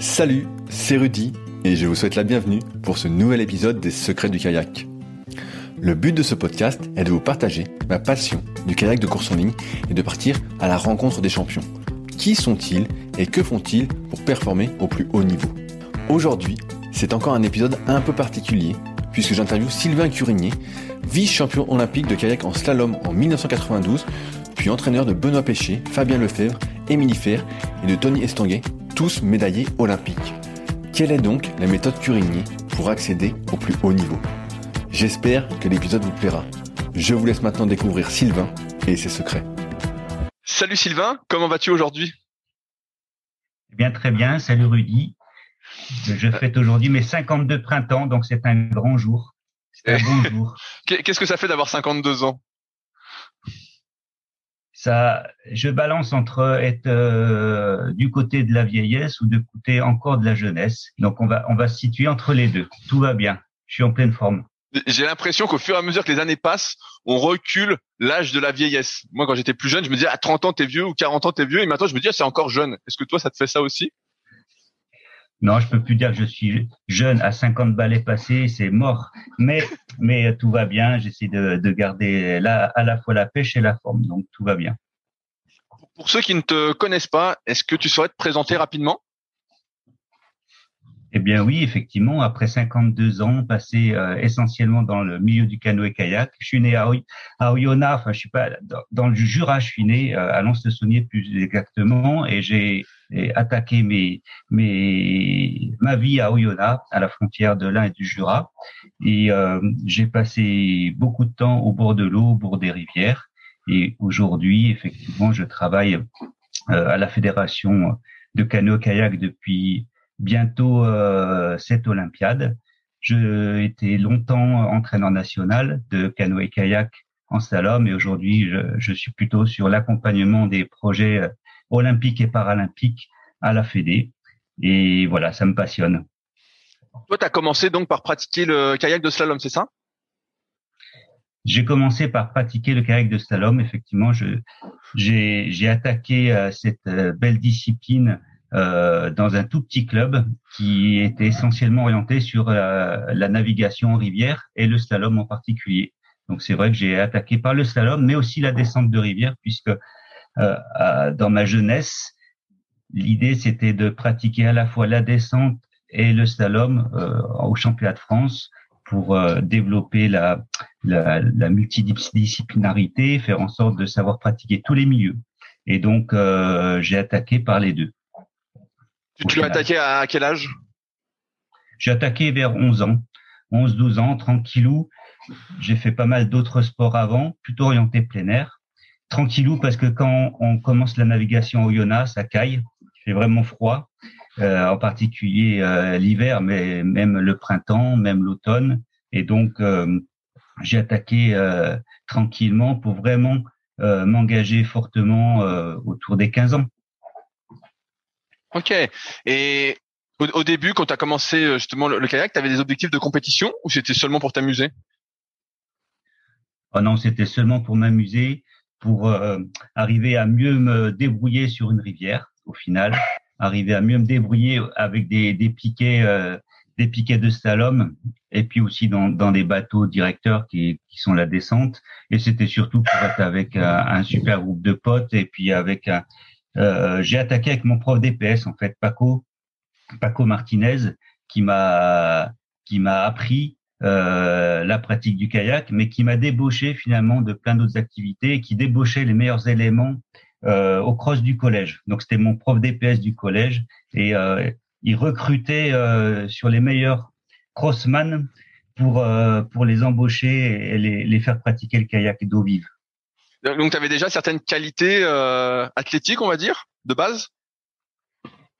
Salut, c'est Rudy et je vous souhaite la bienvenue pour ce nouvel épisode des Secrets du kayak. Le but de ce podcast est de vous partager ma passion du kayak de course en ligne et de partir à la rencontre des champions. Qui sont-ils et que font-ils pour performer au plus haut niveau? Aujourd'hui, c'est encore un épisode un peu particulier puisque j'interviewe Sylvain Curigné, vice-champion olympique de kayak en slalom en 1992, puis entraîneur de Benoît Péché, Fabien Lefebvre, Émilie Fer et de Tony Estanguet, tous médaillés olympiques. Quelle est donc la méthode Curigny pour accéder au plus haut niveau? J'espère que l'épisode vous plaira. Je vous laisse maintenant découvrir Sylvain et ses secrets. Salut Sylvain, comment vas-tu aujourd'hui? Eh Bien très bien, salut Rudy. Je fête aujourd'hui mes 52 printemps, donc c'est un grand jour. C'est un bon jour. Qu'est-ce que ça fait d'avoir 52 ans? Ça, je balance entre être euh, du côté de la vieillesse ou de côté encore de la jeunesse. Donc on va on va se situer entre les deux. Tout va bien. Je suis en pleine forme. J'ai l'impression qu'au fur et à mesure que les années passent, on recule l'âge de la vieillesse. Moi, quand j'étais plus jeune, je me disais à 30 ans t'es vieux ou 40 ans t'es vieux, et maintenant je me dis ah, c'est encore jeune. Est-ce que toi ça te fait ça aussi? Non, je peux plus dire que je suis jeune à 50 balais passés, c'est mort. Mais mais tout va bien. J'essaie de, de garder à la fois la pêche et la forme, donc tout va bien. Pour ceux qui ne te connaissent pas, est-ce que tu saurais te présenter rapidement? Eh bien oui, effectivement, après 52 ans passés euh, essentiellement dans le milieu du canoë-kayak, je suis né à, à Oyonnax, enfin je suis pas dans, le Jura, je suis né euh, à Lens-le-Saunier plus exactement, et j'ai attaqué mes, mes, ma vie à Oyonnax, à la frontière de l'Ain et du Jura, et euh, j'ai passé beaucoup de temps au bord de l'eau, au bord des rivières, et aujourd'hui, effectivement, je travaille à la fédération de canoë-kayak depuis bientôt euh, cette Olympiade. J'ai été longtemps entraîneur national de canoë-kayak en slalom et aujourd'hui je, je, suis plutôt sur l'accompagnement des projets euh, olympiques et paralympiques à la Fédé. Et voilà, ça me passionne. Toi, tu as commencé donc par pratiquer le kayak de slalom, c'est ça? J'ai commencé par pratiquer le kayak de slalom. Effectivement, j'ai attaqué euh, cette belle discipline euh, dans un tout petit club qui était essentiellement orienté sur euh, la navigation en rivière et le slalom en particulier. Donc c'est vrai que j'ai attaqué par le slalom, mais aussi la descente de rivière, puisque euh, dans ma jeunesse, l'idée c'était de pratiquer à la fois la descente et le slalom au championnat de France pour développer la, la, la, multidisciplinarité, faire en sorte de savoir pratiquer tous les milieux. Et donc j'ai attaqué par les deux. Tu, l'as attaqué à quel âge? J'ai attaqué vers 11 ans. 11, 12 ans, tranquillou. J'ai fait pas mal d'autres sports avant, plutôt orienté plein air. Tranquillou parce que quand on commence la navigation au Yona, ça caille. Il fait vraiment froid, euh, en particulier euh, l'hiver, mais même le printemps, même l'automne. Et donc, euh, j'ai attaqué tranquillement pour vraiment m'engager fortement autour des 15 ans. Ok. Et au, début, quand tu as commencé euh, justement le, kayak, tu avais des objectifs de compétition ou c'était seulement pour t'amuser? Oh non, c'était seulement pour m'amuser, pour euh, arriver à mieux me débrouiller sur une rivière. Au final, arriver à mieux me débrouiller avec des, des piquets, euh, des piquets de slalom, et puis aussi dans, dans des bateaux directeurs qui, qui sont la descente. Et c'était surtout pour être avec un, un super groupe de potes et puis avec un, euh, j'ai attaqué avec mon prof d'EPS en fait, Paco, Paco Martinez, qui m'a qui m'a appris euh, la pratique du kayak, mais qui m'a débauché finalement de plein d'autres activités, qui débauchait les meilleurs éléments euh, au cross du collège. Donc c'était mon prof d'EPS du collège et euh, il recrutait euh, sur les meilleurs crossman pour euh, pour les embaucher et les, les faire pratiquer le kayak d'eau vive. Donc, tu avais déjà certaines qualités euh, athlétiques, on va dire, de base?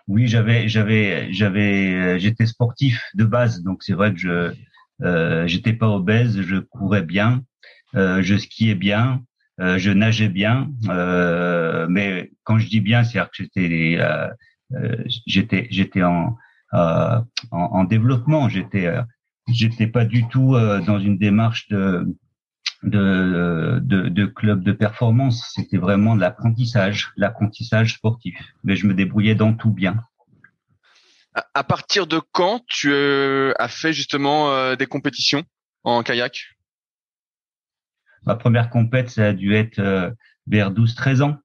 Oui, j'avais, j'avais, j'avais, j'étais sportif de base, donc c'est vrai que je, euh, j'étais pas obèse, je courais bien, euh, je skiais bien, euh, je nageais bien, euh, mais quand je dis bien, c'est-à-dire que j'étais, j'étais, j'étais en, en, en, développement, j'étais, j'étais pas du tout dans une démarche de de, de, de club de performance. C'était vraiment de l'apprentissage, l'apprentissage sportif. Mais je me débrouillais dans tout bien. À partir de quand tu euh, as fait justement euh, des compétitions en kayak? Ma première compète, ça a dû être euh, vers 12-13 ans.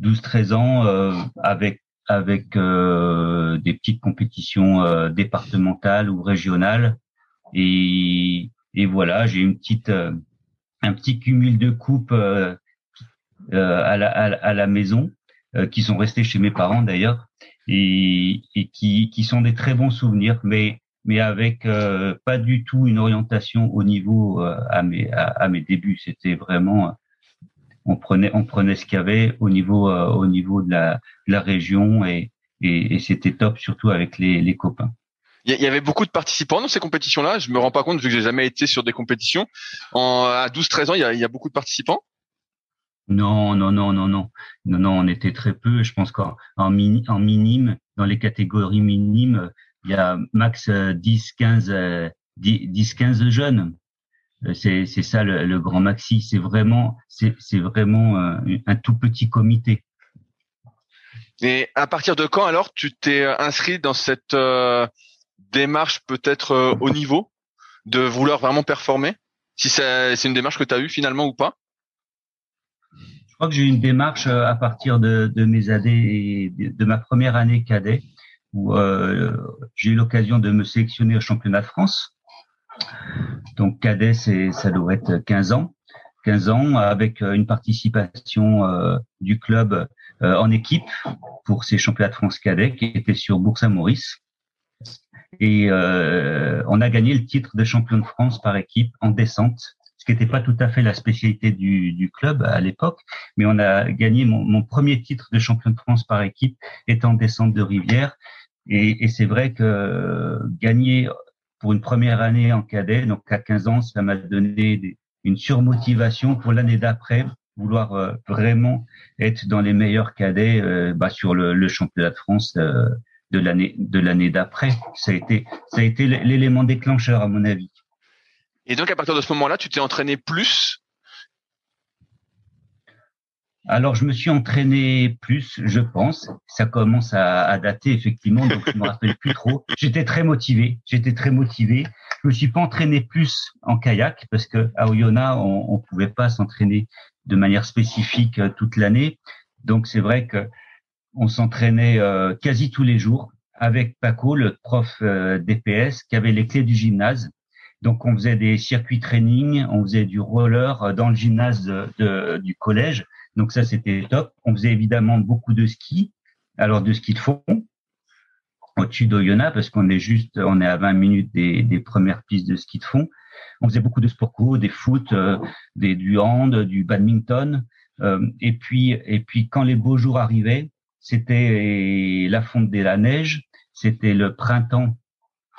12-13 ans avec avec des petites compétitions départementales ou régionales. Et, et voilà, j'ai une petite un petit cumul de coupes à la, à, la maison qui sont restées chez mes parents d'ailleurs et, et qui, qui, sont des très bons souvenirs, mais mais avec euh, pas du tout une orientation au niveau euh, à mes à, mes débuts. C'était vraiment on prenait on prenait ce qu'il y avait au niveau euh, au niveau de la, de la région et, et, et c'était top surtout avec les, les copains. Il y avait beaucoup de participants dans ces compétitions-là. Je me rends pas compte vu que j'ai jamais été sur des compétitions. En, à 12-13 ans, il y, a, il y a beaucoup de participants. Non, non, non, non, non, non, non, on était très peu. Je pense qu'en en, minime, dans les catégories minimes, il y a max 10, 15, 10, 15 jeunes. Euh, c'est, ça le, grand maxi. C'est vraiment, c'est, vraiment euh, un, tout petit comité. Et à partir de quand alors tu t'es inscrit dans cette euh, démarche peut-être au niveau de vouloir vraiment performer? Si c'est une démarche que tu as eue finalement ou pas? Crois que j'ai eu une démarche euh, à partir de, de mes années, de, ma première année cadet, où euh, j'ai eu l'occasion de me sélectionner au championnat de France. Donc cadet, c'est ça doit être 15 ans. 15 ans avec euh, une participation euh, du club euh, en équipe pour ces championnats de France cadet qui étaient sur Bourg-Saint-Maurice. Et on a gagné le titre de champion de France par équipe en descente ce qui n'était pas tout à fait la spécialité du, du club à l'époque, mais on a gagné mon, mon, premier titre de champion de France par équipe étant descente de rivière. Et, et c'est vrai que gagner pour une première année en cadet, donc à 15 ans, ça m'a donné une surmotivation pour l'année d'après, vouloir euh, vraiment être dans les meilleurs cadets euh, bah, sur le, le, championnat de France euh, de l'année de l'année d'après. Ça a été ça a été l'élément déclencheur à mon avis. Et donc à partir de ce moment-là, tu t'es entraîné plus? Alors, je me suis entraîné plus, je pense. Ça commence à, dater, effectivement, donc je me rappelle plus trop. J'étais très motivé. J'étais très motivé. Je me suis pas entraîné plus en kayak parce que à Oyonnax, on, on pouvait pas s'entraîner de manière spécifique euh, toute l'année. Donc, c'est vrai que on s'entraînait euh, quasi tous les jours avec Paco, le prof euh, DPS, qui avait les clés du gymnase donc on faisait des circuits training, on faisait du roller euh, dans le gymnase de, du collège. Donc ça c'était top. On faisait évidemment beaucoup de ski, alors de ski de fond au-dessus d'Oyonnax parce qu'on est juste, on est à 20 minutes des, des, premières pistes de ski de fond. On faisait beaucoup de sport co, des foot, euh, des du hand, du badminton. Euh, et puis et puis quand les beaux jours arrivaient, c'était la fonte de la neige, c'était le printemps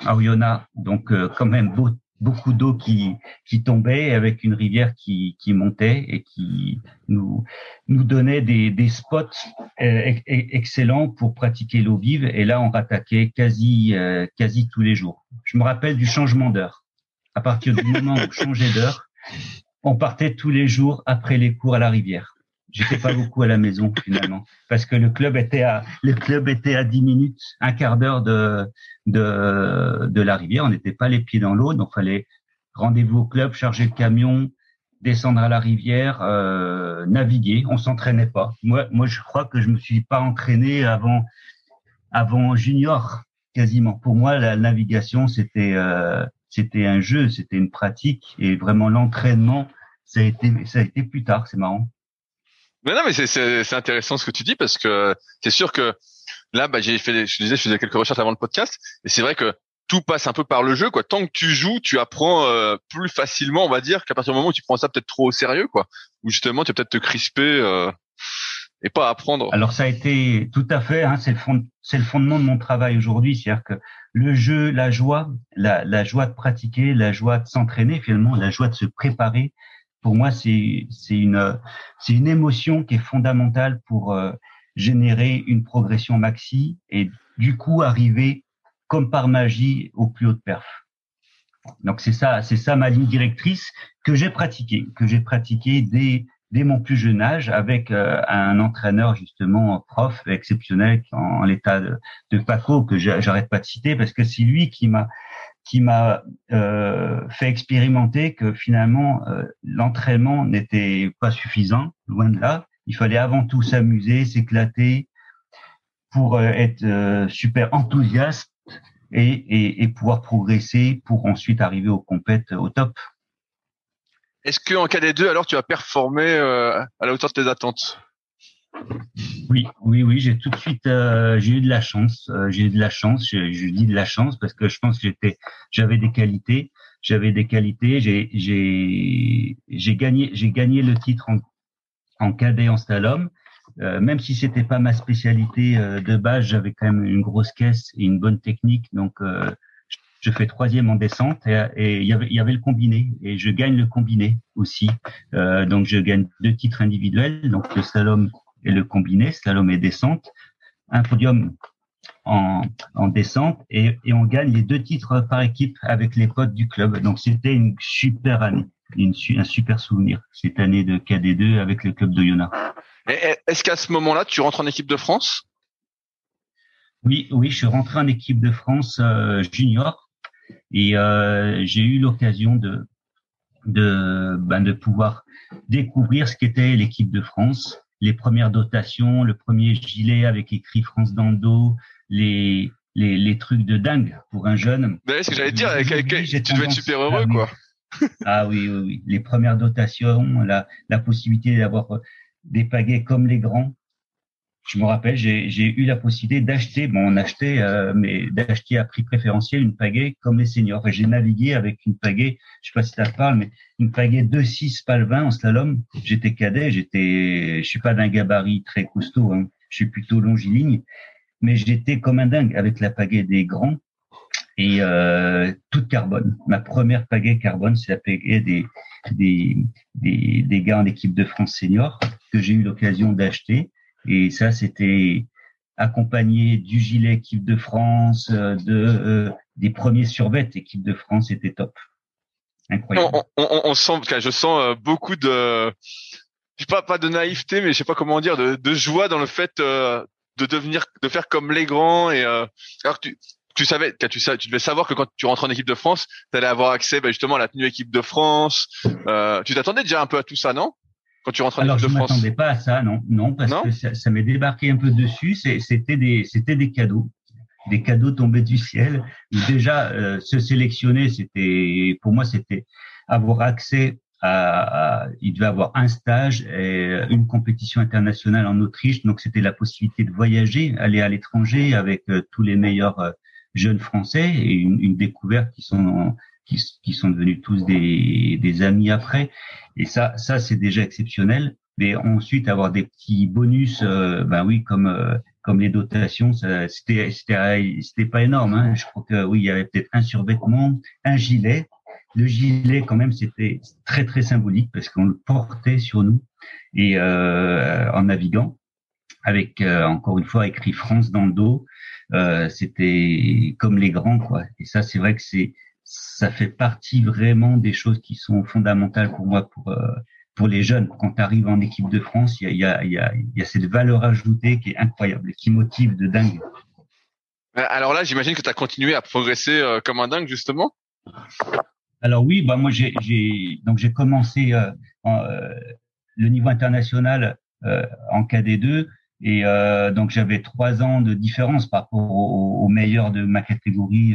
à Oyonnax, donc quand même beau, beaucoup d'eau qui, qui tombait avec une rivière qui, qui montait et qui nous, nous donnait des, des spots euh, excellents pour pratiquer l'eau vive. Et là, on rattaquait quasi, euh, quasi tous les jours. Je me rappelle du changement d'heure. À partir du moment où on changeait d'heure, on partait tous les jours après les cours à la rivière. J'étais pas beaucoup à la maison finalement parce que le club était à le club était à 10 minutes, un quart d'heure de de de la rivière. On n'était pas les pieds dans l'eau, donc fallait rendez-vous au club, charger le camion, descendre à la rivière, euh, naviguer. On s'entraînait pas. Moi, moi, je crois que je me suis pas entraîné avant avant junior quasiment. Pour moi, la navigation c'était euh, c'était un jeu, c'était une pratique et vraiment l'entraînement ça a été ça a été plus tard. C'est marrant. Mais non, mais c'est intéressant ce que tu dis parce que c'est sûr que là, bah, j'ai fait, je disais, je faisais quelques recherches avant le podcast, et c'est vrai que tout passe un peu par le jeu, quoi. Tant que tu joues, tu apprends euh, plus facilement, on va dire, qu'à partir du moment où tu prends ça peut-être trop au sérieux, quoi. Ou justement, tu vas peut-être te crisper euh, et pas apprendre. Alors ça a été tout à fait, hein, c'est le fond, le fondement de mon travail aujourd'hui, c'est-à-dire que le jeu, la joie, la, la joie de pratiquer, la joie de s'entraîner, finalement, la joie de se préparer, pour moi, c'est une, une émotion qui est fondamentale pour euh, générer une progression maxi et du coup arriver comme par magie au plus haut de perf. Donc c'est ça, c'est ça ma ligne directrice que j'ai pratiquée, que j'ai pratiquée dès dès mon plus jeune âge avec un entraîneur justement prof exceptionnel en, l'état de Paco que j'arrête pas de citer parce que c'est lui qui m'a qui m'a euh, fait expérimenter que finalement euh, l'entraînement n'était pas suffisant, loin de là. Il fallait avant tout s'amuser, s'éclater pour euh, être super enthousiaste et, et, et, pouvoir progresser pour ensuite arriver aux compètes au top. Est-ce que en cas des deux, alors tu as performé à la hauteur de tes attentes? Oui, oui, oui, j'ai tout de suite, euh, j'ai eu de la chance. Euh, j'ai eu de la chance. Je, je, dis de la chance parce que je pense que j'étais, j'avais des qualités. J'avais des qualités. J'ai, j'ai, j'ai gagné, j'ai gagné le titre en, en cadet en slalom. Euh, même si c'était pas ma spécialité euh, de base, j'avais quand même une grosse caisse et une bonne technique. Donc, je fais troisième en descente et il y avait, y avait le combiné et je gagne le combiné aussi. donc, je gagne deux titres individuels, donc le slalom et le combiné, slalom et descente, un podium en, en descente et, et, on gagne les deux titres par équipe avec les potes du club. Donc c'était une super année, une, un super souvenir cette année de KD2 avec le club de Yona. Est-ce qu'à ce, moment-là, tu rentres en équipe de France? Oui, oui, je suis rentré en équipe de France euh, junior et euh, j'ai eu l'occasion de de, ben, de pouvoir découvrir ce qu'était l'équipe de France les premières dotations, le premier gilet avec écrit France dans le dos, les, les, les trucs de dingue pour un jeune. Ben, ce que j'allais dire, tu devais être super heureux, quoi. ah oui, oui, oui. Les premières dotations, la, la possibilité d'avoir des pagaies comme les grands, je me rappelle, j'ai eu la possibilité d'acheter, bon, on achetait, euh, mais d'acheter à prix préférentiel une pagaie comme les seniors. J'ai navigué avec une pagaie, je sais pas si ça te parle, mais une pagaie 2-6 palvin en slalom. J'étais cadet, j'étais, je suis pas d'un gabarit très costaud, hein. je suis plutôt longiligne, mais j'étais comme un dingue avec la pagaie des grands et euh, toute carbone. Ma première pagaie carbone, c'est la pagaie des, des, des, des gars en équipe de France senior que j'ai eu l'occasion d'acheter et ça, c'était accompagné du gilet équipe de France, euh, de euh, des premiers survêts équipe de France, c'était top. Incroyable. On, on, sent, je sens euh, beaucoup de, je sais pas, pas de naïveté, mais je sais pas comment dire, de, de joie dans le fait de devenir, de faire comme les grands et alors tu, tu savais, tu, tu devais savoir que quand tu rentres en équipe de France, tu allais avoir accès bah, justement à la tenue équipe de France. tu t'attendais déjà un peu à tout ça, non? Quand tu rentres en Alors, de France je m'attendais pas à ça, non, non, parce que ça, m'est débarqué un peu dessus. C'était des, c'était des cadeaux, des cadeaux tombés du ciel. Déjà, euh, se sélectionner, c'était, pour moi, c'était avoir accès à, il devait avoir un stage et une compétition internationale en Autriche. Donc, c'était la possibilité de voyager, aller à l'étranger avec euh, tous les meilleurs euh, jeunes Français et une, une découverte qui sont qui, qui, sont devenus tous des, des amis après. Et ça, ça c'est déjà exceptionnel. Mais ensuite avoir des petits bonus, euh, ben oui, comme euh, comme les dotations, c'était c'était c'était pas énorme. Hein. Je crois que oui, il y avait peut-être un survêtement, un gilet. Le gilet, quand même, c'était très très symbolique parce qu'on le portait sur nous et euh, en naviguant avec euh, encore une fois écrit France dans le dos. c'était comme les grands quoi. Et ça, c'est vrai que c'est ça fait partie vraiment des choses qui sont fondamentales pour moi pour euh, pour les jeunes. Quand tu arrives en équipe de France, il y a, y, a, y a cette valeur ajoutée qui est incroyable, qui motive de dingue. Euh, alors là, j'imagine que tu as continué à progresser euh, comme un dingue justement. Alors oui, bah moi j'ai donc j'ai commencé euh, le niveau international en KD2 et donc j'avais trois ans de différence par rapport aux, aux meilleurs de ma catégorie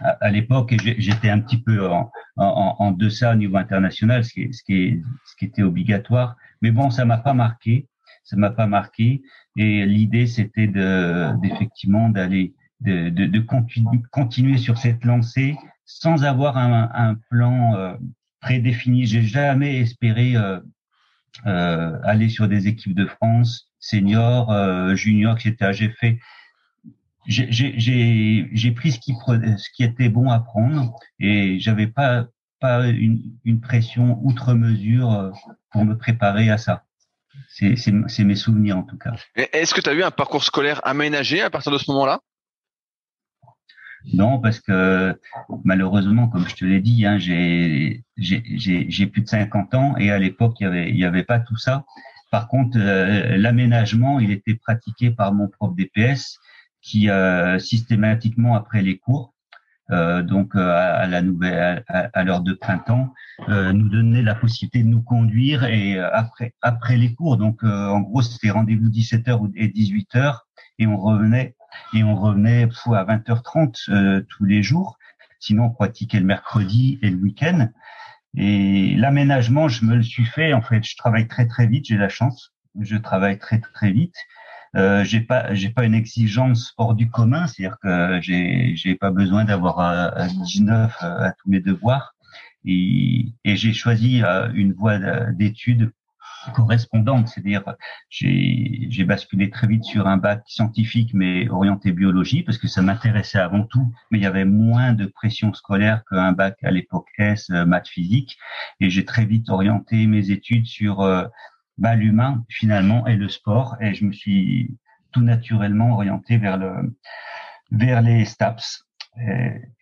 à, l'époque, j'étais un petit peu en, en, en, deçà au niveau international, ce qui, ce, qui ce qui était obligatoire. Mais bon, ça m'a pas marqué, ça m'a pas marqué. Et l'idée, c'était de, d'effectivement d'aller, de, de, de continuer, continuer sur cette lancée sans avoir un, un plan euh, prédéfini. J'ai jamais espéré euh, euh, aller sur des équipes de France, seniors, euh, juniors, etc. J'ai fait j'ai pris ce qui, ce qui était bon à prendre et j'avais pas pas une, une, pression outre mesure euh, pour me préparer à ça. C'est mes souvenirs en tout cas. Est-ce que tu as eu un parcours scolaire aménagé à partir de ce moment-là? Non, parce que malheureusement, comme je te l'ai dit, hein, j'ai plus de 50 ans et à l'époque, il y avait, y avait pas tout ça. Par contre, euh, l'aménagement, il était pratiqué par mon prof DPS qui euh, systématiquement après les cours, euh, donc à, la nouvelle à, l'heure de printemps, nous donnait la possibilité de nous conduire et après après les cours. Donc en gros, c'était rendez-vous 17h et 18h et on revenait et on revenait à 20h30 tous les jours. Sinon, on pratiquait le mercredi et le week-end. Et l'aménagement, je me le suis fait. En fait, je travaille très très vite. J'ai la chance. Je travaille très très vite. Euh, j'ai pas j'ai pas une exigence hors du commun, c'est-à-dire que j'ai j'ai pas besoin d'avoir à, 19 à tous mes devoirs. Et, et j'ai choisi euh, une voie d'études correspondante, c'est-à-dire j'ai j'ai basculé très vite sur un bac scientifique mais orienté biologie parce que ça m'intéressait avant tout, mais il y avait moins de pression scolaire qu'un bac à l'époque S euh, maths physique et j'ai très vite orienté mes études sur euh, bah, l'humain finalement et le sport et je me suis tout naturellement orienté vers le vers les STAPS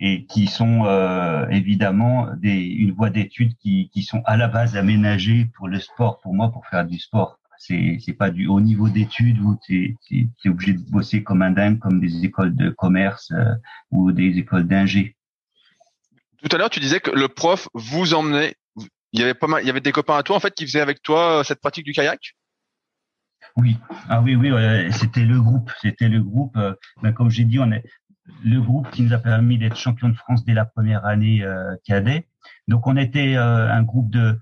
et, qui sont euh, évidemment des, une voie d'études qui, qui sont à la base aménagées pour le sport, pour moi, pour faire du sport. C'est c'est pas du haut niveau d'études où tu es, obligé de bosser comme un dingue, comme des écoles de commerce euh, ou des écoles d'ingé. Tout à l'heure, tu disais que le prof vous emmenait. Il y avait pas mal, il y avait des copains à toi en fait qui faisaient avec toi euh, cette pratique du kayak? Oui, ah oui, oui, c'était le groupe, c'était le groupe. Ben, comme j'ai dit, on est, le groupe qui nous a permis d'être champion de France dès la première année euh, cadet. Donc on était euh, un groupe de,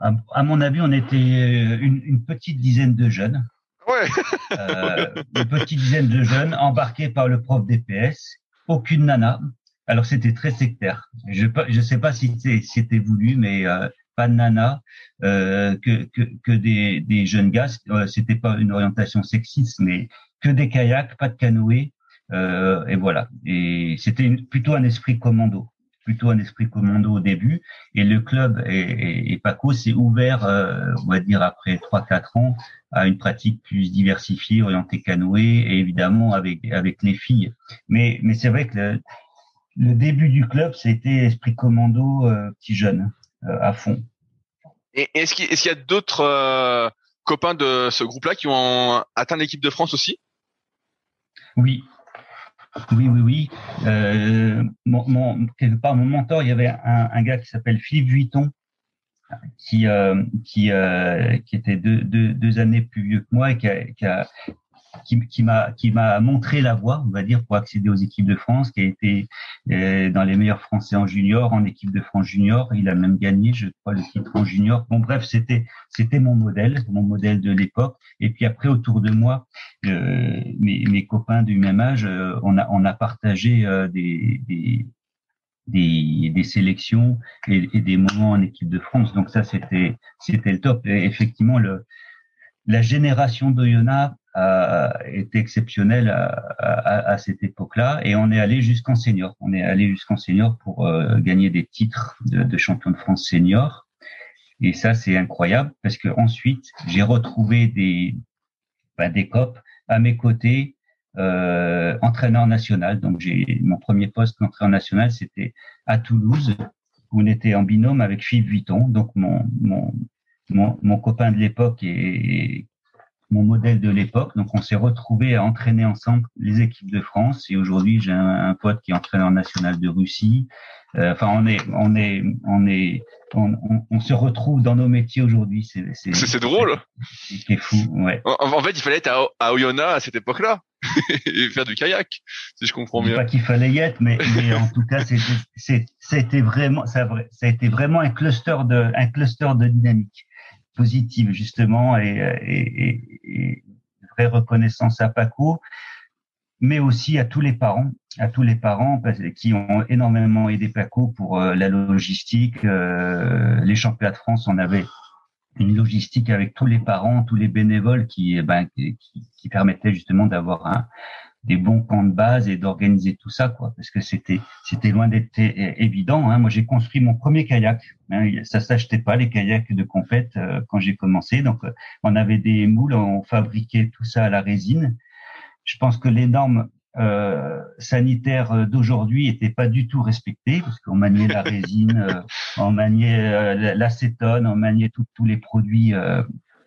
à, mon avis, on était euh, une, petite dizaine de jeunes. Ouais. une petite dizaine de jeunes embarqués par le prof DPS. Aucune nana. Alors c'était très sectaire. Je ne sais pas si c'était voulu, mais pas de nana, que, que, que des, des jeunes gars. C'était pas une orientation sexiste, mais que des kayaks, pas de canoë, euh, et voilà. Et c'était plutôt un esprit commando, plutôt un esprit commando au début. Et le club et, et, Paco s'est ouvert, euh, on va dire après trois quatre ans, à une pratique plus diversifiée, orientée canoë, et évidemment avec avec les filles. Mais mais c'est vrai que le, le, début du club, c'était esprit commando euh, petit jeune euh, à fond. Et est-ce qu'il est y a d'autres euh, copains de ce groupe-là qui ont atteint l'équipe de France aussi? Oui, oui, oui, oui. Mon, quelque part, mon mentor, il y avait un, un gars qui s'appelle Philippe Vuitton, qui qui qui était deux, deux, deux, années plus vieux que moi et qui a, qui a, qui, m'a qui m'a montré la voie, on va dire, pour accéder aux équipes de France, qui a été euh, dans les meilleurs Français en junior, en équipe de France junior. Il a même gagné, je crois, le titre en junior. Bon, bref, c'était c'était mon modèle, mon modèle de l'époque. Et puis après, autour de moi, euh, mes, mes copains du même âge, euh, on a on a partagé des, des des, des, sélections et, des moments en équipe de France. Donc ça, c'était c'était le top. Et effectivement, le, la génération d'Oyonnax était exceptionnelle à, cette époque-là et on est allé jusqu'en senior. On est allé jusqu'en senior pour euh, gagner des titres de, champion de France senior. Et ça, c'est incroyable parce que ensuite, j'ai retrouvé des, bah, des copes à mes côtés, euh, entraîneur national. Donc, j'ai mon premier poste d'entraîneur national, c'était à Toulouse, où on était en binôme avec Philippe Vuitton, donc mon, mon, mon copain de l'époque et, mon modèle de l'époque. Donc, on s'est retrouvés à entraîner ensemble les équipes de France. Et aujourd'hui, j'ai un, pote qui est entraîneur national de Russie. Euh, enfin, on est, on est, on est, on, on, se retrouve dans nos métiers aujourd'hui. C'est, c'est, c'est drôle. C'est fou, ouais. En, fait, il fallait être à, à Oyonnax à cette époque-là et faire du kayak, si je comprends bien. Pas qu'il fallait y être, mais, mais en tout cas, c'était, c'était vraiment, ça, ça a été vraiment un cluster de, un cluster de dynamique positive justement et, et, et, vraie reconnaissance à Paco, mais aussi à tous les parents, à tous les parents qui ont énormément aidé Paco pour euh, la logistique. Euh, les championnats de France, on avait une logistique avec tous les parents, tous les bénévoles qui, eh ben, qui, qui permettaient justement d'avoir un, des bons camps de base et d'organiser tout ça, quoi, parce que c'était c'était loin d'être évident. Hein. Moi, j'ai construit mon premier kayak. Hein. Ça s'achetait pas les kayaks de compète euh, quand j'ai commencé. Donc, euh, on avait des moules, on fabriquait tout ça à la résine. Je pense que les normes, euh, sanitaires d'aujourd'hui n'étaient pas du tout respectés parce qu'on maniait la résine, on maniait l'acétone, on maniait tous les produits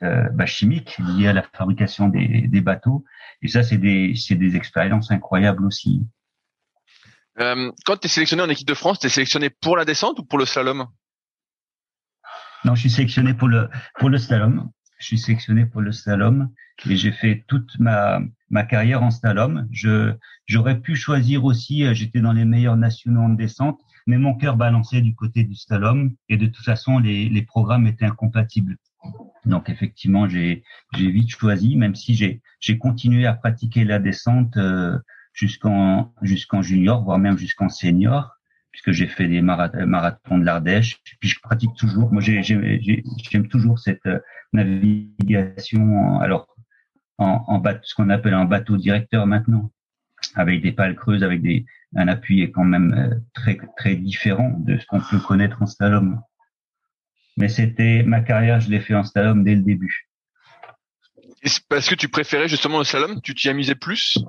bah, chimiques liés à la fabrication des, des bateaux. Et ça, c'est des, des expériences incroyables aussi. Euh, quand tu es sélectionné en équipe de France, tu es sélectionné pour la descente ou pour le slalom? Non, je suis sélectionné pour le pour le slalom. Je suis sélectionné pour le slalom et j'ai fait toute ma ma carrière en slalom. Je j'aurais pu choisir aussi. Euh, j'étais dans les meilleurs nationaux en descente, mais mon cœur balançait du côté du slalom et de toute façon les les programmes étaient incompatibles. Donc effectivement, j'ai vite choisi, même si j'ai continué à pratiquer la descente. Euh, jusqu'en jusqu'en junior, voire même jusqu'en senior, puisque j'ai fait des marathons de l'Ardèche. Puis je pratique toujours. Moi, j'aime toujours cette euh, navigation. Alors, en, en bateau, ce qu'on appelle un bateau directeur maintenant, avec des pales creuses, avec des un appui est quand même euh, très très différent de ce qu'on peut connaître en slalom. Mais c'était ma carrière, je l'ai fait en slalom dès le début. Est-ce que tu préférais justement le slalom? Tu t'y amusais plus?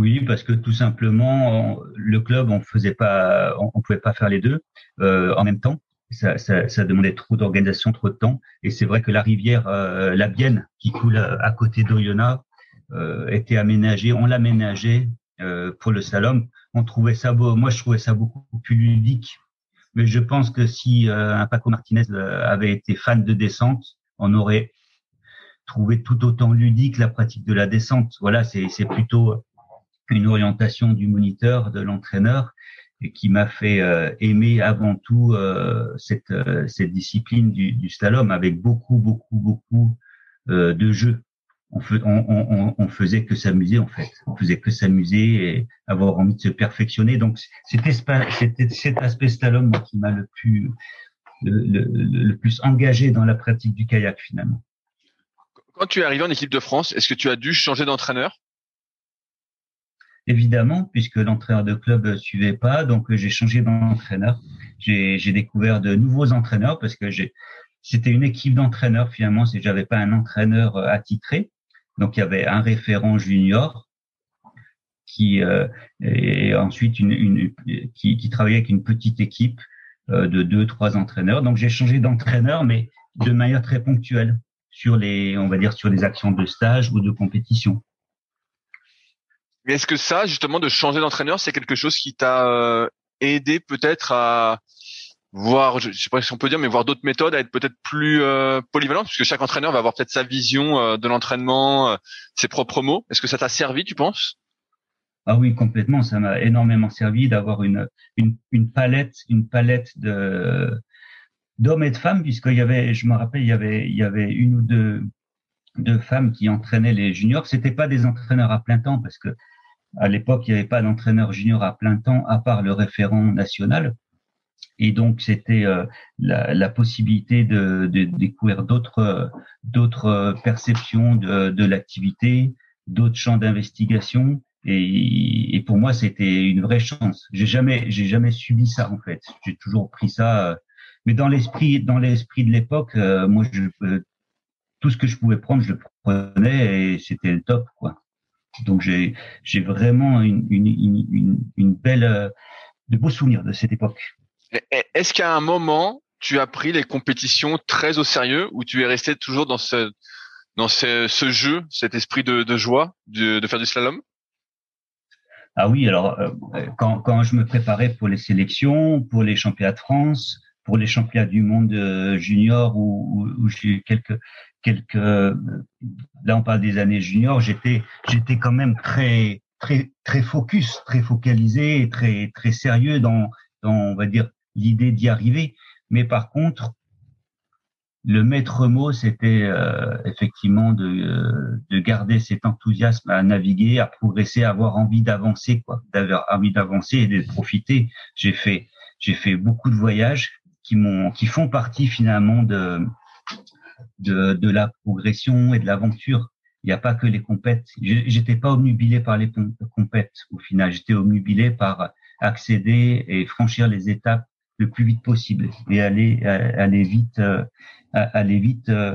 Oui, parce que tout simplement, le club, on faisait pas, on, pouvait pas faire les deux euh, en même temps. Ça, ça, ça demandait trop d'organisation, trop de temps. Et c'est vrai que la rivière, euh, la Bienne, qui coule à, côté d'Oyonnax, euh, était aménagée. On l'aménageait pour le slalom. On trouvait ça beau. Moi, je trouvais ça beaucoup plus ludique. Mais je pense que si euh, un Paco Martinez euh, avait été fan de descente, on aurait trouvé tout autant ludique la pratique de la descente. Voilà, c'est plutôt une orientation du moniteur, de l'entraîneur, qui m'a fait euh, aimer avant tout cette, cette discipline du, du, slalom avec beaucoup, beaucoup, beaucoup de jeux. On, on, on, faisait que s'amuser en fait. On faisait que s'amuser et avoir envie de se perfectionner. Donc c'était cet aspect slalom qui m'a le plus le, le, le, plus engagé dans la pratique du kayak finalement. Quand tu es arrivé en équipe de France, est-ce que tu as dû changer d'entraîneur? Évidemment, puisque l'entraîneur de club suivait pas, donc euh, j'ai changé d'entraîneur. J'ai découvert de nouveaux entraîneurs parce que j'ai c'était une équipe d'entraîneurs finalement. Si j'avais pas un entraîneur euh, attitré, donc il y avait un référent junior qui euh, et ensuite une, une qui, qui, travaillait avec une petite équipe euh, de deux trois entraîneurs. Donc j'ai changé d'entraîneur, mais de manière très ponctuelle sur les on va dire sur les actions de stage ou de compétition. Mais est-ce que ça, justement, de changer d'entraîneur, c'est quelque chose qui t'a euh, aidé peut-être à voir, je sais pas si on peut dire, mais voir d'autres méthodes, à être peut-être plus euh, puisque chaque entraîneur va avoir peut-être sa vision euh, de l'entraînement, ses propres mots. Est-ce que ça t'a servi, tu penses? Ah oui, complètement. Ça m'a énormément servi d'avoir une, une, une palette, une palette de d'hommes et de femmes, puisqu'il y avait, je me rappelle, il y avait, il y avait une ou deux, deux femmes qui entraînaient les juniors. C'était pas des entraîneurs à plein temps parce que à l'époque, il n'y avait pas d'entraîneur junior à plein temps à part le référent national. Et donc, c'était euh, la, la, possibilité de, de découvrir d'autres d'autres perceptions de, de l'activité, d'autres champs d'investigation. Et, et, pour moi, c'était une vraie chance. J'ai jamais j'ai jamais subi ça en fait. J'ai toujours pris ça. Euh, mais dans l'esprit dans l'esprit de l'époque, euh, moi, je, tout ce que je pouvais prendre, je le prenais et c'était le top, quoi. Donc j'ai j'ai vraiment une, une, une, une belle de beaux souvenirs de cette époque. Est-ce qu'à un moment tu as pris les compétitions très au sérieux ou tu es resté toujours dans ce dans ce, ce jeu, cet esprit de, de joie de, de, faire du slalom? Ah oui, alors euh, quand, quand je me préparais pour les sélections, pour les championnats de France, pour les championnats du monde euh, junior où, où, où j'ai quelques quelques là on parle des années juniors j'étais j'étais quand même très très très focus très focalisé très très sérieux dans dans on va dire l'idée d'y arriver mais par contre le maître mot c'était euh, effectivement de euh, de garder cet enthousiasme à naviguer à progresser à avoir envie d'avancer quoi d'avoir envie d'avancer et de profiter j'ai fait j'ai fait beaucoup de voyages qui m'ont qui font partie finalement de de, de la progression et de l'aventure. Il n'y a pas que les compètes. J'étais pas obnubilé par les compètes au final. J'étais obnubilé par accéder et franchir les étapes le plus vite possible et aller aller vite aller vite euh,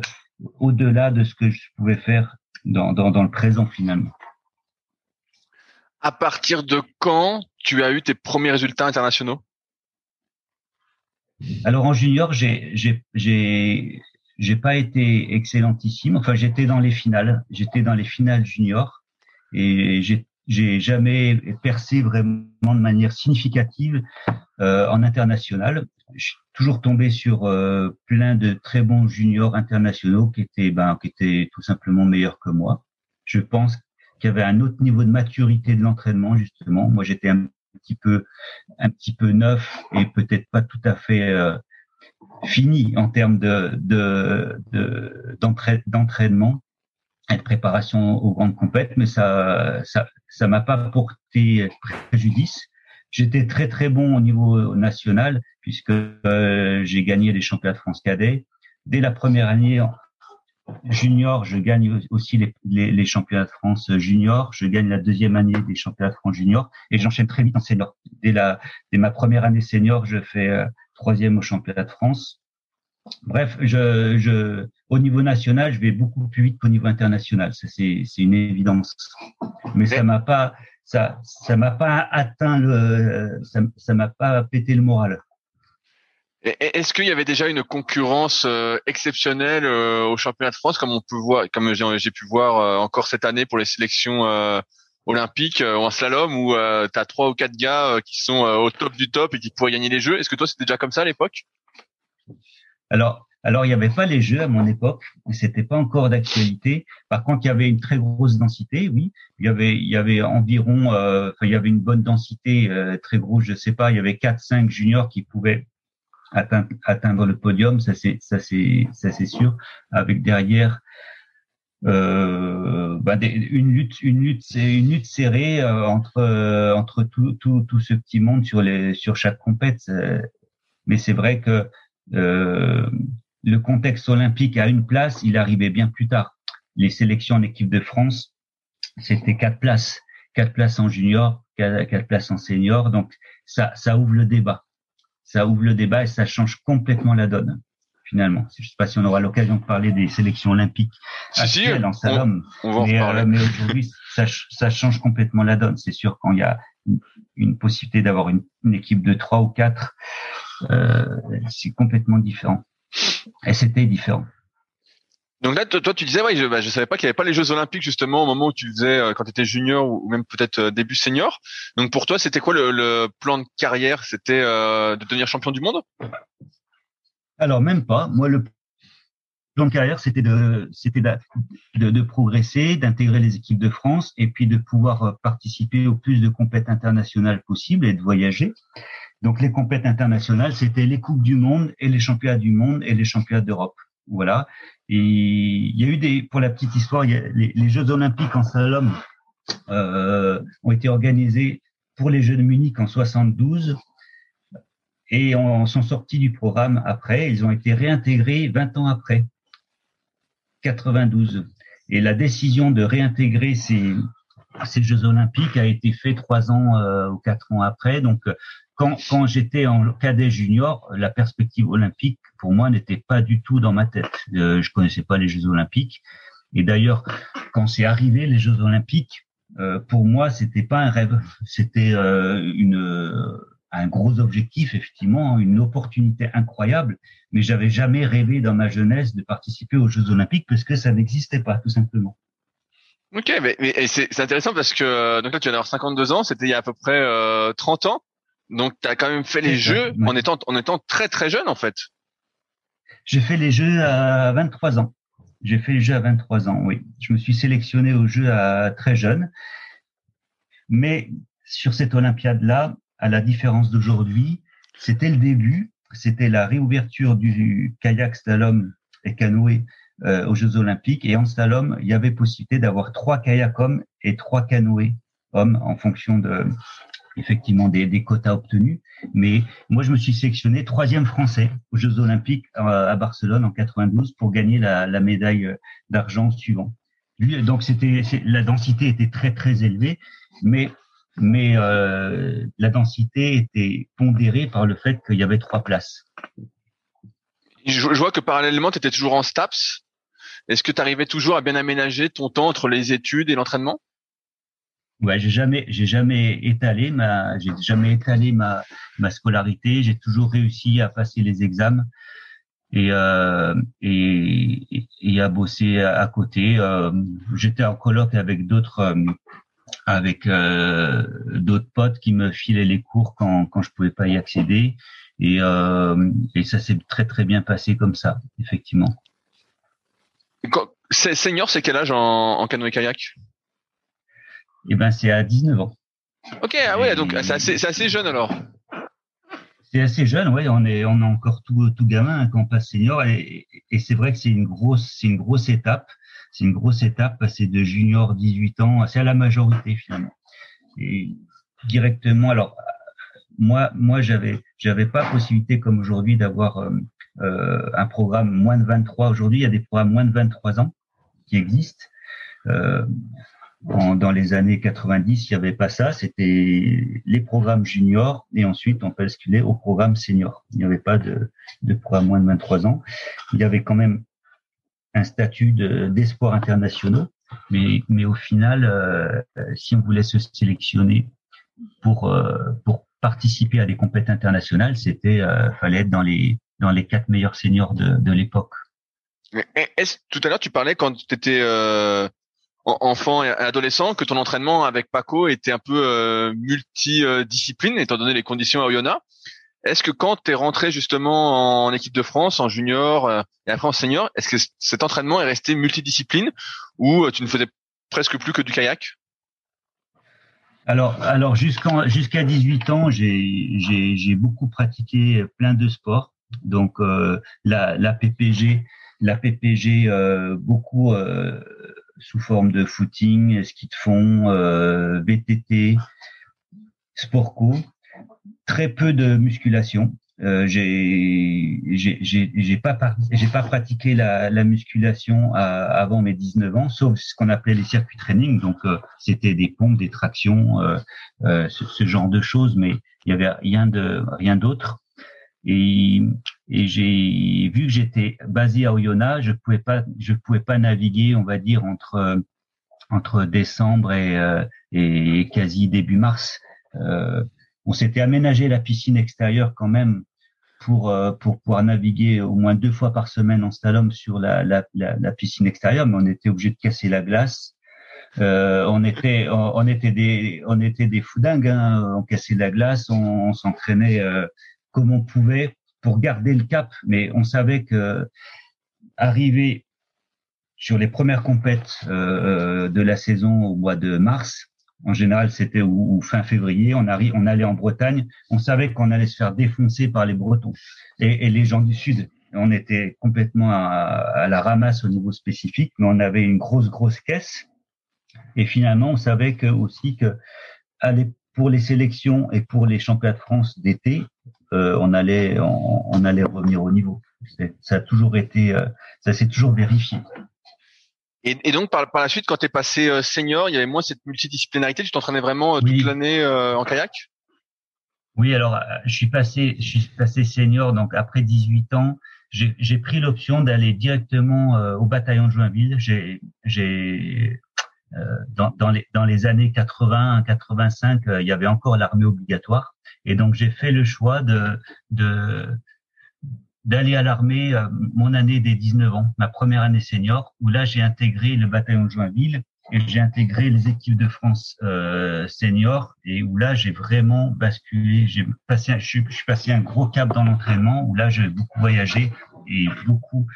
au-delà de ce que je pouvais faire dans, dans, dans le présent finalement. À partir de quand tu as eu tes premiers résultats internationaux? Alors en junior, j'ai j'ai j'ai j'ai pas été excellentissime. Enfin, j'étais dans les finales. J'étais dans les finales junior et j'ai j'ai jamais percé vraiment de manière significative euh, en international. Je suis toujours tombé sur euh, plein de très bons juniors internationaux qui étaient ben qui étaient tout simplement meilleurs que moi. Je pense qu'il y avait un autre niveau de maturité de l'entraînement justement. Moi, j'étais un petit peu un petit peu neuf et peut-être pas tout à fait euh, fini en termes de d'entraînement et de préparation aux grandes compètes, mais ça ça ça m'a pas porté préjudice. J'étais très très bon au niveau national puisque euh, j'ai gagné les championnats de France cadets. Dès la première année junior, je gagne aussi les, les, les, championnats de France junior. Je gagne la deuxième année des championnats de France junior et j'enchaîne très vite en senior. Dès la dès ma première année senior, je fais euh, troisième au championnat de France. Bref, je, je, au niveau national, je vais beaucoup plus vite qu'au niveau international. Ça, c'est, une évidence. Mais ça m'a pas, ça, ça m'a pas atteint le, ça, ça m'a pas pété le moral. Est-ce qu'il y avait déjà une concurrence euh, exceptionnelle euh, au championnat de France, comme on peut voir, comme j'ai pu voir euh, encore cette année pour les sélections olympiques en slalom, où tu as trois ou quatre gars qui sont au top du top et qui pourraient gagner les Jeux? Est-ce que toi c'était déjà comme ça à l'époque? Alors, alors il n'y avait pas les Jeux à mon époque, c'était pas encore d'actualité. Par contre, il y avait une très grosse densité, oui. Il y avait, il y avait environ, enfin, il y avait une bonne densité très grosse. Je sais pas, il y avait quatre, cinq juniors qui pouvaient atteindre, atteindre le podium, ça c'est ça c'est ça c'est sûr. Avec derrière euh, bah, une lutte une lutte une lutte serrée euh, entre euh, entre tout, tout tout ce petit monde sur les sur chaque compète. Mais c'est vrai que euh, le contexte olympique à une place, il arrivait bien plus tard. Les sélections en équipe de France, c'était quatre places, quatre places en junior, quatre, quatre places en senior. Donc ça ça ouvre le débat ça ouvre le débat et ça change complètement la donne finalement. Je ne sais pas si on aura l'occasion de parler des sélections olympiques actuelles en slalom, mais, euh, mais aujourd'hui ça, ça, change complètement la donne. C'est sûr quand il y a une, possibilité d'avoir une, une, équipe de trois ou quatre, euh, c'est complètement différent. Et c'était différent. Donc là, toi, tu disais, ouais, je, bah, je savais pas qu'il y avait pas les Jeux Olympiques justement au moment où tu faisais euh, quand tu étais junior ou même peut-être euh, début senior. Donc pour toi, c'était quoi le, plan de carrière? C'était euh, de devenir champion du monde? Alors même pas. Moi, le plan de carrière, c'était de, c'était de, de, progresser, d'intégrer les équipes de France et puis de pouvoir participer au plus de compétitions internationales possibles et de voyager. Donc les compétitions internationales, c'était les coupes du monde et les championnats du monde et les championnats d'Europe. Voilà. Et il y a eu des, pour la petite histoire, les, Jeux Olympiques en slalom euh, ont été organisés pour les Jeux de Munich en 72 et on, sont sortis du programme après. Ils ont été réintégrés 20 ans après, 92. Et la décision de réintégrer ces, ces Jeux Olympiques a été faite trois ans euh, ou quatre ans après. Donc, quand, quand j'étais en cadet junior, la perspective olympique pour moi n'était pas du tout dans ma tête. Euh, je connaissais pas les Jeux Olympiques. Et d'ailleurs, quand c'est arrivé les Jeux Olympiques, euh, pour moi, c'était pas un rêve, c'était euh, une un gros objectif, effectivement, une opportunité incroyable. Mais j'avais jamais rêvé dans ma jeunesse de participer aux Jeux Olympiques parce que ça n'existait pas, tout simplement. Ok, mais, mais c'est intéressant parce que donc là tu vas avoir 52 ans, c'était il y a à peu près euh, 30 ans. Donc tu as quand même fait les jeux en étant en étant très très jeune en fait. J'ai fait les jeux à 23 ans. J'ai fait les jeux à 23 ans, oui. Je me suis sélectionné aux jeux à très jeune. Mais sur cette Olympiade-là, à la différence d'aujourd'hui, c'était le début, c'était la réouverture du kayak slalom et canoë euh, aux Jeux Olympiques. Et en slalom, il y avait possibilité d'avoir trois kayaks hommes et trois canoës hommes en fonction de, effectivement des, des, quotas obtenus. Mais moi, je me suis sélectionné troisième français aux Jeux Olympiques à, Barcelone en 92 pour gagner la, la médaille d'argent suivant. Donc, c'était la densité était très très élevée, mais mais euh, la densité était pondérée par le fait qu'il y avait trois places. Je, vois que parallèlement, tu étais toujours en STAPS. est-ce que tu arrivais toujours à bien aménager ton temps entre les études et l'entraînement? Ouais, j'ai jamais, j'ai jamais étalé ma, j'ai jamais étalé ma, ma scolarité. J'ai toujours réussi à passer les examens et euh, et, et à bosser à côté. Euh, J'étais en colloque avec d'autres euh, avec euh, d'autres potes qui me filaient les cours quand quand je pouvais pas y accéder et et ça s'est très très bien passé comme ça effectivement. Senior, c'est quel âge en, en canoë kayak Eh ben, c'est à 19 ans. Ok, ah ouais, donc c'est assez, assez, jeune alors. C'est assez jeune, ouais. On est, on est encore tout, tout gamin hein, quand on passe senior, et, et c'est vrai que c'est une grosse, c'est une grosse étape. C'est une grosse étape passer de junior 18 ans, c'est à la majorité finalement. Et directement, alors moi, moi, j'avais, j'avais pas possibilité comme aujourd'hui d'avoir euh, euh, un programme moins de 23. Aujourd'hui, il y a des programmes moins de 23 ans qui existent. Euh, dans les années 90, il n'y avait pas ça. C'était les programmes juniors et ensuite on basculait au programme senior. Il n'y avait pas de, de programme moins de 23 ans. Il y avait quand même un statut d'espoir internationaux, mais, mais au final, euh, si on voulait se sélectionner pour, euh, pour participer à des compétitions internationales, c'était euh, fallait être dans les dans les quatre meilleurs seniors de, de l'époque. Tout à l'heure tu parlais quand tu étais euh, enfant et adolescent que ton entraînement avec Paco était un peu euh, étant donné les conditions à Oyonnax. Est-ce que quand tu es rentré justement en équipe de France, en junior euh, et après en senior, est-ce que cet entraînement est resté multidiscipline ou tu ne faisais presque plus que du kayak? Alors, alors jusqu'à jusqu'à 18 ans, j'ai beaucoup pratiqué plein de sports. Donc euh, la, la PPG, la PPG euh, beaucoup euh, sous forme de footing, ski de fond, euh, VTT, sport co, très peu de musculation. Euh, j'ai j'ai pas j'ai pas pratiqué la, la musculation avant mes 19 ans sauf ce qu'on appelait les circuits training. Donc euh, c'était des pompes des tractions euh, euh, ce, ce, genre de choses mais il y avait rien de rien d'autre. Et, et j'ai vu que j'étais basé à Oyonnax, je pouvais pas, je pouvais pas naviguer, on va dire entre entre décembre et, euh, et quasi début mars. Euh, on s'était aménagé la piscine extérieure quand même pour euh, pour pouvoir naviguer au moins deux fois par semaine en slalom sur la, la, la, piscine extérieure, mais on était obligé de casser la glace. Euh, on était on, était des on était des foudingues, hein. on cassait la glace, on, on s'entraînait euh, comme on pouvait pour garder le cap, mais on savait que arriver sur les premières compètes euh, de la saison au mois de mars, en général c'était ou, fin février, on, arrive, on allait en Bretagne, on savait qu'on allait se faire défoncer par les Bretons et, et les gens du Sud. On était complètement à, à, la ramasse au niveau spécifique, mais on avait une grosse grosse caisse. Et finalement, on savait que aussi que pour les sélections et pour les championnats de France d'été, euh, on allait on, allait revenir au niveau. Ça a toujours été, euh, ça s'est toujours vérifié. Et, donc par, par la suite, quand tu es passé euh, senior, il y avait moins cette multidisciplinarité? Tu t'entraînais vraiment toute l'année en kayak? Oui, alors je suis passé, je suis passé senior donc après 18 ans. J'ai pris l'option d'aller directement au bataillon de Joinville. J'ai dans, dans, les, dans les années 80, 85, il y avait encore l'armée obligatoire. Et donc j'ai fait le choix de, de d'aller à l'armée euh, mon année des 19 ans, ma première année senior, où là j'ai intégré le bataillon de Joinville et j'ai intégré les équipes de France euh, senior et où là j'ai vraiment basculé, j'ai passé, je suis, je suis passé un gros cap dans l'entraînement où là j'ai beaucoup voyagé et beaucoup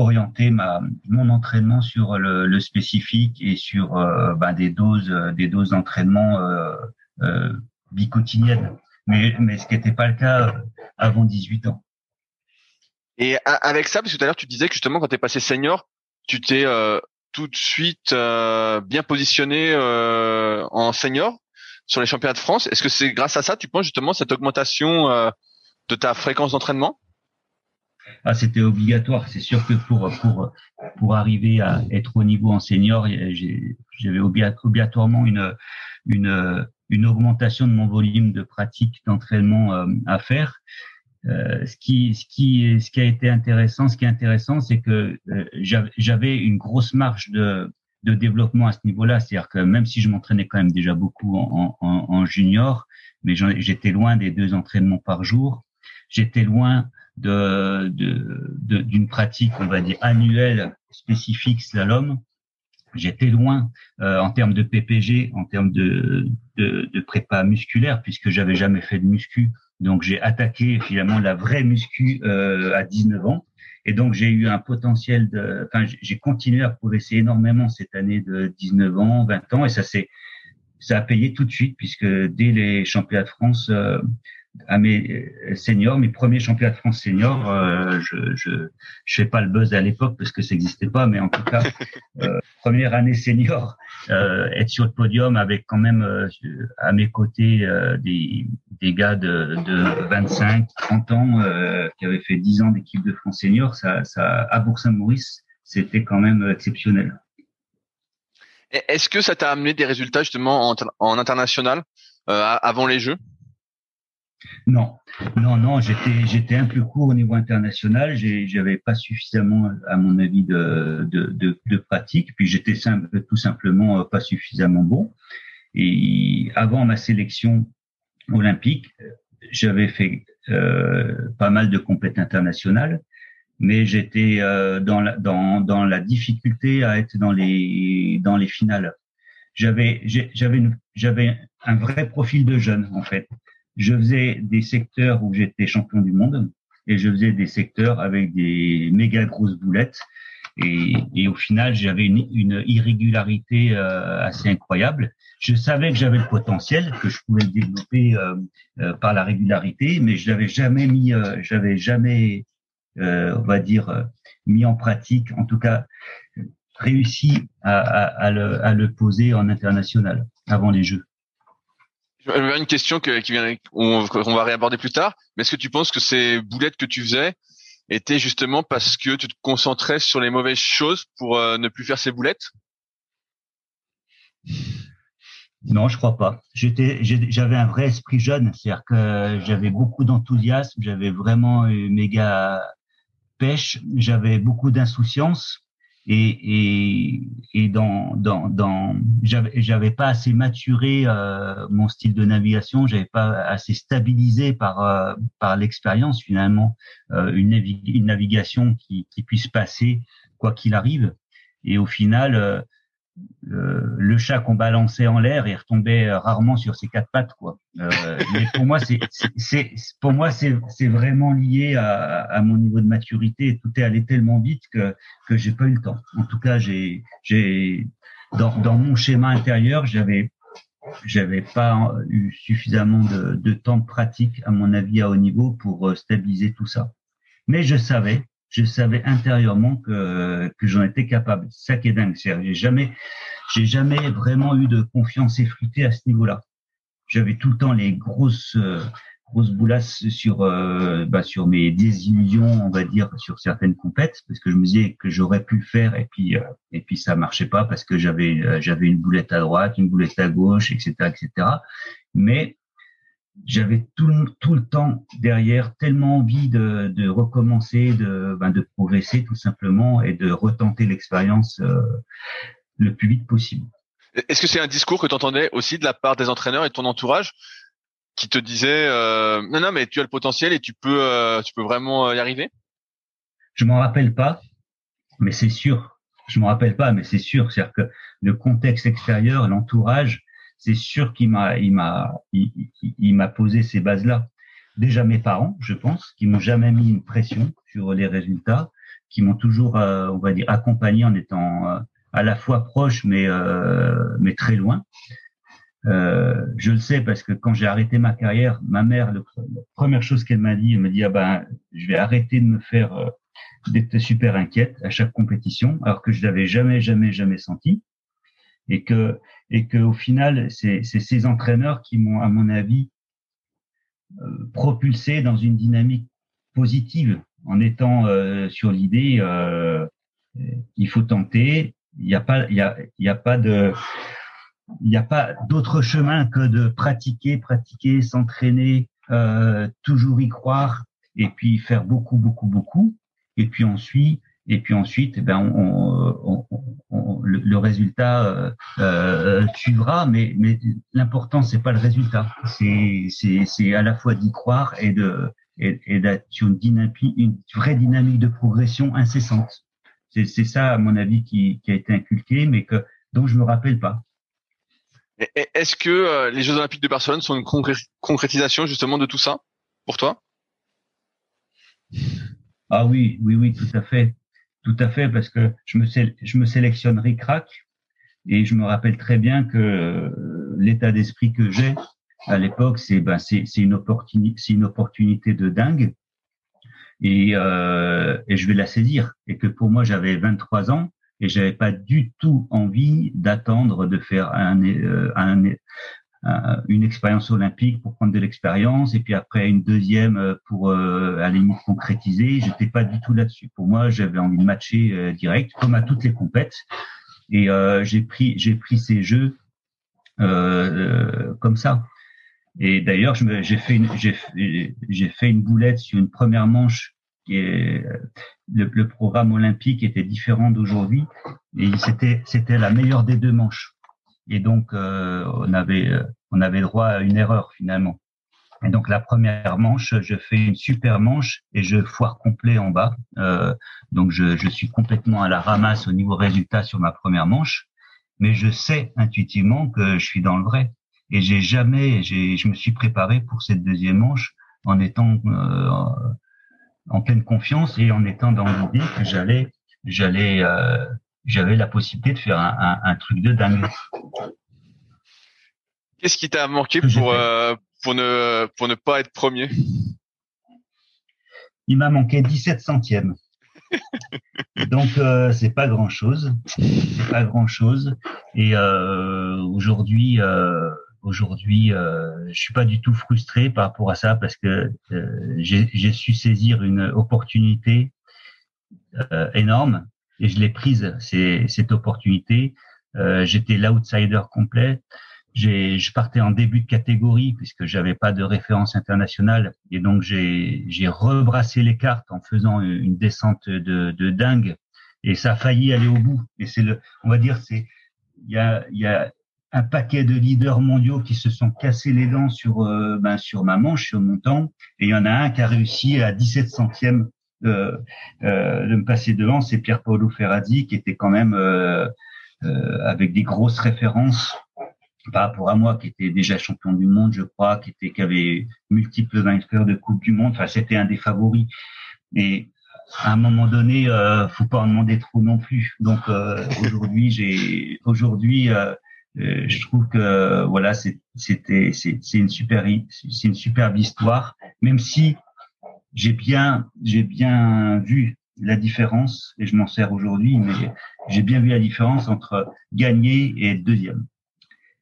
orienté ma mon entraînement sur le, le spécifique et sur euh, ben, des doses des doses d'entraînement euh, euh, mais, mais ce qui n'était pas le cas euh, avant 18 ans. Et avec ça, parce que tout à l'heure tu disais que justement quand tu es passé senior, tu t'es euh, tout de suite euh, bien positionné euh, en senior sur les championnats de France. Est-ce que c'est grâce à ça, tu penses justement cette augmentation euh, de ta fréquence d'entraînement? Ah, c'était obligatoire. C'est sûr que pour pour pour arriver à être au niveau en senior, j'avais obligatoirement une une une augmentation de mon volume de pratique d'entraînement euh, à faire. euh, ce qui, ce qui, ce qui a été intéressant, ce qui est intéressant, c'est que euh, j'avais une grosse marge de, de développement à ce niveau-là. C'est-à-dire que même si je m'entraînais quand même déjà beaucoup en, en, en junior, mais j'étais loin des deux entraînements par jour. J'étais loin d'une de, pratique, on va dire annuelle spécifique slalom. J'étais loin euh, en termes de PPG, en termes de, de, de prépa musculaire, puisque j'avais jamais fait de muscu. Donc j'ai attaqué finalement la vraie muscu euh, à 19 ans. Et donc j'ai eu un potentiel de, enfin j'ai continué à progresser énormément cette année de 19 ans, 20 ans, et ça s'est, ça a payé tout de suite puisque dès les championnats de France, euh, à mes euh, seniors, mes premiers championnats de France seniors, euh, je, je je fais pas le buzz à l'époque parce que ça n'existait pas, mais en tout cas euh, première année senior, euh, être sur le podium avec quand même euh, à mes côtés des des gars de, de 25, 30 ans qui avaient fait 10 ans d'équipe de France senior, ça ça à Bourg-Saint-Maurice, c'était quand même exceptionnel. Est-ce que ça t'a amené des résultats justement en, en international avant les Jeux? Non, non, non, j'étais, j'étais un peu court au niveau international. J'avais pas suffisamment, à mon avis, de, de, de, pratique. Puis j'étais tout simplement euh, pas suffisamment bon. Et avant ma sélection olympique, j'avais fait euh, pas mal de compétitions internationales, mais j'étais euh, dans, la, dans, dans la difficulté à être dans les dans les finales. J'avais j'avais j'avais un vrai profil de jeune en fait je faisais des secteurs où j'étais champion du monde et je faisais des secteurs avec des méga grosses boulettes. Et, et au final, j'avais une, une, irrégularité euh, assez incroyable. Je savais que j'avais le potentiel, que je pouvais le développer euh, euh, par la régularité, mais je l'avais jamais mis, j'avais jamais, on va dire, mis en pratique, en tout cas réussi à, à, à, le, à le poser en international avant les Jeux. Une question que, qui vient, on, va réaborder plus tard. Mais est-ce que tu penses que ces boulettes que tu faisais étaient justement parce que tu te concentrais sur les mauvaises choses pour euh, ne plus faire ces boulettes? Non, je crois pas. J'étais, j'avais un vrai esprit jeune, c'est-à-dire que j'avais beaucoup d'enthousiasme, j'avais vraiment une méga pêche, j'avais beaucoup d'insouciance et, et, et dans, dans, dans j'avais, pas assez maturé euh, mon style de navigation, j'avais pas assez stabilisé par euh, par l'expérience finalement euh, une, une navigation qui, qui puisse passer quoi qu'il arrive. Et au final, euh, le chat qu'on balançait en l'air, il retombait rarement sur ses quatre pattes, quoi. Euh, mais pour moi, c'est, pour moi, c'est, vraiment lié à, à, mon niveau de maturité. Tout est allé tellement vite que que j'ai pas eu le temps. En tout cas, j'ai, j'ai dans, dans mon schéma intérieur, j'avais j'avais pas eu suffisamment de, de temps pratique, à mon avis, à haut niveau pour euh, stabiliser tout ça. Mais je savais je savais intérieurement que, que j'en étais capable. Ça qui est dingue. J'ai jamais, j'ai jamais vraiment eu de confiance effritée à ce niveau-là. J'avais tout le temps les grosses, euh, grosses boulasses sur, euh, bah, sur mes désillusions, on va dire, sur certaines compètes, parce que je me disais que j'aurais pu le faire et puis, euh, et puis ça marchait pas parce que j'avais, j'avais une boulette à droite, une boulette à gauche, etc., etc. Mais j'avais tout, tout le temps derrière tellement envie de, de recommencer, de, ben de progresser tout simplement et de retenter l'expérience euh, le plus vite possible. Est-ce que c'est un discours que tu entendais aussi de la part des entraîneurs et de ton entourage qui te disaient euh, non non mais tu as le potentiel et tu peux euh, tu peux vraiment y arriver? Je m'en rappelle pas, mais c'est sûr. Je m'en rappelle pas, mais c'est sûr. C'est-à-dire que le contexte extérieur, l'entourage, c'est sûr qu'il m'a, il m'a, il, m'a posé ces bases-là. Déjà mes parents, je pense, qui m'ont jamais mis une pression sur les résultats, qui m'ont toujours, euh, on va dire, accompagné en étant euh, à la fois proche, mais euh, mais très loin. je le sais parce que quand j'ai arrêté ma carrière, ma mère, la première chose qu'elle m'a dit, elle m'a dit ah ben je vais arrêter de me faire d'être super inquiète à chaque compétition, alors que je l'avais jamais, jamais, jamais senti et que et que au final c'est ces entraîneurs qui m'ont à mon avis euh, propulsé dans une dynamique positive en étant euh, sur l'idée euh, il faut tenter. Il n'y a pas il y a y a pas de il n'y a pas d'autre chemin que de pratiquer pratiquer s'entraîner euh, toujours y croire et puis faire beaucoup, beaucoup, beaucoup, et puis ensuite, et puis ensuite, eh ben, on, on, le, résultat euh, euh, suivra, mais, mais l'important c'est pas le résultat, c'est à la fois d'y croire et de et, d'être sur une dynamique, une vraie dynamique de progression incessante. C'est ça, à mon avis, qui, qui a été inculqué, mais que dont je me rappelle pas. Est-ce que euh, les Jeux Olympiques de Barcelone sont une concrétisation justement de tout ça pour toi? Ah oui, oui, oui, tout à fait, tout à fait, parce que je me je me sélectionne ric-rac et je me rappelle très bien que euh, l'état d'esprit que j'ai à l'époque, c'est ben c'est une une opportunité de dingue. Et euh, et je vais la saisir. Et que pour moi j'avais 23 ans et j'avais pas du tout envie d'attendre de faire un, euh, un, une expérience olympique pour prendre de l'expérience et puis après une deuxième euh, pour euh, la limite concrétiser. J'étais pas du tout là-dessus. Pour moi, j'avais envie de matcher euh, direct, comme à toutes les compètes. Et euh, j'ai pris j'ai pris ces jeux comme ça. Et d'ailleurs, j'ai fait une j'ai fait une boulette sur une première manche et le, le, programme olympique était différent d'aujourd'hui et c'était c'était la meilleure des deux manches et donc euh, on avait euh, on avait droit à une erreur finalement. Et donc la première manche je fais une super manche et je foire complet en bas. Euh, donc je, je suis complètement à la ramasse au niveau résultat sur ma première manche. Mais je sais intuitivement que je suis dans le vrai. Et j'ai jamais j'ai je me suis préparé pour cette deuxième manche en étant euh, en pleine confiance et en étant dans l'idée que j'allais, j'allais, euh, j'avais la possibilité de faire un, un, truc de dingue. Qu'est-ce qui t'a manqué pour euh, pour ne pour ne pas être premier? Il m'a manqué 17 centièmes. Donc euh, c'est pas grand chose, c'est pas grand chose. Et euh, aujourd'hui, euh, Aujourd'hui, je suis pas du tout frustré par rapport à ça parce que j'ai su saisir une opportunité énorme et je l'ai prise. Cette opportunité. Euh, J'étais l'outsider complet. Je partais en début de catégorie puisque j'avais pas de référence internationale et donc j'ai rebrassé les cartes en faisant une descente de, de dingue et ça a failli aller au bout. Et c'est le, on va dire, c'est il y a, y a un paquet de leaders mondiaux qui se sont cassés les dents sur euh, ben, sur ma manche, sur mon temps, et il y en a un qui a réussi à 17 centièmes euh, euh, de me passer devant, c'est Pierre Paolo Ferrazzi qui était quand même euh, avec des grosses références par rapport à moi, qui était déjà champion du monde, je crois, qui était qui avait multiples vainqueurs de coupe du monde. Enfin, c'était un des favoris. Et à un moment donné, euh, faut pas en demander trop non plus. Donc aujourd'hui, j'ai aujourd'hui euh, je trouve que voilà, c'était c'est une super c'est une superbe histoire, même si j'ai bien j'ai bien vu la différence et je m'en sers aujourd'hui, mais j'ai bien vu la différence entre gagner et être deuxième.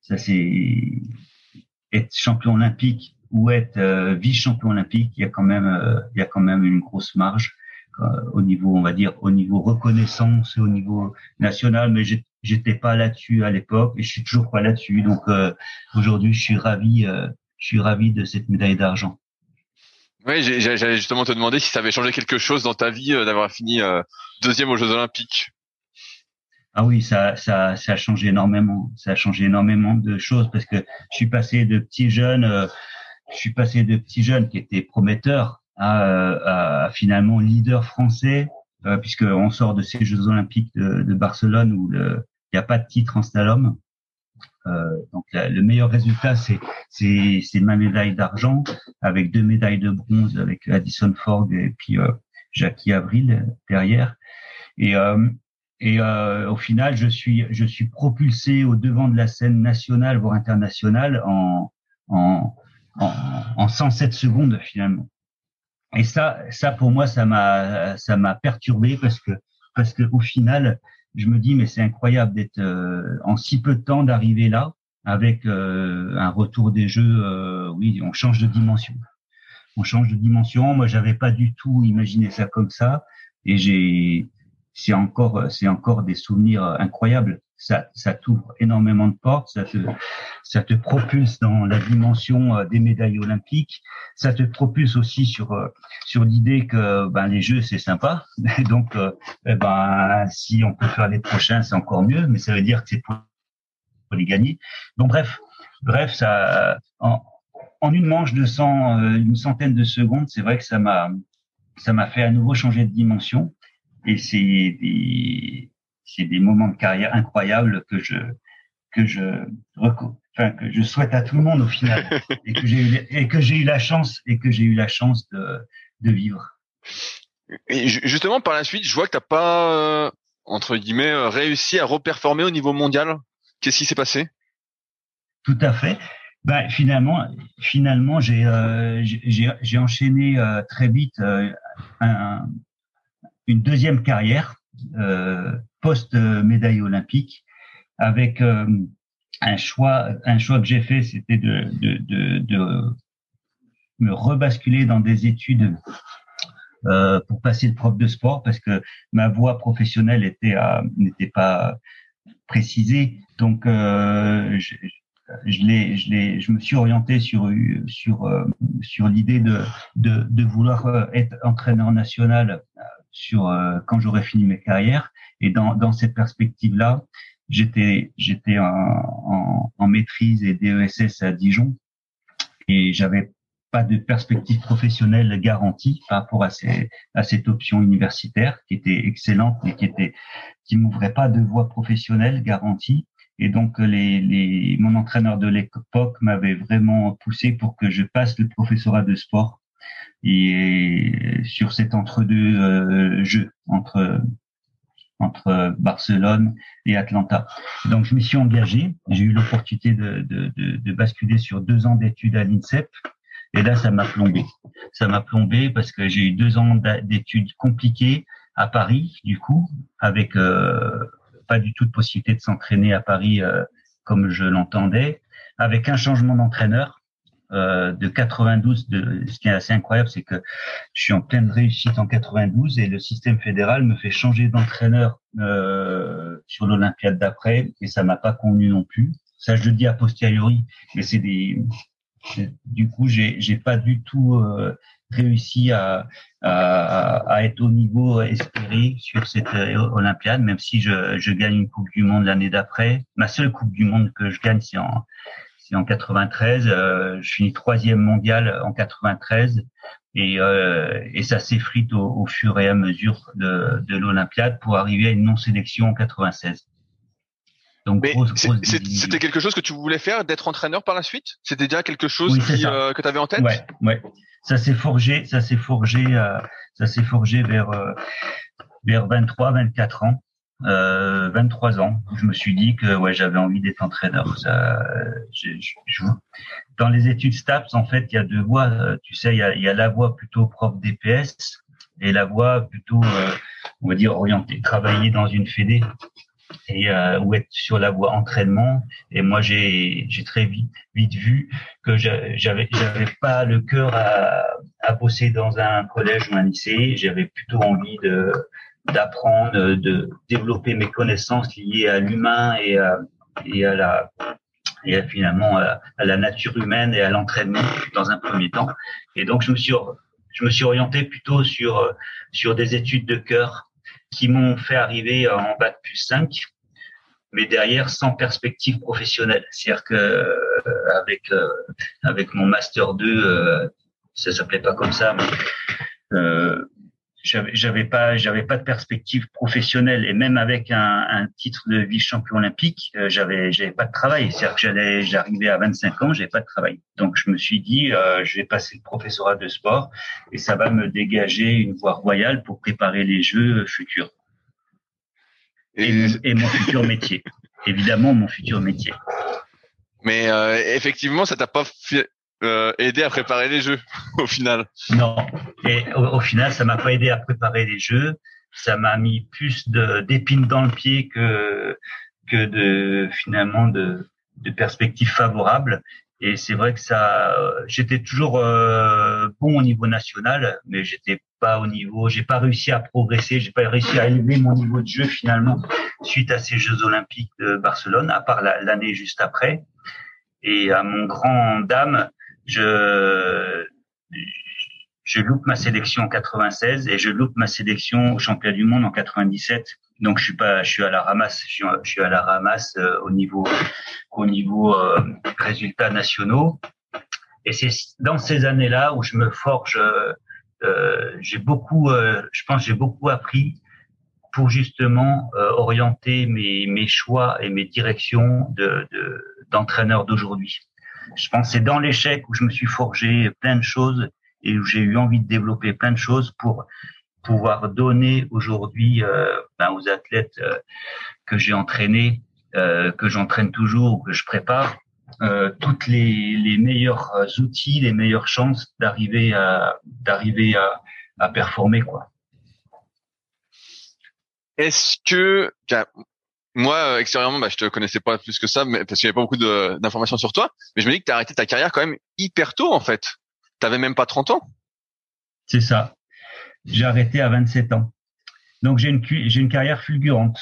Ça c'est être champion olympique ou être euh, vice-champion olympique, il y a quand même euh, il y a quand même une grosse marge au niveau on va dire au niveau reconnaissance et au niveau national, mais j'étais pas là-dessus à l'époque et je suis toujours pas là-dessus. Donc euh, aujourd'hui, je suis ravi, euh, je suis ravi de cette médaille d'argent. Oui, j'allais justement te demander si ça avait changé quelque chose dans ta vie euh, d'avoir fini deuxième aux Jeux Olympiques. Ah oui, ça, ça, ça a changé énormément. Ça a changé énormément de choses parce que je suis passé de petits jeunes, je suis passé de petits jeunes qui étaient prometteurs à, à finalement leader français euh, puisqu'on sort de ces Jeux Olympiques de, de Barcelone où il n'y a pas de titre en slalom. Euh, donc le meilleur résultat, c'est ma médaille d'argent avec deux médailles de bronze avec Addison Ford et puis euh, Jackie Avril derrière. Et euh, au final, je suis propulsé au devant de la scène nationale voire internationale en 107 secondes finalement. Et ça, ça pour moi, ça m'a, ça m'a perturbé parce que, parce que au final, je me dis mais c'est incroyable d'être euh, en si peu de temps d'arriver là avec euh, un retour des jeux. Euh, oui, on change de dimension. On change de dimension. Moi, j'avais pas du tout imaginé ça comme ça, et j'ai, c'est encore, c'est encore des souvenirs incroyables. Ça, ça t'ouvre énormément de portes, ça te, ça te propulse dans la dimension euh, des médailles olympiques, ça te propulse aussi sur euh, sur l'idée que ben les jeux c'est sympa, donc euh, eh ben si on peut faire les prochains c'est encore mieux, mais ça veut dire que c'est pour les gagner. Donc bref, bref ça en, en une manche de 100, une centaine de secondes, c'est vrai que ça m'a ça m'a fait à nouveau changer de dimension et c'est c'est des moments de carrière incroyables que je que je enfin que je souhaite à tout le monde au final et que j'ai eu et que j'ai eu la chance et que j'ai eu la chance de de vivre. Et justement par la suite, je vois que t'as pas euh, entre guillemets euh, réussi à reperformer au niveau mondial. Qu'est-ce qui s'est passé? Tout à fait. Ben, finalement, finalement, j'ai euh, j'ai enchaîné euh, très vite un, une deuxième carrière euh, post médaille olympique avec euh, un choix un choix que j'ai fait c'était de, de, de, de, me rebasculer dans des études euh, pour passer le prof de sport parce que ma voie professionnelle était n'était pas précisée. Donc euh, je, je l'ai, je l'ai, je me suis orienté sur sur euh, sur l'idée de, de de vouloir être entraîneur national sur euh, quand j'aurais fini mes carrières. Et dans, dans cette perspective-là, j'étais j'étais en, en, en, maîtrise et DESS à Dijon et j'avais pas de perspective professionnelle garantie par rapport à, ces, à cette option universitaire qui était excellente mais qui était qui m'ouvrait pas de voie professionnelle garantie et donc les, les mon entraîneur de l'époque m'avait vraiment poussé pour que je passe le professorat de sport et sur cet entre-deux euh, jeu entre entre Barcelone et Atlanta. Donc je me suis engagé, j'ai eu l'opportunité de, de, de, de, basculer sur deux ans d'études à l'INSEP, et là ça m'a plombé. Ça m'a plombé parce que j'ai eu deux ans d'études compliquées à Paris, du coup, avec euh, pas du tout de possibilité de s'entraîner à Paris euh, comme je l'entendais, avec un changement d'entraîneur euh, de 92. De, ce qui est assez incroyable, c'est que je suis en pleine réussite en 92 et le système fédéral me fait changer d'entraîneur euh, sur l'Olympiade d'après et ça m'a pas convenu non plus. Ça, je le dis a posteriori, mais c'est des. Du coup, j'ai j'ai pas du tout euh, réussi à, à, à, être au niveau espéré sur cette euh, Olympiade, même si je, je gagne une Coupe du Monde l'année d'après. Ma seule Coupe du Monde que je gagne, c'est en c'est en 93. Euh, je finis troisième mondial en 93 et, euh, et ça s'effrite au, au, fur et à mesure de, de l'Olympiade pour arriver à une non-sélection en 96. Donc c'était quelque chose que tu voulais faire, d'être entraîneur par la suite? C'était déjà quelque chose euh, que tu avais en tête? Ouais, ouais. Ça s'est forgé, ça s'est forgé, euh, ça s'est forgé vers euh, vers 23, 24 ans euh, 23 ans, je me suis dit que ouais, j'avais envie d'être entraîneur. Ça, je, je, dans les études STAPS, en fait, il y a deux voies. Euh, tu sais, il y a, y a la voie plutôt prof DPS et la voie plutôt, euh, on va dire, orientée, travailler dans une fédé et euh, ou être sur la voie entraînement. Et moi, j'ai j'ai très vite vite vu que j'avais j'avais pas le cœur à, à bosser dans un collège ou un lycée. J'avais plutôt envie de d'apprendre, de développer mes connaissances liées à l'humain et à, et à la et finalement à, la nature humaine et à l'entraînement dans un premier temps. Et donc je me suis je me suis orienté plutôt sur sur des études de cœur qui m'ont fait arriver en bac plus 5 mais derrière sans perspective professionnelle. C'est-à-dire que euh, avec euh, avec mon master 2 euh, ça s'appelait pas comme ça mais euh, j'avais pas j'avais pas de perspective professionnelle. Et même avec un, un titre de vice-champion olympique euh, j'avais j'avais pas de travail. C'est-à-dire que j'allais j'arrivais à 25 ans j'avais pas de travail. Donc je me suis dit euh, je vais passer le professorat de sport et ça va me dégager une voie royale pour préparer les jeux futurs. Et, et mon futur métier. Évidemment mon futur métier. Mais euh, effectivement ça t'a pas euh, aider à préparer les jeux au final. Non, et au, final, ça m'a pas aidé à préparer les jeux. Ça m'a mis plus d'épines dans le pied que que de finalement de, de perspectives favorables. Et c'est vrai que ça, j'étais toujours euh, bon au niveau national, mais j'étais pas au niveau, j'ai pas réussi à progresser, j'ai pas réussi à élever mon niveau de jeu finalement suite à ces Jeux Olympiques de Barcelone, à part l'année juste après. Et à mon grand dame, je je loupe ma sélection en 96 et je loupe ma sélection au championnat du monde en 97. Donc je suis pas, je suis à la ramasse, je suis, à la ramasse euh, au niveau au niveau euh, résultats nationaux. Et c'est dans ces années-là où je me forge. Euh, j'ai beaucoup, je pense, j'ai beaucoup appris pour justement orienter mes, mes choix et mes directions de d'entraîneur d'aujourd'hui. Je pense c'est dans l'échec où je me suis forgé plein de choses et où j'ai eu envie de développer plein de choses pour pouvoir donner aujourd'hui euh, ben, aux athlètes euh, que j'ai entraînés, euh, que j'entraîne toujours, que je prépare, toutes les, meilleurs outils, les meilleures chances d'arriver à, à, performer quoi. Est-ce que moi extérieurement bah, je te connaissais pas plus que ça mais parce qu'il y avait pas beaucoup d'informations sur toi mais je me dis que tu arrêté ta carrière quand même hyper tôt en fait T'avais même pas 30 ans C'est ça. J'ai arrêté à 27 ans. Donc j'ai une carrière fulgurante.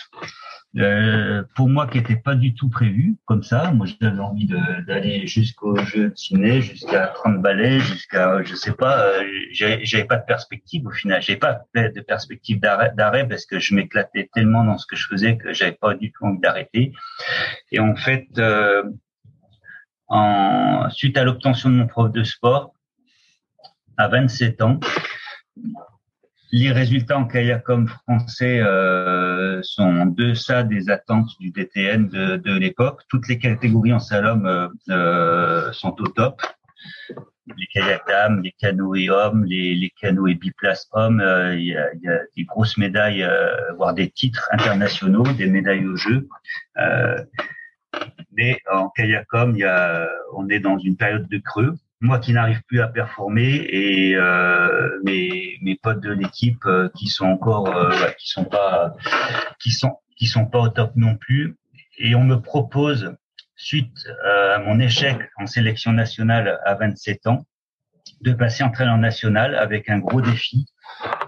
Euh, pour moi qui n'était pas du tout prévu comme ça. Moi j'avais envie d'aller jusqu'au jeu de ciné, jusqu'à 30 ballets, jusqu'à je sais pas. Euh, j'avais pas de perspective au final. J'avais pas de perspective d'arrêt parce que je m'éclatais tellement dans ce que je faisais que j'avais pas du tout envie d'arrêter. Et en fait, euh, en suite à l'obtention de mon prof de sport, à 27 ans. Les résultats en kayakом français euh, sont en deçà des attentes du DTN de, l'époque. Toutes les catégories en slalom euh, euh sont au top. Les kayak dames, les canoës hommes, les, les canoës biplace hommes. Euh, il y, a, y, a, des grosses médailles, euh, voire des titres internationaux, des médailles au jeu. mais en kayakom, il y a, on est dans une période de creux moi qui n'arrive plus à performer et euh, mes, mes potes de l'équipe euh, qui sont encore euh, qui sont pas qui sont qui sont pas au top non plus et on me propose suite euh, à mon échec en sélection nationale à 27 ans de passer entraîneur national avec un gros défi.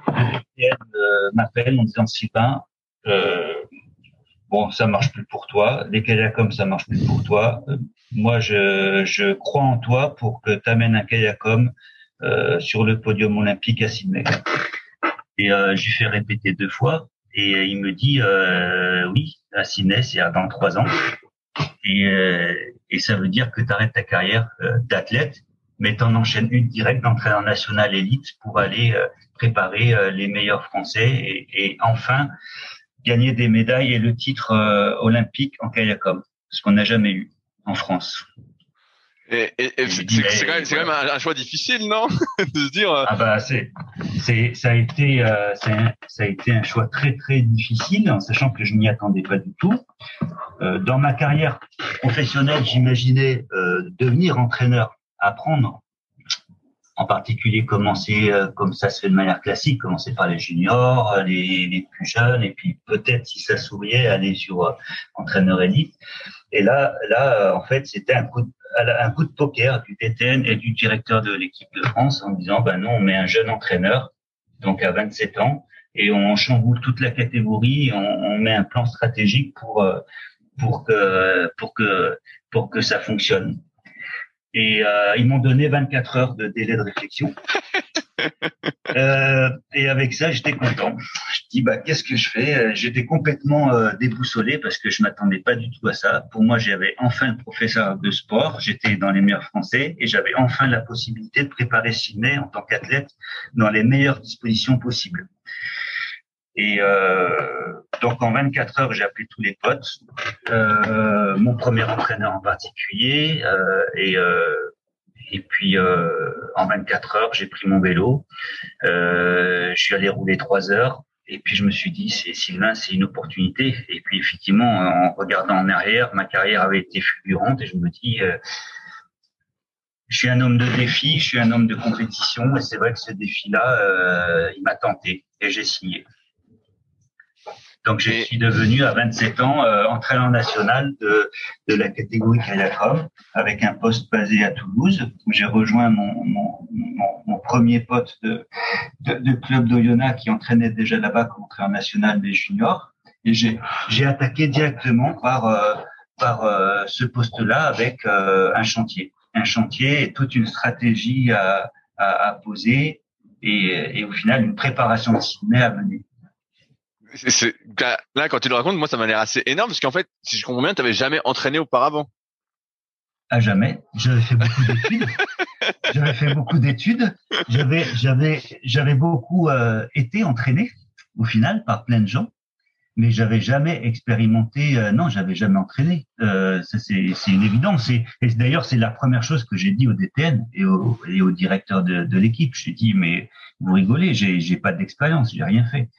Le m'appelle en disant Sylvain, euh, bon, ça marche plus pour toi. Les Kayacom, ça marche plus pour toi. Euh, moi, je, je crois en toi pour que tu amènes un Kayacom euh, sur le podium olympique à Sydney. Et euh, j'ai fait répéter deux fois. Et il me dit, euh, oui, à Sydney, c'est dans trois ans. Et, euh, et ça veut dire que tu arrêtes ta carrière euh, d'athlète, mais tu en enchaînes une directe d'entraîneur national élite pour aller préparer les meilleurs Français et, et enfin gagner des médailles et le titre euh, olympique en kayakom, ce qu'on n'a jamais eu en France. Et, c'est quand, quand, même un, choix difficile, non? De se dire. Euh, ah bah c'est, c'est, ça a été, euh, ça a été un choix très très difficile, en sachant que je m'y attendais pas du tout. Euh, dans ma carrière professionnelle, j'imaginais euh, devenir entraîneur, apprendre en particulier commencer euh, comme ça se fait de manière classique, commencer par les juniors, euh, les, les plus jeunes, et puis peut-être si ça souriait aller sur euh, entraîneur élite. Et là, là, en fait, c'était un coup de, un coup de poker du TTN et du directeur de l'équipe de France en disant, ben non, on met un jeune entraîneur, donc à 27 ans, et on chamboule toute la catégorie, on, on met un plan stratégique pour pour que pour que pour que ça fonctionne. Et euh, ils m'ont donné 24 heures de délai de réflexion. euh, et avec ça, j'étais content. Je dis bah qu'est-ce que je fais? J'étais complètement euh, déboussolé parce que je m'attendais pas du tout à ça. Pour moi, j'avais enfin le professeur de sport. J'étais dans les meilleurs français et j'avais enfin la possibilité de préparer Sydney en tant qu'athlète dans les meilleures dispositions possibles. Et euh, donc en 24 heures, j'ai appelé tous les potes, euh, mon premier entraîneur en particulier, euh, et euh, et puis euh, en 24 heures, j'ai pris mon vélo, euh, je suis allé rouler trois heures, et puis je me suis dit, c'est Sylvain, c'est une opportunité. Et puis effectivement, en regardant en arrière, ma carrière avait été fulgurante, et je me dis je suis un homme de défi, je suis un homme de compétition, et c'est vrai que ce défi-là, il m'a tenté, et j'ai signé. Donc, je suis devenu à 27 ans euh, entraîneur national de, de la catégorie Kayakrom avec un poste basé à Toulouse où j'ai rejoint mon, mon, mon, premier pote de, de, de club d'Oyonnax qui entraînait déjà là-bas comme entraîneur national des juniors. Et j'ai, j'ai attaqué directement par, euh, par euh, ce poste-là avec euh, un chantier. Un chantier et toute une stratégie à, à, à poser et, et au final une préparation de ciné à mener c'est, là, quand tu le racontes, moi, ça m'a l'air assez énorme parce qu'en fait, si je comprends bien, tu n'avais jamais entraîné auparavant. À jamais. J'avais fait beaucoup d'études. j'avais fait beaucoup d'études. J'avais, j'avais, j'avais beaucoup euh, été entraîné au final par plein de gens, mais j'avais jamais expérimenté. Euh, non, j'avais jamais entraîné. Euh, ça, c'est, c'est une évidence. Et, et d'ailleurs, c'est la première chose que j'ai dit au DTN et au, et au directeur de, de l'équipe. Je lui ai dit, mais vous rigolez, j'ai, j'ai pas d'expérience, j'ai rien fait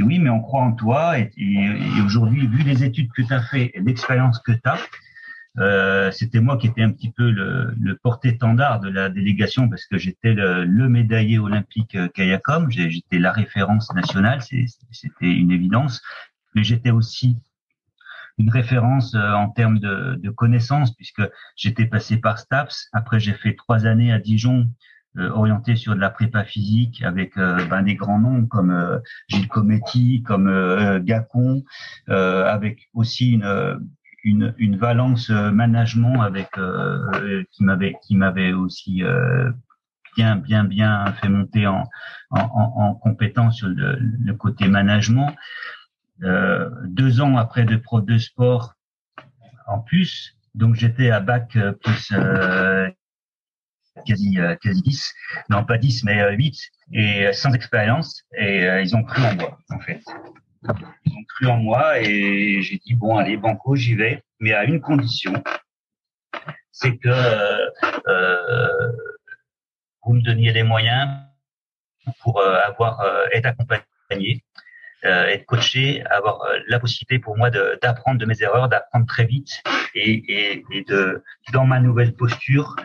oui, mais on croit en toi. Et, et, aujourd'hui, vu les études que tu as fait et l'expérience que tu as, euh, c'était moi qui étais un petit peu le, le porte-étendard de la délégation parce que j'étais le, le, médaillé olympique euh, Kayakom, j'étais la référence nationale, c'était une évidence, mais j'étais aussi une référence euh, en termes de, de connaissances puisque j'étais passé par STAPS, après j'ai fait trois années à Dijon orienté sur de la prépa physique avec euh, ben, des grands noms comme euh, Gilles Cometti, comme Gacon, avec aussi une, une, une valence management avec qui m'avait qui m'avait aussi bien bien bien fait monter en en, en compétence sur le, le côté management. deux ans après de pro de sport en plus, donc j'étais à bac plus quasi euh, quasi 10, non pas 10 mais 8 euh, et euh, sans expérience. Et ils ont cru en moi en fait. Ils ont cru en moi et j'ai dit bon allez banco j'y vais. Mais à une condition. C'est que euh, vous me donniez les moyens pour avoir être accompagné euh, être coaché, avoir la possibilité pour moi d'apprendre de, mes erreurs, d'apprendre très vite et, et, et, de dans ma nouvelle posture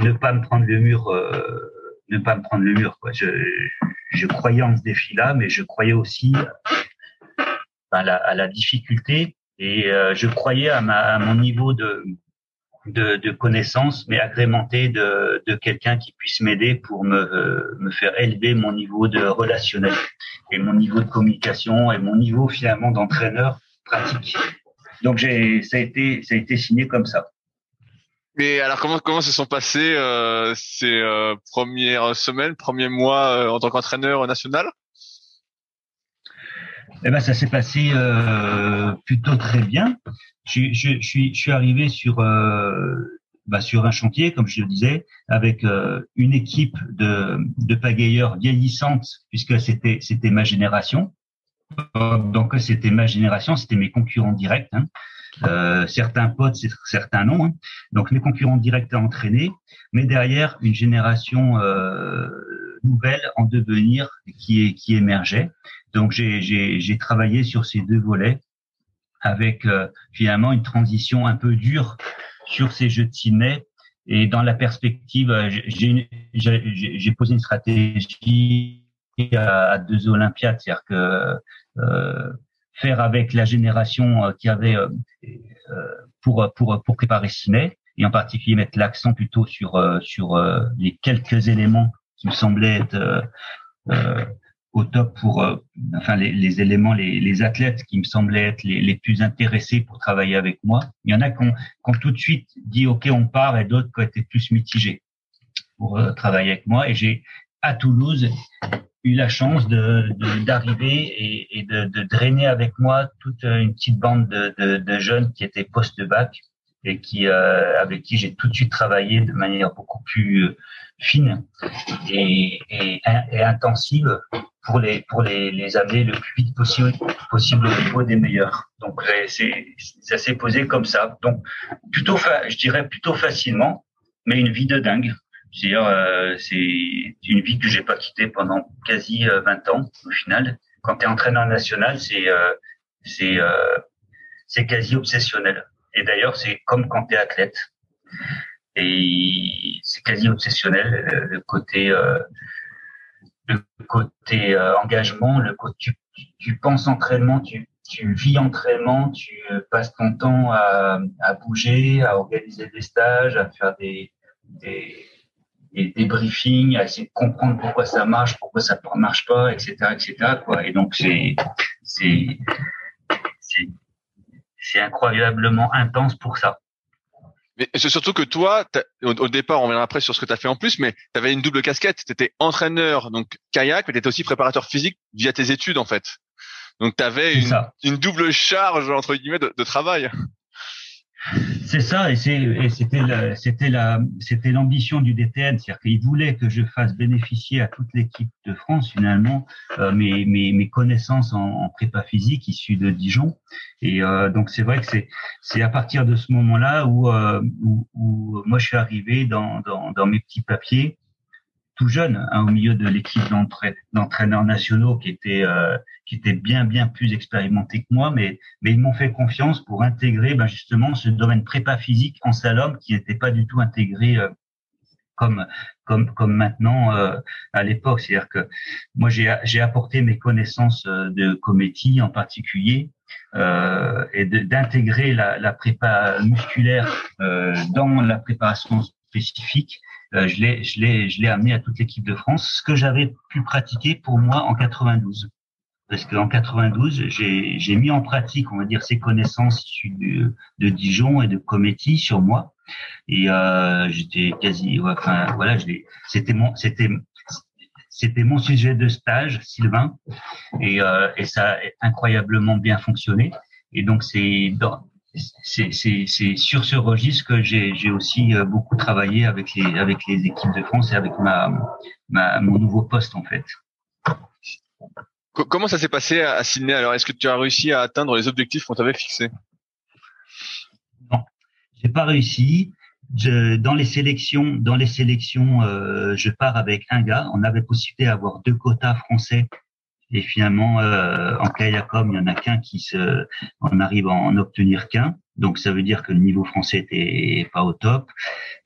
ne pas me prendre le mur, euh, ne pas me prendre le mur. Quoi. Je, je croyais en ce défi-là, mais je croyais aussi à la, à la difficulté et euh, je croyais à, ma, à mon niveau de, de, de connaissance, mais agrémenté de, de quelqu'un qui puisse m'aider pour me, me faire élever mon niveau de relationnel et mon niveau de communication et mon niveau finalement d'entraîneur pratique. Donc j'ai, ça a été, ça a été signé comme ça. Mais alors comment comment se sont passées euh, ces euh, premières semaines, premiers mois euh, en tant qu'entraîneur national? Eh ben ça s'est passé euh, plutôt très bien. Je, je, suis je suis arrivé sur euh, bah, sur un chantier comme je le disais avec une équipe de de pagayeurs vieillissantes puisque c'était c'était ma génération. Donc c'était ma génération, c'était mes concurrents directs. Hein. Euh, certains potes, certains non. Hein. Donc mes concurrents directs à entraîner, mais derrière une génération euh, nouvelle en devenir qui, qui émergeait. Donc j'ai travaillé sur ces deux volets avec euh, finalement une transition un peu dure sur ces jeux de Sydney. Et dans la perspective, euh, j'ai posé une stratégie à, deux Olympiades, c'est-à-dire que euh, faire avec la génération euh, qui avait euh, euh, pour pour pour préparer Ciné et en particulier mettre l'accent plutôt sur sur les quelques éléments qui me semblaient être au top pour enfin les, les éléments les, les, athlètes qui me semblaient être les, les, plus intéressés pour travailler avec moi. Il y en a qui ont tout de suite dit ok on part et d'autres qui ont été plus mitigés pour travailler avec moi. Et j'ai à Toulouse eu la chance de d'arriver et, de, drainer avec moi toute une petite bande de, de, jeunes qui étaient post-bac et qui euh, avec qui j'ai tout de suite travaillé de manière beaucoup plus euh, fine et, et, intensive pour les pour les, les amener le plus vite possible possible au niveau des meilleurs. Donc c'est ça s'est posé comme ça. Donc plutôt je dirais plutôt facilement, mais une vie de dingue. C'est-à-dire, euh, c'est une vie que j'ai pas quittée pendant quasi 20 euh, ans au final. Quand tu es entraîneur national, c'est euh, c'est c'est quasi obsessionnel. Et d'ailleurs, c'est comme quand tu es athlète. Et c'est quasi obsessionnel le côté le côté engagement, le côté tu, tu penses entraînement, tu tu vis entraînement, tu passes ton temps à, à, bouger, à organiser des stages, à faire des, des, des, briefings, à essayer de comprendre pourquoi ça marche, pourquoi ça ne marche pas, etc., etc. Quoi. Et donc c'est c'est c'est incroyablement intense pour ça. Mais c'est surtout que toi, au, départ, on reviendra après sur ce que tu as fait en plus, mais tu avais une double casquette. Tu étais entraîneur, donc kayak, mais tu étais aussi préparateur physique via tes études, en fait. Donc tu avais une, une, double charge, entre guillemets, de, de travail. C'est ça, et c'était la l'ambition du DTN, c'est-à-dire qu'il voulait que je fasse bénéficier à toute l'équipe de France finalement euh, mes, mes, mes connaissances en, en, prépa physique issues de Dijon, et euh, donc c'est vrai que c'est c'est à partir de ce moment-là où, euh, où, où moi je suis arrivé dans dans, dans mes petits papiers tout jeune, hein, au milieu de l'équipe d'entraîneurs nationaux qui étaient euh, qui étaient bien bien plus expérimentés que moi, mais mais ils m'ont fait confiance pour intégrer ben, justement ce domaine prépa physique en slalom qui n'était pas du tout intégré euh, comme comme comme maintenant euh, à l'époque. C'est-à-dire que moi j'ai j'ai apporté mes connaissances de comédie en particulier et d'intégrer la, la prépa musculaire dans la préparation spécifique euh, je l'ai, je l'ai, je l'ai amené à toute l'équipe de France, ce que j'avais pu pratiquer pour moi en 92. Parce qu'en 92, j'ai, j'ai mis en pratique, on va dire, ces connaissances issues de, de Dijon et de Cometti sur moi. Et euh, j'étais quasi, enfin voilà, je l'ai, c'était mon, c'était c'était mon sujet de stage, Sylvain, et, euh, et ça a incroyablement bien fonctionné. Et donc c'est dans, c'est sur ce registre que j'ai aussi euh, beaucoup travaillé avec les, avec les équipes de France et avec ma, ma mon nouveau poste en fait. Comment ça s'est passé à Sydney Alors, est-ce que tu as réussi à atteindre les objectifs qu'on t'avait fixés? Non, j'ai pas réussi. Je, dans les sélections, dans les sélections, euh, je pars avec un gars. On avait possibilité d'avoir deux quotas français et finalement, euh, en kayakom, il y en a qu'un qui se, on arrive à en obtenir qu'un. Donc ça veut dire que le niveau français était pas au top.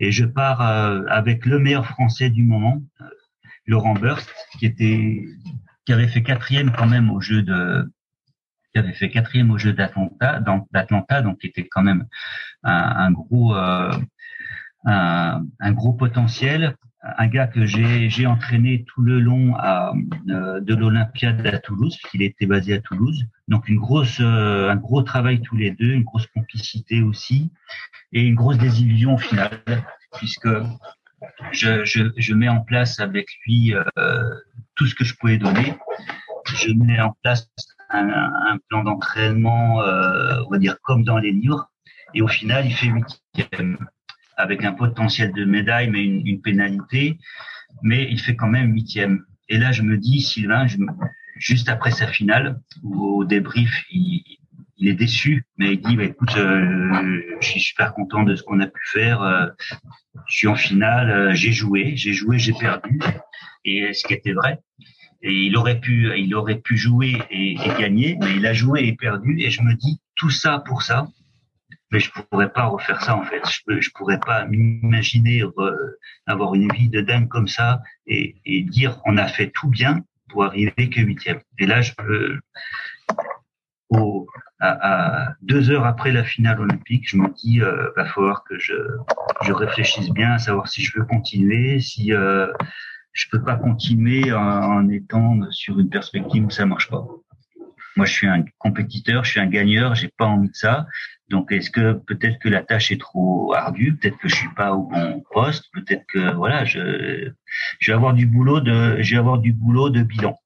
Et je pars euh, avec le meilleur français du moment, euh, Laurent Burst, qui était, qui avait fait quatrième quand même au jeu de, qui avait fait quatrième au jeu d'Atlanta, donc qui était quand même un, un gros, euh, un, un, gros potentiel un gars que j'ai entraîné tout le long à, euh, de l'Olympiade à Toulouse, puisqu'il était basé à Toulouse. Donc une grosse, euh, un gros travail tous les deux, une grosse complicité aussi, et une grosse désillusion au final, puisque je, je, je mets en place avec lui euh, tout ce que je pouvais donner. Je mets en place un, un plan d'entraînement, on va dire comme dans les livres, et au final il fait huitième avec un potentiel de médaille, mais une, une, pénalité. Mais il fait quand même huitième. Et là, je me dis, Sylvain, je, juste après sa finale, au débrief, il, il est déçu, mais il dit, bah, écoute, euh, je suis super content de ce qu'on a pu faire. Euh, je suis en finale, euh, j'ai joué, j'ai joué, j'ai perdu, et ce qui était vrai. Et il aurait pu, il aurait pu jouer et, et gagner, mais il a joué et perdu. Et je me dis, tout ça pour ça, mais je pourrais pas refaire ça en fait. Je, je pourrais pas m'imaginer avoir une vie de dingue comme ça et, et, dire on a fait tout bien pour arriver que huitième. Et là, je peux, au, à, à, deux heures après la finale olympique, je me dis euh, va falloir que je, je réfléchisse bien à savoir si je veux continuer, si euh, je peux pas continuer en, en étant sur une perspective où ça marche pas. Moi, je suis un compétiteur, je suis un gagneur, j'ai pas envie de ça. Donc, est-ce que peut-être que la tâche est trop ardue, peut-être que je suis pas au bon poste, peut-être que voilà, je, je vais avoir du boulot de, je vais avoir du boulot de bilan.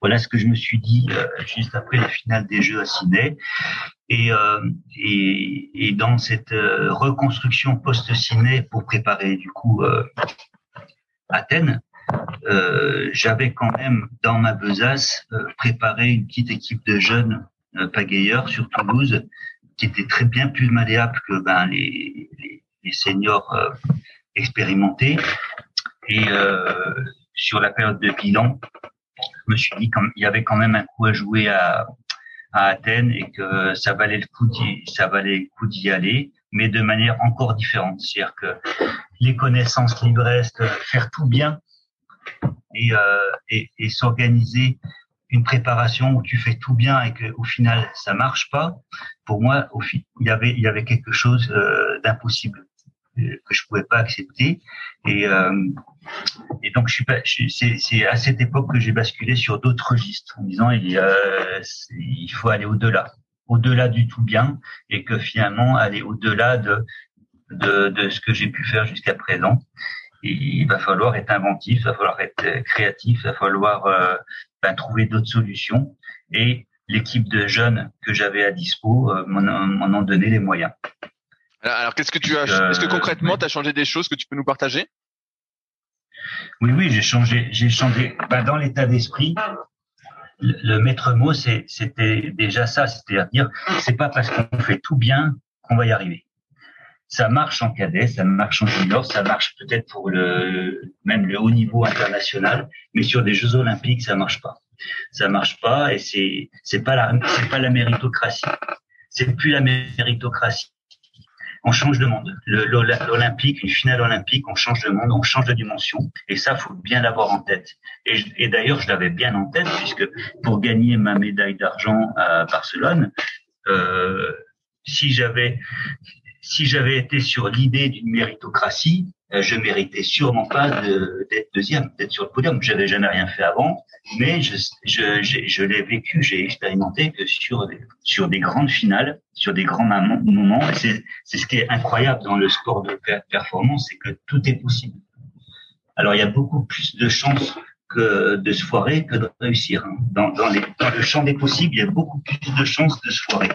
Voilà ce que je me suis dit euh, juste après la finale des Jeux à Sydney. Et, euh, et, et, dans cette euh, reconstruction post-Sydney pour préparer du coup euh, Athènes, euh, j'avais quand même dans ma besace préparé une petite équipe de jeunes pagayeurs sur Toulouse qui était très bien plus malléable que ben, les, seniors euh, expérimentés. Et euh, sur la période de bilan, je me suis dit qu'il y avait quand même un coup à jouer à, Athènes et que ça valait le coup d'y, ça valait le coup d'y aller, mais de manière encore différente. C'est-à-dire que les connaissances libres faire tout bien et, euh, et s'organiser une préparation où tu fais tout bien et que au final ça marche pas, pour moi, au il y avait il y avait quelque chose euh, d'impossible euh, que je pouvais pas accepter. Et euh, et donc je suis pas c'est à cette époque que j'ai basculé sur d'autres registres en disant il il faut aller au-delà. Au-delà du tout bien et que finalement aller au-delà de de, de ce que j'ai pu faire jusqu'à présent. Il va falloir être inventif, il va falloir être créatif, il va falloir euh, ben, trouver d'autres solutions. Et l'équipe de jeunes que j'avais à dispo euh, m'en ont donné les moyens. Alors, qu'est-ce que tu as Est-ce que concrètement, tu as changé des choses que tu peux nous partager? Oui, oui, j'ai changé. J'ai changé. Ben, dans l'état d'esprit, le, le maître mot, c'était déjà ça. C'est-à-dire, c'est pas parce qu'on fait tout bien qu'on va y arriver. Ça marche en cadet, ça marche en junior, ça marche peut-être pour le même le haut niveau international, mais sur des Jeux olympiques, ça marche pas. Ça marche pas et c'est c'est pas la c'est pas la méritocratie. C'est plus la méritocratie. On change de monde. L'Olympique, une finale olympique, on change de monde, on change de dimension. Et ça, faut bien l'avoir en tête. Et, d'ailleurs, je l'avais bien en tête puisque pour gagner ma médaille d'argent à Barcelone, euh, si j'avais si j'avais été sur l'idée d'une méritocratie, euh, je méritais sûrement pas d'être deuxième, d'être sur le podium. J'avais jamais rien fait avant, mais je, je, je l'ai vécu, j'ai expérimenté que sur des, sur des grandes finales, sur des grands moments. C'est c'est ce qui est incroyable dans le sport de performance, c'est que tout est possible. Alors il y a beaucoup plus de chances que de se foirer que de réussir. Hein. Dans, dans, les, dans le champ des possibles, il y a beaucoup plus de chances de se foirer.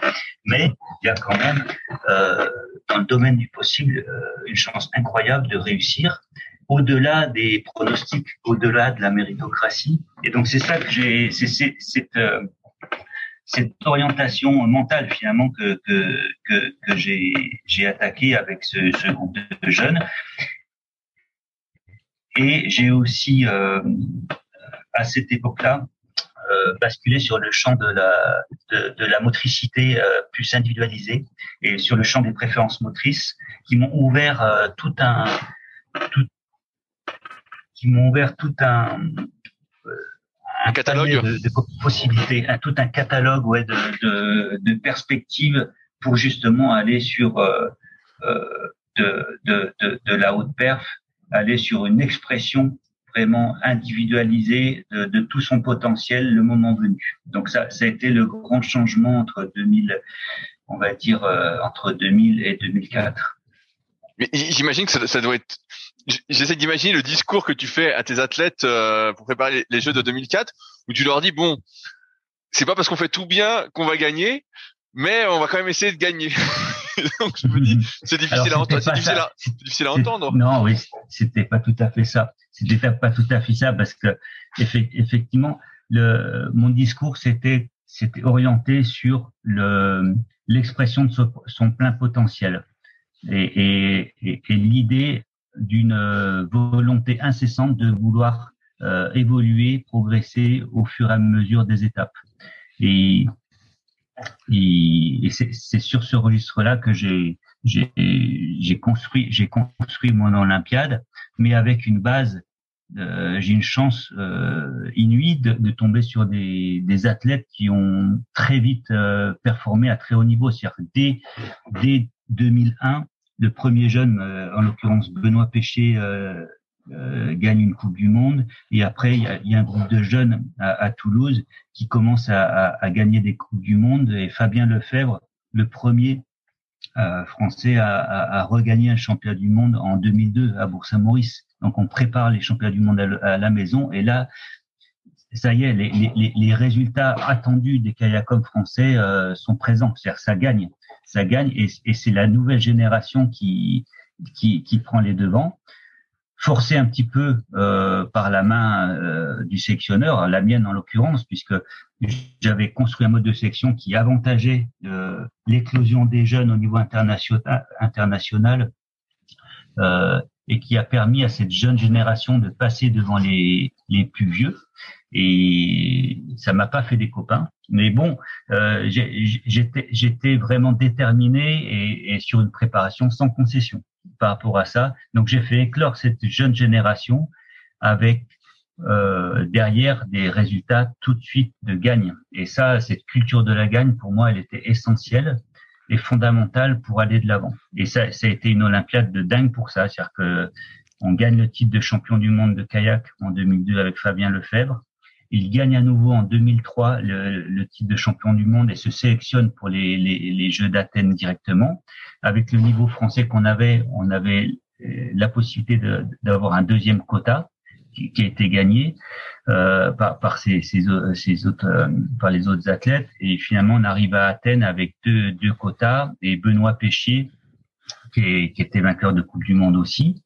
Mais il y a quand même, euh, dans le domaine du possible, euh, une chance incroyable de réussir au-delà des pronostics, au-delà de la méritocratie. Et donc c'est ça que j'ai, c'est cette, euh, cette orientation mentale finalement que que que, que j'ai j'ai attaqué avec ce, ce groupe de jeunes et j'ai aussi, euh, à cette époque-là, euh, basculé sur le champ de la, de, de la motricité euh, plus individualisée et sur le champ des préférences motrices qui m'ont ouvert euh, tout un, tout, qui m'ont ouvert tout un, euh, un catalogue. de, de, possibilités, un, tout un catalogue ouais, de, de, de perspectives pour justement aller sur euh, de, de, de, de la haute perf aller sur une expression vraiment individualisée de, tout son potentiel le moment venu. Donc ça, ça a été le grand changement entre 2000, on va dire euh, entre 2000 et 2004. Mais j'imagine que ça, ça, doit être. J'essaie d'imaginer le discours que tu fais à tes athlètes euh, pour préparer les, Jeux de 2004, où tu leur dis bon, c'est pas parce qu'on fait tout bien qu'on va gagner, mais on va quand même essayer de gagner. Donc je me dis, c'est difficile, à entendre, difficile, à entendre. Non, oui, c'était pas tout à fait ça. C'était pas tout à fait ça parce que effectivement, le, mon discours c'était c'était orienté sur le l'expression de son, plein potentiel et, et, et, l'idée d'une volonté incessante de vouloir euh, évoluer, progresser au fur et à mesure des étapes. Et et, c'est sur ce registre-là que j'ai construit construit mon Olympiade, mais avec une base. Euh, j'ai une chance euh, inouïe de, de, tomber sur des, des, athlètes qui ont très vite euh, performé à très haut niveau. C'est-à-dire dès dès 2001, le premier jeune, euh, en l'occurrence Benoît Péché, euh, gagne une Coupe du Monde. Et après, il y a, y a un groupe de jeunes à, à Toulouse qui commence à, à, à, gagner des Coupes du Monde. Et Fabien Lefebvre, le premier euh, français à, à, regagner un championnat du monde en 2002 à Bourg-Saint-Maurice. Donc on prépare les championnats du monde à, la maison. Et là, ça y est, les, les, les résultats attendus des kayakums français euh, sont présents. C'est-à-dire ça gagne, ça gagne, et, et c'est la nouvelle génération qui, qui, qui prend les devants forcé un petit peu euh, par la main euh, du sectionneur, la mienne en l'occurrence, puisque j'avais construit un mode de section qui avantageait euh, l'éclosion des jeunes au niveau international, et qui a permis à cette jeune génération de passer devant les, les plus vieux. Et ça m'a pas fait des copains, mais bon, j'étais j'étais vraiment déterminé et, et sur une préparation sans concession par rapport à ça. Donc j'ai fait éclore cette jeune génération avec euh, derrière des résultats tout de suite de gagne. Et ça, cette culture de la gagne, pour moi, elle était essentielle et fondamentale pour aller de l'avant. Et ça, ça a été une Olympiade de dingue pour ça. C'est-à-dire que on gagne le titre de champion du monde de kayak en 2002 avec Fabien Lefebvre. Il gagne à nouveau en 2003 le, titre de champion du monde et se sélectionne pour les, Jeux d'Athènes directement. Avec le niveau français qu'on avait, on avait euh, la possibilité d'avoir un deuxième quota qui, qui a été gagné euh, par, par ces, autres, euh, par les autres athlètes. Et finalement, on arrive à Athènes avec deux, quotas et Benoît Péchier qui, qui était vainqueur de Coupe du Monde aussi.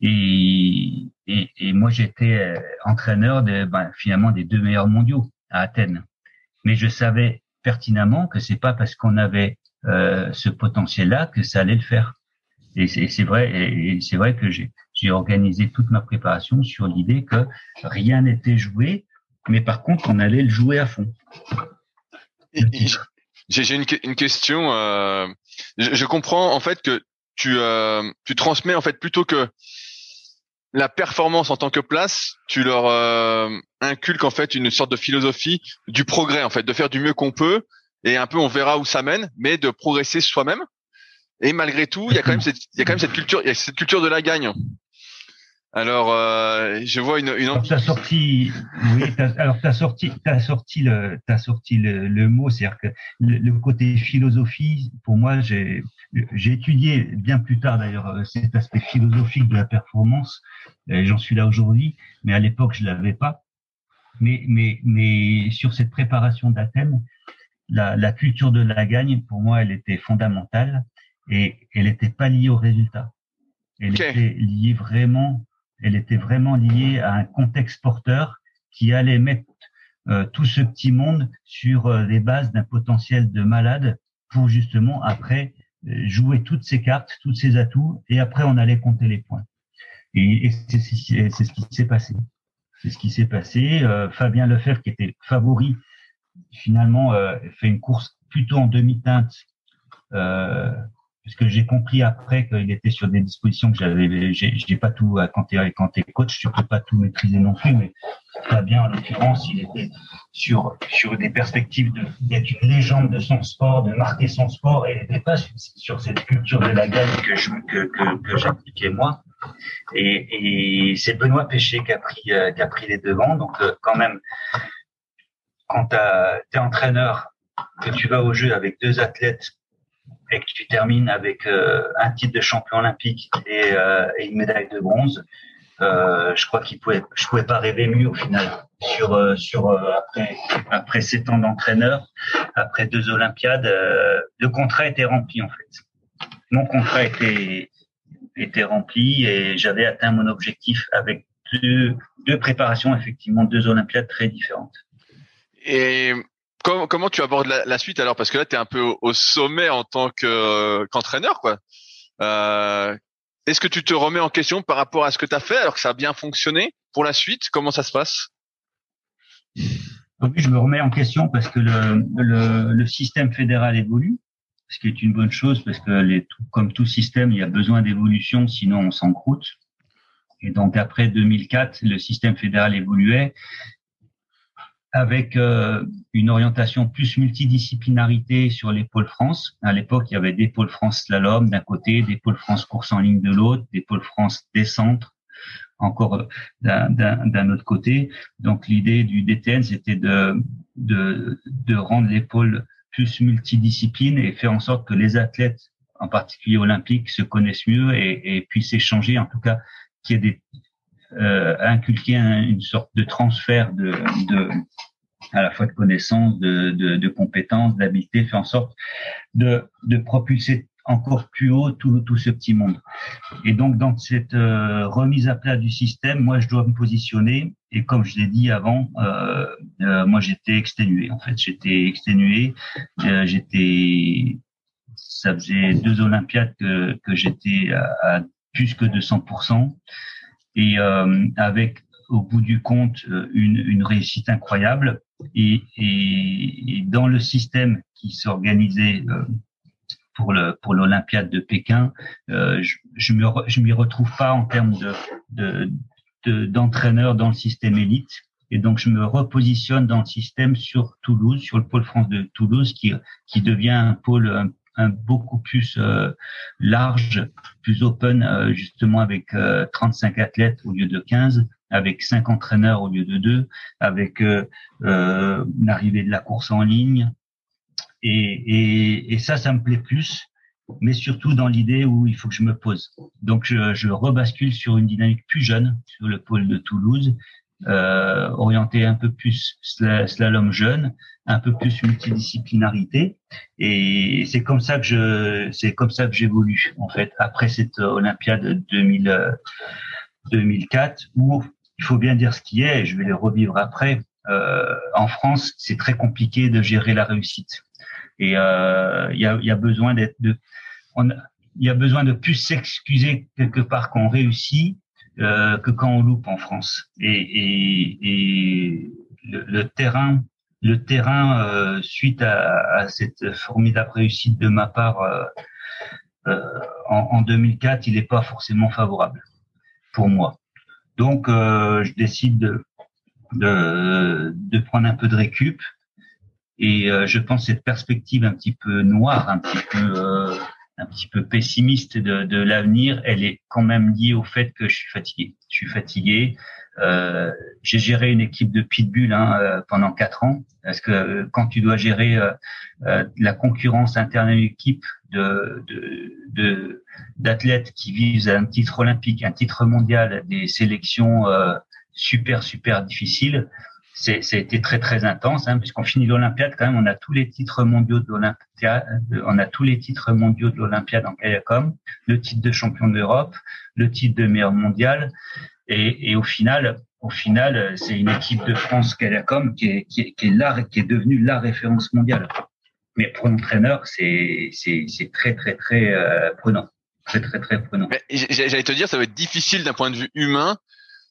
Et, et, et moi, j'étais euh, entraîneur de, ben, finalement des deux meilleurs mondiaux à Athènes. Mais je savais pertinemment que c'est pas parce qu'on avait euh, ce potentiel-là que ça allait le faire. Et c'est vrai, c'est vrai que j'ai organisé toute ma préparation sur l'idée que rien n'était joué, mais par contre, on allait le jouer à fond. J'ai une, une, question. Euh, je, je, comprends en fait que tu, euh, tu transmets en fait plutôt que la performance en tant que place, tu leur euh, inculques en fait une sorte de philosophie du progrès en fait, de faire du mieux qu'on peut et un peu on verra où ça mène, mais de progresser soi-même. Et malgré tout, il y a quand même cette, il y a quand même cette culture, il y a cette culture de la gagne. Alors, euh, je vois une. une... Tu as sorti, oui, as, alors tu as sorti, as sorti le, as sorti le, le mot, c'est-à-dire que le, le, côté philosophie, pour moi, j'ai, j'ai étudié bien plus tard d'ailleurs euh, cet aspect philosophique de la performance. J'en suis là aujourd'hui, mais à l'époque je l'avais pas. Mais, mais, mais sur cette préparation d'Athènes, la, la culture de la gagne, pour moi, elle était fondamentale et elle n'était pas liée au résultat. Elle okay. était liée vraiment, elle était vraiment liée à un contexte porteur qui allait mettre euh, tout ce petit monde sur euh, les bases d'un potentiel de malade pour justement après jouer toutes ses cartes, tous ses atouts, et après on allait compter les points. Et, c'est ce qui s'est passé. C'est ce qui s'est passé. Euh, Fabien Lefebvre, qui était favori, finalement euh, fait une course plutôt en demi-teinte puisque j'ai compris après qu'il était sur des dispositions que j'avais, j'ai pas tout quand t'es quand coach, tu peux pas tout maîtriser non plus, mais bien en l'occurrence, il était sur sur des perspectives d'être une légende de son sport, de marquer son sport, et il n'était pas sur, cette culture de la gagne que j'appliquais moi. Et, et c'est Benoît Péché qui a pris euh, qui a pris les devants, donc euh, quand même quand t'es entraîneur que tu vas au jeu avec deux athlètes et que tu termines avec euh, un titre de champion olympique et, euh, et une médaille de bronze, euh, je crois qu'il pouvait, je pouvais pas rêver mieux au final. Sur sur après après sept ans d'entraîneur, après deux Olympiades, le contrat était rempli en fait. Mon contrat était était rempli et j'avais atteint mon objectif avec deux, deux préparations effectivement deux Olympiades très différentes. Et comment, comment tu abordes la, suite alors? Parce que là, tu es un peu au, au, sommet en tant qu'entraîneur, quoi. Euh, Est-ce que tu te remets en question par rapport à ce que tu as fait alors que ça a bien fonctionné pour la suite? Comment ça se passe? Je me remets en question parce que le, le, le système fédéral évolue, ce qui est une bonne chose parce que les, comme tout système, il y a besoin d'évolution, sinon on s'encroute. Et donc après 2004, le système fédéral évoluait avec euh, une orientation plus multidisciplinarité sur les pôles France. À l'époque, il y avait des pôles France slalom d'un côté, des pôles France course en ligne de l'autre, des pôles France descente encore d'un autre côté. Donc l'idée du DTN, c'était de, de, de rendre les pôles plus multidisciplines et faire en sorte que les athlètes, en particulier olympiques, se connaissent mieux et, puissent échanger, en tout cas qu'il y ait des, euh, inculquer un, une sorte de transfert de, de à la fois de connaissances, de, de, de compétences, d'habiletés, faire en sorte de, de propulser encore plus haut tout, tout ce petit monde. Et donc, dans cette euh, remise à plat du système, moi, je dois me positionner. Et comme je l'ai dit avant, euh, euh, moi, j'étais exténué. En fait, j'étais exténué. Euh, j'étais, ça faisait deux Olympiades que, que j'étais à, à, plus que 200% et euh, avec au bout du compte euh, une, une réussite incroyable. Et, et, et, dans le système qui s'organisait euh, pour le pour l'Olympiade de Pékin, euh, je, je me je m'y retrouve pas en termes de, de d'entraîneurs dans le système élite. Et donc, je me repositionne dans le système sur Toulouse, sur le pôle France de Toulouse, qui, qui devient un pôle un, beaucoup plus euh, large, plus open, euh, justement avec 35 athlètes au lieu de 15, avec 5 entraîneurs au lieu de 2, avec l'arrivée de la course en ligne. Et, et, et ça, ça me plaît plus mais surtout dans l'idée où il faut que je me pose. Donc je, je, rebascule sur une dynamique plus jeune sur le pôle de Toulouse, euh, orienté un peu plus slalom jeune, un peu plus multidisciplinarité, et c'est comme ça que je, c'est comme ça que j'évolue en fait après cette Olympiade 2000, 2004 où il faut bien dire ce qui est, je vais le revivre après. Euh, en France, c'est très compliqué de gérer la réussite. Et euh, il y, a, y, a, besoin d'être de, il y a besoin de plus s'excuser quelque part quand on réussit euh, que quand on loupe en France. Et, et, et le, terrain, le terrain euh, suite à, à, cette formidable réussite de ma part euh en, en, 2004, il n'est pas forcément favorable pour moi. Donc, euh, je décide de, de, prendre un peu de récup. Et euh, je pense cette perspective un petit peu noire, un petit peu euh, un petit peu pessimiste de, de l'avenir, elle est quand même liée au fait que je suis fatigué. Je suis fatigué. Euh, j'ai géré une équipe de pitbull hein, euh, pendant quatre ans. Parce que euh, quand tu dois gérer la concurrence interne à une équipe de, de, d'athlètes qui visent un titre olympique, un titre mondial, des sélections super super difficiles, c'est, très très intense, hein, puisqu'on finit l'Olympiade quand même, on a tous les titres mondiaux de l'Olympiade, on a tous les titres mondiaux de l'Olympiade en kayakom, le titre de champion d'Europe, le titre de meilleur mondial, et, et au final, au final, c'est une équipe de France kayakom qui est qui est, qui est, qui est devenue la référence mondiale. Mais pour l'entraîneur, c'est c'est c'est très très très euh, prenant, très très très prenant. J'allais te dire, ça va être difficile d'un point de vue humain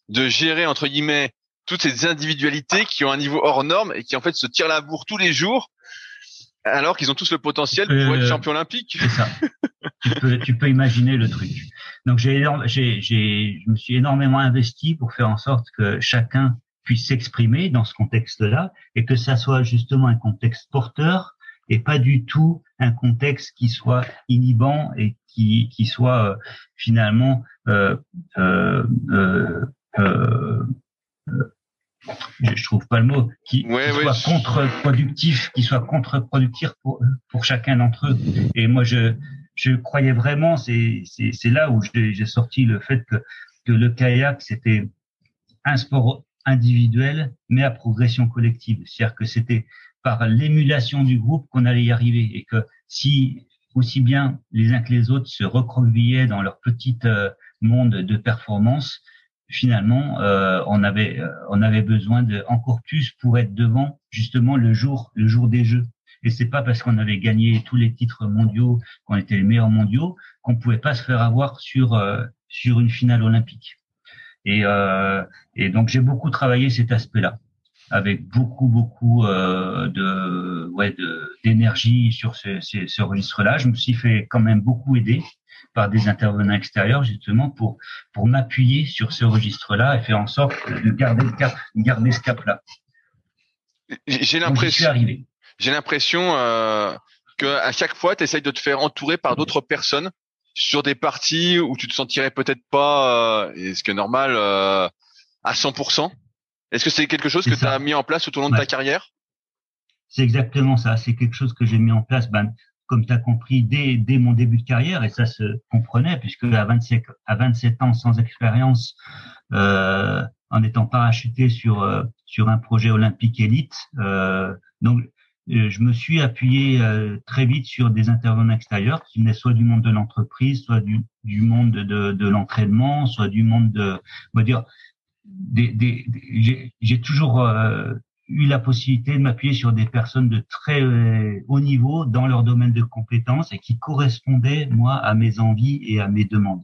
de gérer entre guillemets toutes ces individualités qui ont un niveau hors norme et qui en fait se tirent la bourre tous les jours alors qu'ils ont tous le potentiel pour être euh, champion olympique. C'est ça. tu, peux, tu peux imaginer le truc. Donc j'ai, j'ai, j'ai, je me suis énormément investi pour faire en sorte que chacun puisse s'exprimer dans ce contexte-là et que ça soit justement un contexte porteur et pas du tout un contexte qui soit inhibant et qui, qui soit euh, finalement euh, euh, euh, euh je, trouve pas le mot, qui, soit contre-productif, qui soit contre-productif pour, pour chacun d'entre eux. Et moi, je, je croyais vraiment, c'est, c'est, c'est là où j'ai sorti le fait que, que le kayak, c'était un sport individuel, mais à progression collective. C'est-à-dire que c'était par l'émulation du groupe qu'on allait y arriver et que si aussi bien les uns que les autres se recroquevillaient dans leur petit euh, monde de performance, finalement, euh, on avait euh, on avait besoin de encore plus pour être devant justement le jour le jour des Jeux. Et c'est pas parce qu'on avait gagné tous les titres mondiaux, qu'on était les meilleurs mondiaux, qu'on pouvait pas se faire avoir sur euh, sur une finale olympique. Et et donc j'ai beaucoup travaillé cet aspect-là, avec beaucoup beaucoup de ouais de d'énergie sur ce, ce, ce registre-là. Je me suis fait quand même beaucoup aider par des intervenants extérieurs justement pour pour m'appuyer sur ce registre-là et faire en sorte de garder le cap, garder ce cap-là. J'ai l'impression. J'ai l'impression euh, que à chaque fois, tu essayes de te faire entourer par d'autres personnes sur des parties où tu te sentirais peut-être pas, euh, et ce qui est normal, euh, à 100%. Est-ce que c'est quelque chose que tu as mis en place tout au long de ta carrière? C'est exactement ça. C'est quelque chose que j'ai mis en place. Ben, comme tu as compris, dès, dès mon début de carrière, et ça se comprenait, puisque à 27, à 27 ans sans expérience, euh, en étant parachuté sur, euh, sur un projet olympique élite, euh, donc euh, je me suis appuyé euh, très vite sur des intervenants extérieurs qui venaient soit du monde de l'entreprise, soit du, du monde de, de l'entraînement, soit du monde de, on va dire, des, des, j'ai toujours eu la possibilité de m'appuyer sur des personnes de très euh, haut niveau dans leur domaine de compétences et qui correspondaient, moi, à mes envies et à mes demandes.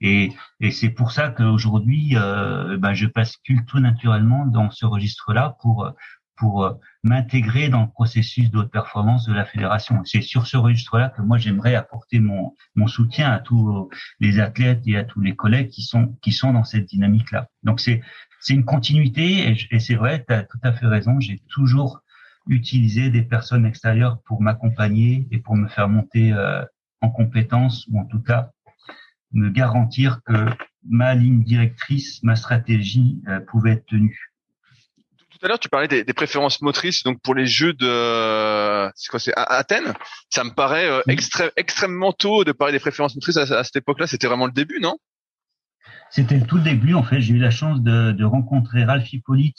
Et, et c'est pour ça qu'aujourd'hui, euh, ben, je bascule tout naturellement dans ce registre-là pour pour euh, m'intégrer dans le processus de haute performance de la fédération. C'est sur ce registre-là que moi j'aimerais apporter mon, mon soutien à tous les athlètes et à tous les collègues qui sont qui sont dans cette dynamique-là. Donc c'est c'est une continuité et, c'est vrai, tu tout à fait raison. J'ai toujours utilisé des personnes extérieures pour m'accompagner et pour me faire monter euh, en compétences ou en tout cas me garantir que ma ligne directrice, ma stratégie euh, pouvait être tenue. Tout à l'heure, tu parlais des, des, préférences motrices. Donc pour les Jeux de, c'est quoi, c'est Athènes. Ça me paraît euh, extrêmement tôt de parler des préférences motrices à, cette époque-là. C'était vraiment le début, non? C'était le tout début. En fait, j'ai eu la chance de, de rencontrer Ralph Hippolyte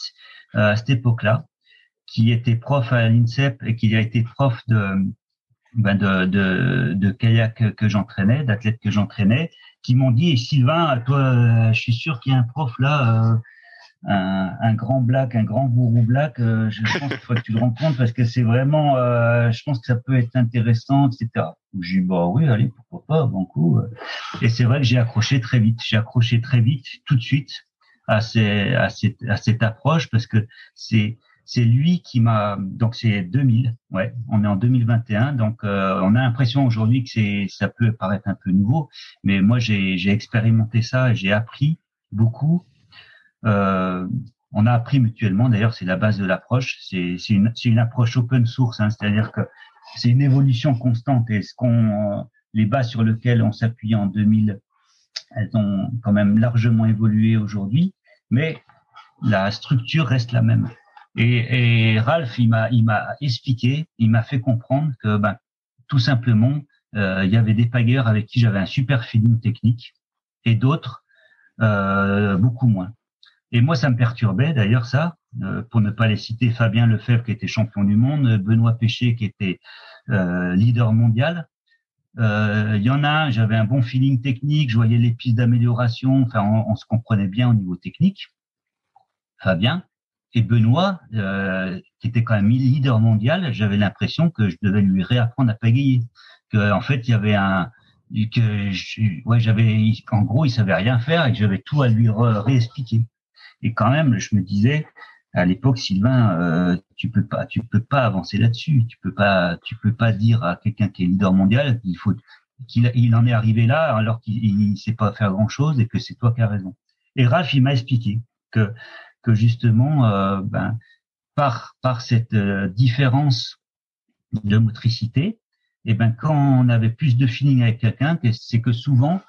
euh, à cette époque-là, qui était prof à l'INSEP et qui a été prof de ben de, de, de kayak que j'entraînais, d'athlètes que j'entraînais, qui m'ont dit Sylvain, toi, euh, je suis sûr qu'il y a un prof là, euh, un, un, grand black, un grand gourou black. Euh, je pense qu'il faut que tu le rencontres parce que c'est vraiment, je pense que ça peut être intéressant, etc. J'ai dit bah oui, allez, pourquoi pas, bon coup. Et c'est vrai que j'ai accroché très vite. J'ai accroché très vite, tout de suite, à, ces, à, cette, à cette approche parce que c'est c'est lui qui m'a donc c'est 2000 ouais on est en 2021 donc euh, on a l'impression aujourd'hui que c'est ça peut paraître un peu nouveau mais moi j'ai j'ai expérimenté ça j'ai appris beaucoup euh, on a appris mutuellement d'ailleurs c'est la base de l'approche. C'est une une approche open source hein, c'est-à-dire que c'est une évolution constante. Et ce qu'on les bases sur lesquelles on s'appuyait en 2000 elles ont quand même largement évolué aujourd'hui mais la structure reste la même. Et, et Ralph, il m'a, il m'a expliqué, il m'a fait comprendre que, ben, tout simplement, euh, il y avait des pagueurs avec qui j'avais un super feeling technique et d'autres euh, beaucoup moins. Et moi, ça me perturbait d'ailleurs ça, euh, pour ne pas les citer, Fabien Lefebvre qui était champion du monde, Benoît Péché qui était euh, leader mondial. Euh, il y en a, j'avais un bon feeling technique, je voyais les pistes d'amélioration, enfin on, on, se comprenait bien au niveau technique. Fabien, et Benoît, euh, qui était quand même leader mondial, j'avais l'impression que je devais lui réapprendre à pagayer. Que en fait, il y avait un que je, ouais, j'avais en gros, il savait rien faire et que j'avais tout à lui réexpliquer. Et quand même, je me disais à l'époque, Sylvain, euh, tu peux pas, tu peux pas avancer là-dessus. Tu peux pas, tu peux pas dire à quelqu'un qui est leader mondial qu'il faut qu'il il en est arrivé là alors qu'il ne sait pas faire grand chose et que c'est toi qui as raison. Et Ralph, il m'a expliqué que que justement, euh, ben, par, par cette euh, différence de motricité, et ben quand on avait plus de feeling avec quelqu'un, c'est que souvent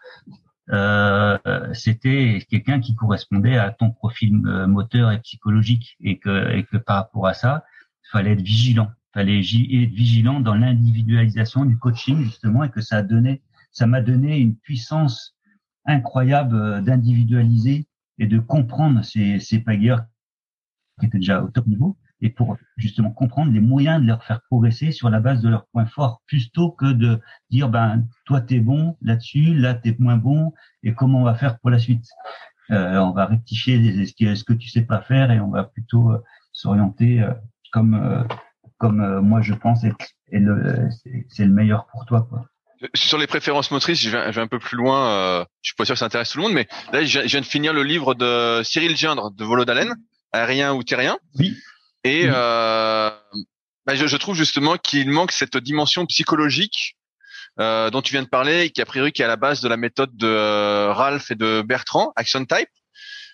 euh, c'était quelqu'un qui correspondait à ton profil moteur et psychologique, et que, et que par rapport à ça, fallait être vigilant, il fallait être vigilant dans l'individualisation du coaching justement, et que ça a donné, ça m'a donné une puissance incroyable d'individualiser et de comprendre ces, ces pageurs qui étaient déjà au top niveau et pour justement comprendre les moyens de leur faire progresser sur la base de leurs points forts plutôt que de dire ben toi t'es bon là-dessus là t'es moins bon et comment on va faire pour la suite? Euh, on va rectifier ce que, ce que tu sais pas faire et on va plutôt euh, s'orienter euh, comme euh, comme moi je pense et, le c'est le meilleur pour toi quoi sur les préférences motrices, je vais, un peu plus loin. Euh, je suis pas sûr que ça intéresse tout le monde, mais là, je, viens de finir le livre de Cyril Gindre de Volodalen, Aérien ou Terrien. Oui. Et Euh, bah, je, je, trouve justement qu'il manque cette dimension psychologique euh, dont tu viens de parler, et qui a priori qui est à la base de la méthode de euh, Ralph et de Bertrand, Action Type,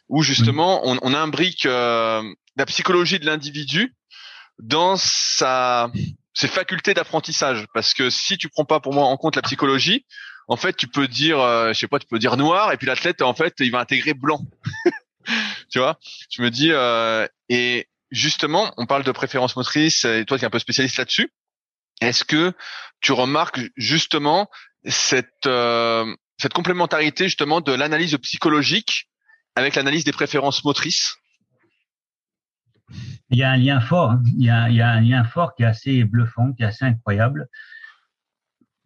où justement on, on imbrique euh, la psychologie de l'individu dans sa c'est facultés d'apprentissage. Parce que si tu prends pas pour moi en compte la psychologie, en fait, tu peux dire, euh, je sais pas, tu peux dire noir et puis l'athlète, en fait, il va intégrer blanc. tu vois? Je me dis euh, et justement, on parle de préférence motrice et toi qui es un peu spécialiste là-dessus. Est-ce que tu remarques justement cette euh, cette complémentarité justement de l'analyse psychologique avec l'analyse des préférences motrices? Il y a un lien fort. Hein. Un lien fort qui est assez bluffant, qui est assez incroyable.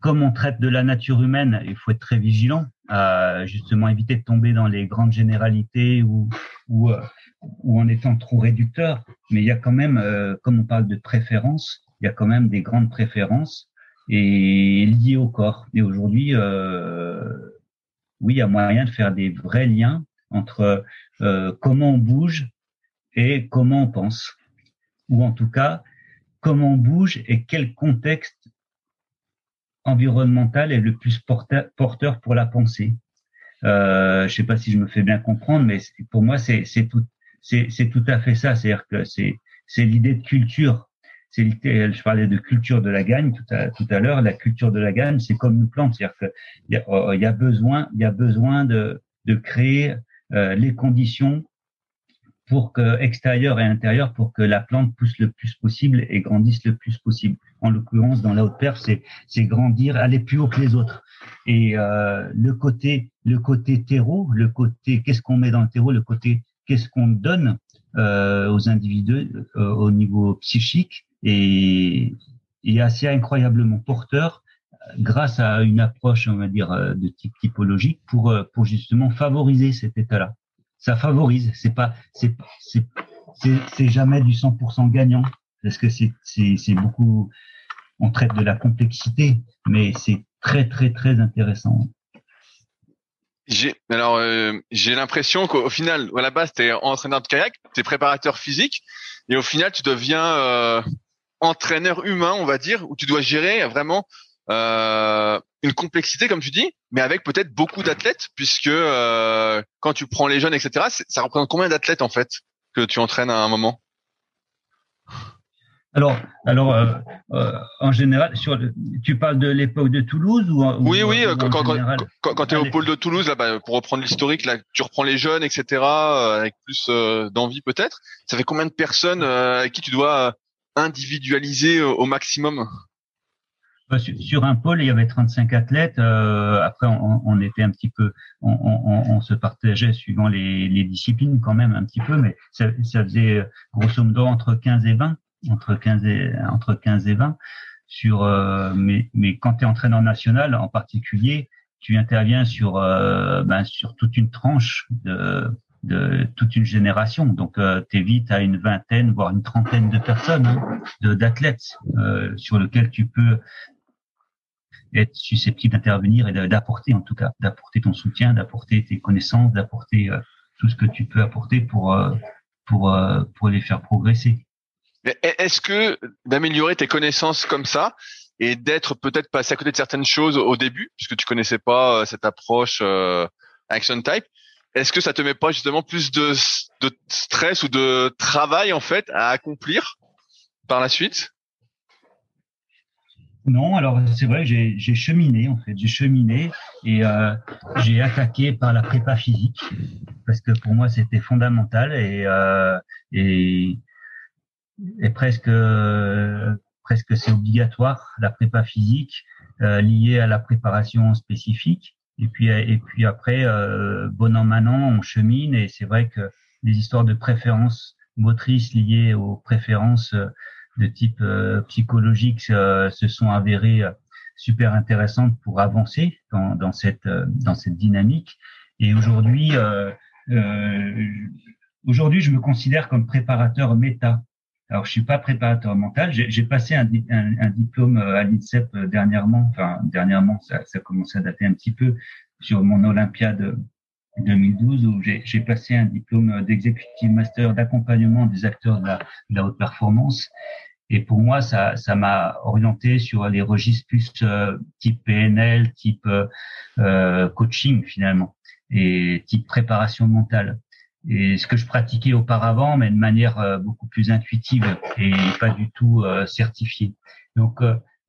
Comme on traite de la nature humaine, il faut être très vigilant, à justement éviter de tomber dans les grandes généralités ou, ou, euh, ou en étant trop réducteur. Mais il y a quand même, euh, comme on parle de préférences, il y a quand même des grandes préférences et liées au corps. Et aujourd'hui, euh, oui, il y a moyen de faire des vrais liens entre euh, comment on bouge et comment on pense. ou en tout cas comment on bouge et quel contexte environnemental est le plus porteur pour la pensée. Euh, je ne sais pas si je me fais bien comprendre, mais pour moi c'est tout c'est tout à fait ça. C'est-à-dire que c'est c'est l'idée de culture. C'est je parlais de culture de la gagne tout à tout à l'heure. La culture de la gagne, c'est comme une plante. C'est-à-dire qu'il y a, oh, il y a besoin il y a besoin de de créer euh, les conditions pour que extérieur et intérieur pour que la plante pousse le plus possible et grandisse le plus possible. En l'occurrence, dans la haute perf, c'est c'est grandir, aller plus haut que les autres. Et euh, le côté le côté terreau, le côté qu'est-ce qu'on met dans le terreau, le côté qu'est-ce qu'on donne euh, aux individus euh, au niveau psychique et, est assez incroyablement porteur grâce à une approche, on va dire, de type typologique pour pour justement favoriser cet état-là ça favorise. C'est pas, c'est, c'est, c'est jamais du 100% gagnant parce que c'est, c'est beaucoup. On traite de la complexité, mais c'est très très très intéressant. J'ai alors euh, j'ai l'impression qu'au final, à la base, tu es entraîneur de kayak, tu es préparateur physique, et au final, tu deviens euh, entraîneur humain, on va dire, où tu dois gérer vraiment euh, une complexité, comme tu dis, mais avec peut-être beaucoup d'athlètes, puisque euh, quand tu prends les jeunes, etc., ça représente combien d'athlètes en fait que tu entraînes à un moment? Alors, alors euh, euh, en général, sur, tu parles de l'époque de Toulouse ou, Oui, oui. quand, quand, quand, tu es au pôle de Toulouse, là, bah, pour reprendre l'historique, là, tu reprends les jeunes, etc., avec plus d'envie peut-être. Ça fait combien de personnes avec qui tu dois individualiser au maximum? Bah, sur un pôle, il y avait 35 athlètes. Euh, après, on, on, était un petit peu, on, on, on se partageait suivant les, les, disciplines quand même un petit peu, mais ça, ça, faisait grosso modo entre 15 et 20, entre 15 et entre 15 et 20. Sur, euh, mais, mais quand tu es entraîneur national, en particulier, tu interviens sur, euh, ben, sur toute une tranche de, de toute une génération. Donc, euh, tu es à une vingtaine, voire une trentaine de personnes, d'athlètes, euh, sur lesquels tu peux être susceptible d'intervenir et d'apporter en tout cas, d'apporter ton soutien, d'apporter tes connaissances, d'apporter euh, tout ce que tu peux apporter pour euh, pour euh, pour les faire progresser. Est-ce que d'améliorer tes connaissances comme ça et d'être peut-être passé à côté de certaines choses au début, puisque tu connaissais pas cette approche action type, est-ce que ça te met pas justement plus de, stress ou de travail en fait à accomplir par la suite? Non, alors c'est vrai, j'ai cheminé en fait, j'ai cheminé et euh, j'ai attaqué par la prépa physique parce que pour moi c'était fondamental euh, et, et presque presque c'est obligatoire la prépa physique euh, liée à la préparation spécifique et puis et puis après euh, bon an mal on chemine et c'est vrai que les histoires de préférences motrices liées aux préférences de type euh, psychologique se sont avérées euh, super intéressantes pour avancer dans, dans cette euh, dans cette dynamique. Et aujourd'hui, aujourd'hui, je me considère comme préparateur méta. Alors, je suis pas préparateur mental. J'ai passé un, un, diplôme à l'INSEP dernièrement. Enfin, dernièrement, ça, ça commence à dater un petit peu sur mon Olympiade 2012 où j'ai passé un diplôme d'executive master d'accompagnement des acteurs de la, de la, haute performance. Et pour moi, ça, ça m'a orienté sur les registres plus euh, type PNL, type euh, euh, coaching finalement, et type préparation mentale. Et ce que je pratiquais auparavant, mais de manière beaucoup plus intuitive et pas du tout certifiée. Donc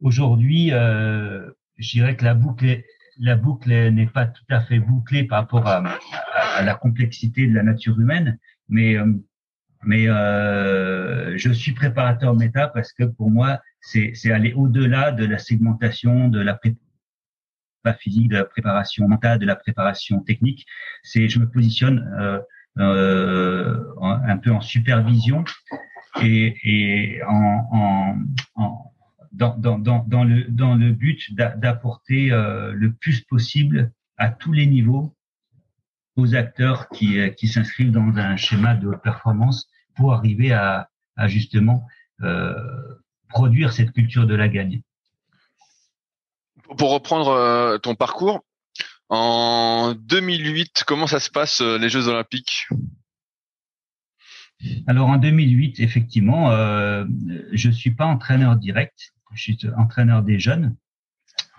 aujourd'hui, je dirais que la boucle, la boucle n'est pas tout à fait bouclée par rapport à, à, la complexité de la nature humaine, mais mais euh, je suis préparateur méta parce que pour moi, c'est aller au-delà de la segmentation, de la préparation physique, de la préparation mentale, de la préparation technique. C'est, je me positionne euh, euh, un peu en supervision et, et en, en, en dans, dans, dans, le, dans le but d'apporter euh, le plus possible à tous les niveaux aux acteurs qui, euh, qui s'inscrivent dans un schéma de performance pour arriver à, à justement euh, produire cette culture de la gagne. Pour reprendre euh, ton parcours, en 2008, comment ça se passe euh, les Jeux Olympiques? Alors en 2008, effectivement, euh, je suis pas entraîneur direct, je suis entraîneur des jeunes.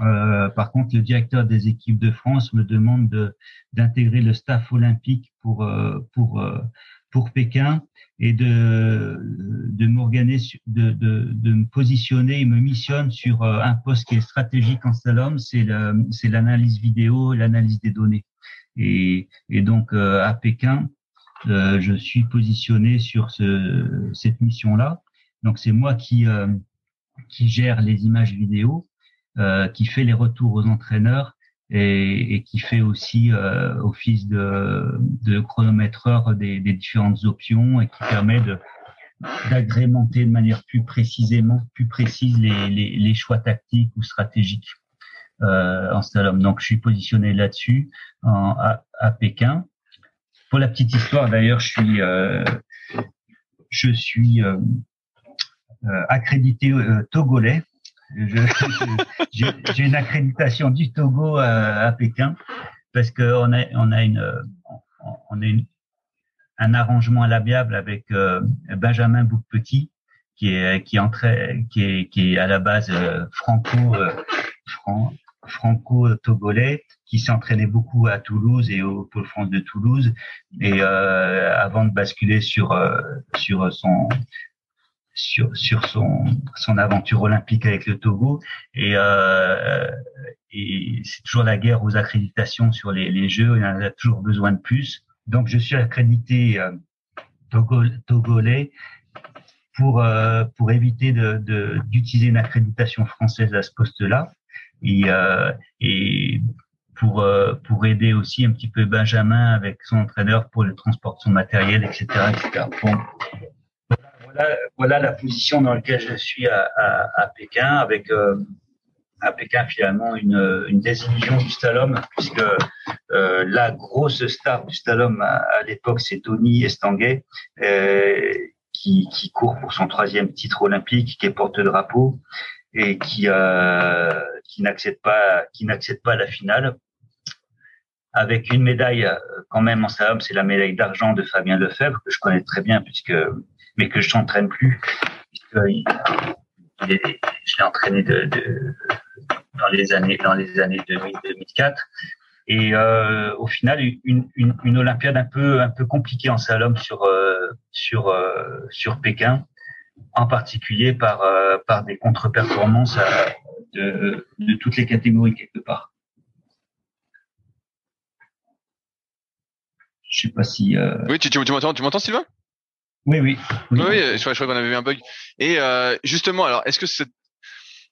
Euh, par contre, le directeur des équipes de France me demande de, d'intégrer le staff olympique pour euh, pour euh, pour Pékin et de de m'organiser, de, de, de me positionner, il me missionne sur euh, un poste qui est stratégique en slalom, c'est c'est l'analyse vidéo, l'analyse des données. Et, et donc à Pékin, je suis positionné sur ce, cette mission-là. Donc c'est moi qui qui gère les images vidéo euh, qui fait les retours aux entraîneurs et, et qui fait aussi euh, office de, de chronométreur des, des, différentes options et qui permet de d'agrémenter de manière plus précisément, plus précise les, les, les choix tactiques ou stratégiques euh, en slalom. Donc, je suis positionné là-dessus à, à, Pékin. Pour la petite histoire, d'ailleurs, je suis euh, je suis euh, euh accrédité togolais j'ai une accréditation du Togo à, à Pékin parce qu'on a, on a une, on a une, un arrangement à l'amiable avec euh, Benjamin Bouc-Petit qui est qui qui est qui est à la base euh, franco euh, franco togolais qui s'est entraîné beaucoup à Toulouse et au pôle France de Toulouse. Et avant de basculer sur sur son sur, sur son, son aventure olympique avec le Togo. Et, euh, et c'est toujours la guerre aux accréditations sur les, les Jeux. Il en a toujours besoin de plus. Donc, je suis accrédité euh, togolais pour, euh, pour éviter de, d'utiliser une accréditation française à ce poste-là. Et, euh, et pour, euh, pour aider aussi un petit peu Benjamin avec son entraîneur pour le transport de son matériel, etc. etc. Bon, voilà, la position dans laquelle je suis à, Pékin, avec euh, à Pékin finalement une, une désillusion du slalom, puisque euh, la grosse star du slalom à, l'époque, c'est Tony Estanguet, euh, qui, court pour son troisième titre olympique, qui est porte-drapeau et qui, qui n'accepte pas, qui pas la finale. Avec une médaille quand même en slalom, c'est la médaille d'argent de Fabien Lefebvre que je connais très bien puisque mais que je s'entraîne plus. Il, je l'ai entraîné de, de, dans les années dans les années 2000-2004. Et euh, au final, une, une, une, Olympiade un peu un peu compliquée en slalom sur euh, sur euh, sur Pékin, en particulier par euh, par des contre-performances de, de toutes les catégories quelque part. Je sais pas si. Oui, tu, tu, tu m'entends, tu m'entends, Sylvain? Oui, oui. Oui, oui je, crois, qu'on avait eu un bug. Et euh, justement, alors, est-ce que c'est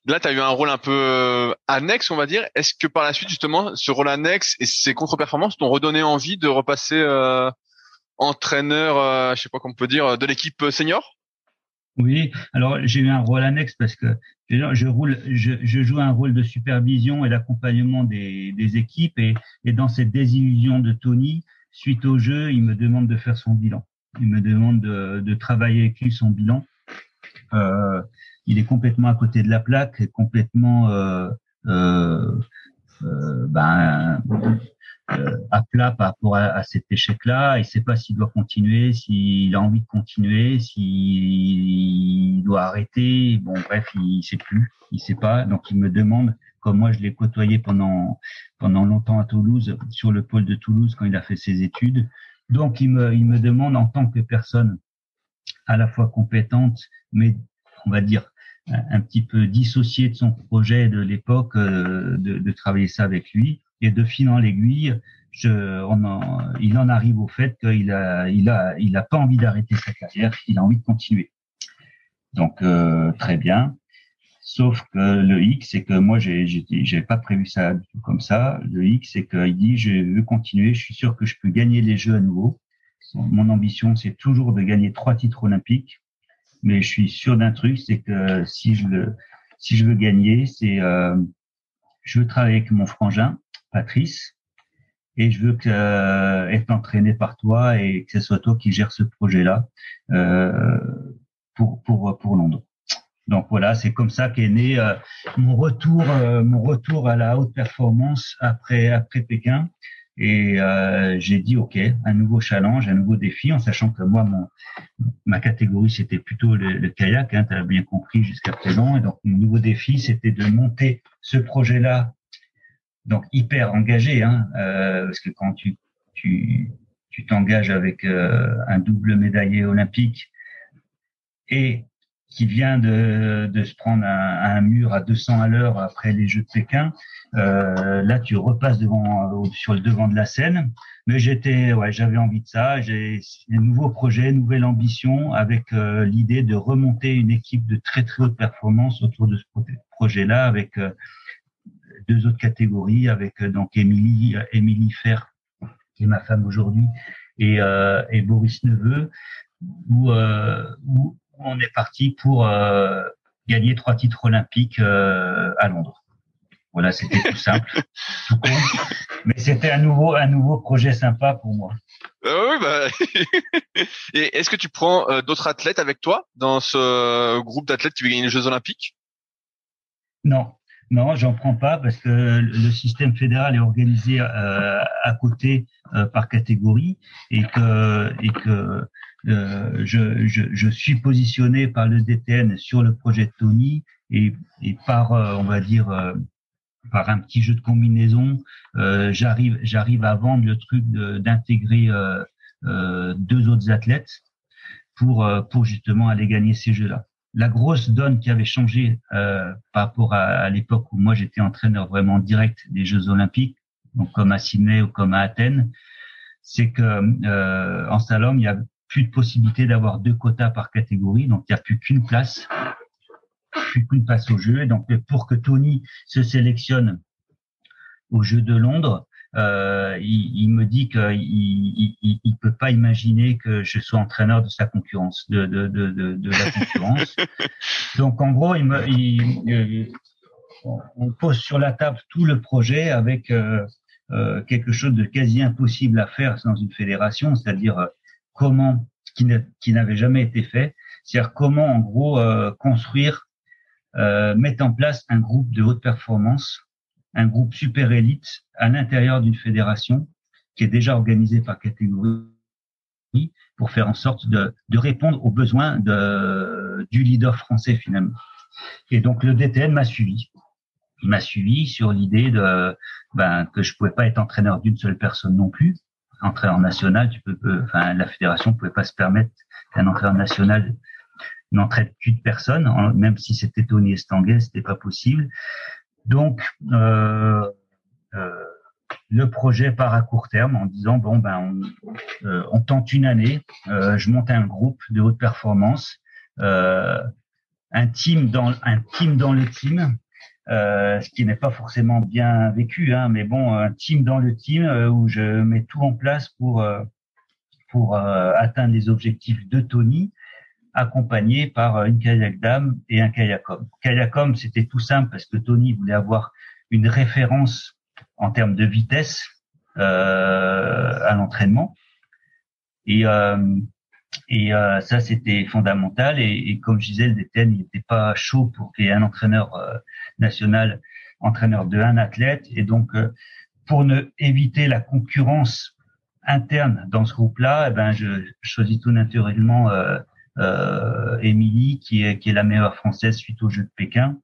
là, tu as eu un rôle un peu euh, annexe, on va dire. Est-ce que par la suite, justement, ce rôle annexe et ces contre-performances t'ont redonné envie de repasser euh, entraîneur, euh, je sais pas comment on peut dire, de l'équipe senior? Oui. Alors, j'ai eu un rôle annexe parce que je roule, je, je joue un rôle de supervision et d'accompagnement des, des équipes et, et dans cette désillusion de Tony, suite au jeu, il me demande de faire son bilan. Il me demande de, de travailler avec lui son bilan. Euh, il est complètement à côté de la plaque, complètement euh, euh, euh ben, euh, à plat par rapport à, à cet échec-là. Il ne sait pas s'il doit continuer, s'il a envie de continuer, s'il doit arrêter. Bon, bref, il ne sait plus, il ne sait pas. Donc, il me demande, comme moi je l'ai côtoyé pendant pendant longtemps à Toulouse, sur le pôle de Toulouse quand il a fait ses études, donc, il me, il me demande en tant que personne à la fois compétente, mais on va dire un, petit peu dissociée de son projet de l'époque, euh, de, de, travailler ça avec lui. Et de fil en l'aiguille, je, on en, il en arrive au fait qu'il a, il a, il a pas envie d'arrêter sa carrière, il a envie de continuer. Donc euh, très bien. Sauf que le X, c'est que moi, j'ai pas prévu ça du tout comme ça. Le X, c'est qu'il dit, je veux continuer. Je suis sûr que je peux gagner les Jeux à nouveau. Mon ambition, c'est toujours de gagner trois titres olympiques. Mais je suis sûr d'un truc, c'est que si je si je veux gagner, c'est, euh, je veux travailler avec mon frangin, Patrice, et je veux que, euh, être entraîné par toi et que ce soit toi qui gères ce projet-là euh, pour pour pour Londres. Donc voilà, c'est comme ça qu'est né euh, mon retour, euh, mon retour à la haute performance après après Pékin. Et euh, j'ai dit OK, un nouveau challenge, un nouveau défi, en sachant que moi, mon, ma catégorie, c'était plutôt le, kayak, hein, tu as bien compris jusqu'à présent. Et donc, mon nouveau défi, c'était de monter ce projet-là, donc hyper engagé, hein, euh, parce que quand tu tu tu t'engages avec euh, un double médaillé olympique et qui vient de, de se prendre un, un, mur à 200 à l'heure après les Jeux de Pékin, euh, là tu repasses devant sur le devant de la scène. Mais j'étais, ouais, j'avais envie de ça. J'ai un nouveau projet, nouvelle ambition, avec euh, l'idée de remonter une équipe de très très haute performance autour de ce projet-là, avec euh, deux autres catégories, avec euh, donc Émilie Émilie Fer, qui est ma femme aujourd'hui, et, et Boris Neveu, où, où on est parti pour euh, gagner trois titres olympiques euh, à Londres. Voilà, c'était tout simple, tout mais c'était un nouveau, un nouveau projet sympa pour moi. Euh, oui, bah... Et est-ce que tu prends d'autres athlètes avec toi dans ce groupe d'athlètes qui veut gagner les Jeux Olympiques? Non, non, j'en prends pas parce que le système fédéral est organisé à côté par catégorie et que et que euh, je, je, je, suis positionné par le DTN sur le projet de Tony et, et par, euh, on va dire, euh, par un petit jeu de combinaison, j'arrive, j'arrive à vendre le truc d'intégrer deux autres athlètes pour, pour justement aller gagner ces jeux-là. La grosse donne qui avait changé par rapport à, l'époque où moi j'étais entraîneur vraiment direct des Jeux Olympiques, donc comme à Sydney ou comme à Athènes, c'est que euh, en slalom il y a plus de possibilité d'avoir deux quotas par catégorie, donc il n'y a plus qu'une place, plus qu'une place au jeu. Et donc pour que Tony se sélectionne au jeu de Londres, euh, il, il, me dit qu'il il, il, il, peut pas imaginer que je sois entraîneur de sa concurrence, de, de, de, de, de la concurrence. donc en gros, il me, il, on pose sur la table tout le projet avec euh, euh, quelque chose de quasi impossible à faire dans une fédération, c'est-à-dire comment, qui n'avait jamais été fait, c'est-à-dire comment en gros euh, construire, euh, mettre en place un groupe de haute performance, un groupe super élite à l'intérieur d'une fédération qui est déjà organisée par catégorie pour faire en sorte de, de répondre aux besoins de, du leader français finalement. Et donc le DTN m'a suivi. Il m'a suivi sur l'idée de ben, que je pouvais pas être entraîneur d'une seule personne non plus, entraîneur national, tu peux, enfin, la fédération pouvait pas se permettre qu'un entraîneur national n'entraîne qu'une personne, même si c'était Tony Estanguet, c'était pas possible. Donc, euh, euh, le projet part à court terme en disant bon ben on, euh, tente une année, je monte un groupe de haute performance, un team dans un team dans le team, ce qui n'est pas forcément bien vécu, hein, mais bon, un team dans le team où je mets tout en place pour pour atteindre les objectifs de Tony, accompagné par une kayak dame et un kayakom. Kayakom, c'était tout simple parce que Tony voulait avoir une référence en termes de vitesse à l'entraînement. Et et euh, ça, c'était fondamental. Et, et, comme je disais, le DTN n'était pas chaud pour qu'il y ait un entraîneur euh, national, entraîneur de un athlète. Et donc, euh, pour ne éviter la concurrence interne dans ce groupe-là, eh ben, je, choisis tout naturellement euh, Émilie, qui est, la meilleure française suite aux Jeux de Pékin,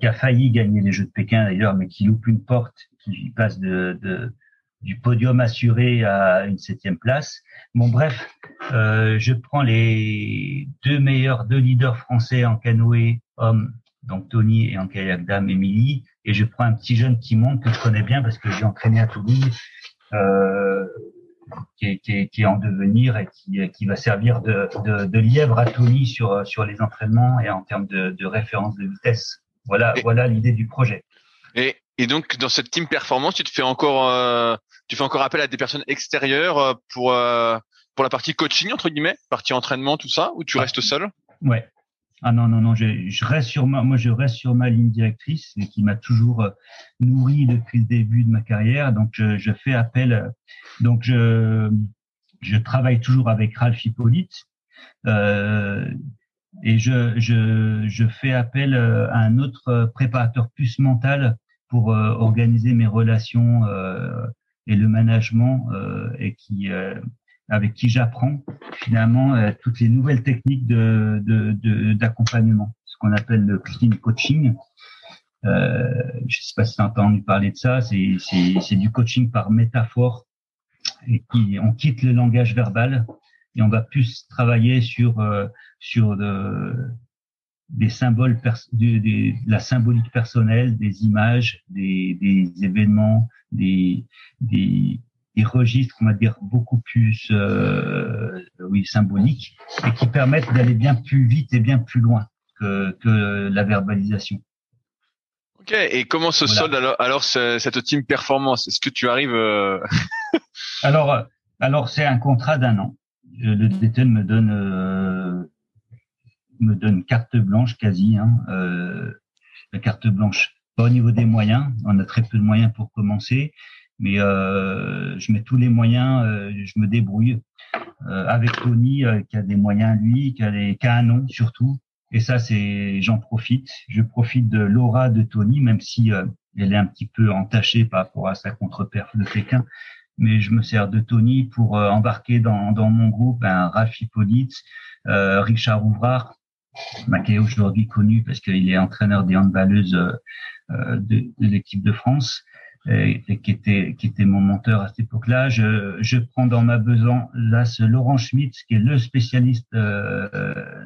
qui a failli gagner les Jeux de Pékin d'ailleurs, mais qui loupe une porte, qui passe du podium assuré à une septième place. Bon, bref, euh, je prends les deux meilleurs, deux leaders français en canoë hommes, donc Tony et en kayak dame, Émilie, et je prends un petit jeune qui monte que je connais bien parce que j'ai entraîné à Toulouse, euh, qui, est, qui, est, qui, est, en devenir et qui, qui va servir de, de, de, lièvre à Tony sur, sur les entraînements et en termes de, de référence de vitesse. Voilà, voilà l'idée du projet. Et, et donc dans cette team performance, tu te fais encore euh, tu fais encore appel à des personnes extérieures euh, pour euh, pour la partie coaching entre guillemets, partie entraînement, tout ça, ou tu restes seul? Ouais. Ah non non non, je, je, reste sur ma moi je reste sur ma ligne directrice qui m'a toujours euh, nourri depuis le début de ma carrière. Donc je, je fais appel. Donc je je travaille toujours avec Ralph Hippolyte. Euh, et je, je, je fais appel à un autre préparateur plus mental pour organiser mes relations euh, et le management et qui avec qui j'apprends finalement toutes les nouvelles techniques de d'accompagnement, ce qu'on appelle le clean coaching. Euh, je sais pas si tu as entendu parler de ça, c'est du coaching par métaphore et qui on quitte le langage verbal et on va plus travailler sur euh, sur de, des symboles de, la symbolique personnelle, des images, des, des événements, des, des, des registres, on va dire beaucoup plus euh, oui symboliques et qui permettent d'aller bien plus vite et bien plus loin que, que la verbalisation. Ok, et comment se solde alors, alors cette team performance? Est-ce que tu arrives euh, Alors, euh, alors c'est un contrat d'un an. Euh, le DTN me donne me donne carte blanche quasi, hein, la carte blanche. Pas au niveau des moyens, on a très peu de moyens pour commencer, mais je mets tous les moyens, je me débrouille. avec Tony qui a des moyens lui, qui a, un nom surtout, et ça, c'est, j'en profite. Je profite de l'aura de Tony, même si euh, elle est un petit peu entachée par rapport à sa contre-perf de Pékin. Mais je me sers de Tony pour euh, embarquer dans, dans mon groupe Rafi Politz, euh, Richard Ouvrard, qui est aujourd'hui connu parce qu'il est entraîneur des handballeuses de, de l'équipe de France. Et, qui était qui était mon monteur à cette époque-là. Je, je prends dans ma besançon Laurent Schmitt, qui est le spécialiste euh,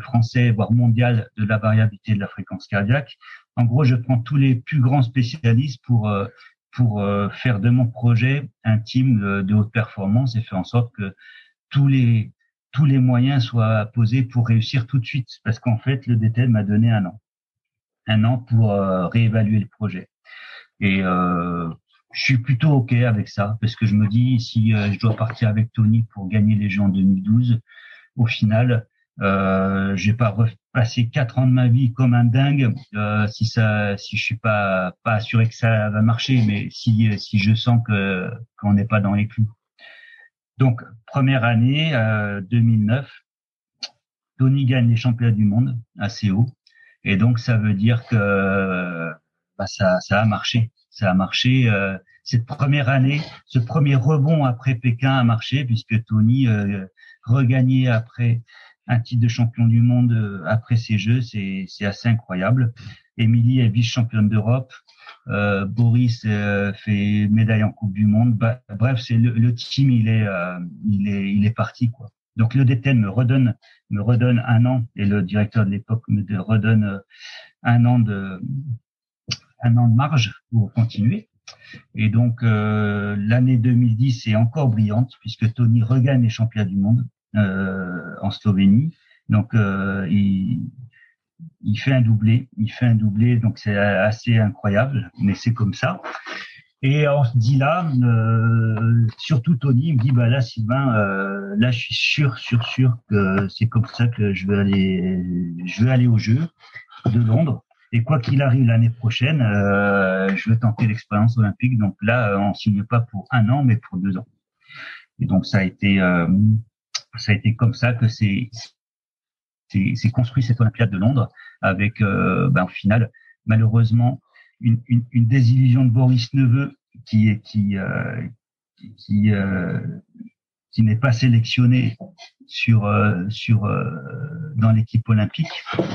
français, voire mondial, de la variabilité de la fréquence cardiaque. En gros, je prends tous les plus grands spécialistes pour euh, pour euh, faire de mon projet un team de, haute performance et faire en sorte que tous les tous les moyens soient posés pour réussir tout de suite. Parce qu'en fait, le DTL m'a donné un an, un an pour euh, réévaluer le projet. Et euh, je suis plutôt ok avec ça parce que je me dis si je dois partir avec Tony pour gagner les Jeux en 2012, au final, euh, j'ai pas repassé quatre ans de ma vie comme un dingue euh, si ça, si je suis pas pas assuré que ça va marcher, mais si si je sens que qu'on n'est pas dans les clous. Donc première année euh, 2009, Tony gagne les championnats du monde assez haut, et donc ça veut dire que bah, ça ça a marché, ça a marché. Euh, cette première année, ce premier rebond après Pékin a marché puisque Tony euh, regagnait après un titre de champion du monde euh, après ces Jeux, c'est assez incroyable. Émilie est vice-championne d'Europe. Euh, Boris euh, fait médaille en Coupe du Monde. Bah, bref, c'est le, le, team, il est, euh, il est, il est parti quoi. Donc le DTN me redonne, me redonne un an et le directeur de l'époque me redonne un an de, un an de marge pour continuer. Et donc l'année 2010 est encore brillante puisque Tony regagne les championnats du monde. Euh, en Slovénie. Donc euh, il, il fait un doublé, il fait un doublé, donc c'est assez incroyable, mais c'est comme ça. Et on se dit là, euh, surtout Tony me dit bah là Sylvain, euh, là je suis sûr, sûr, sûr que c'est comme ça que je vais aller, je vais aller au jeu de Londres. Et quoi qu'il arrive l'année prochaine, euh, je vais tenter l'expérience olympique. Donc là, on signe pas pour un an, mais pour deux ans. Et donc ça a été, euh, ça a été comme ça que c'est c'est construit cette Olympiade de Londres avec euh, ben, au final malheureusement une, une, une, désillusion de Boris Neveu qui est qui euh, qui euh, qui n'est pas sélectionné sur euh, sur euh, dans l'équipe olympique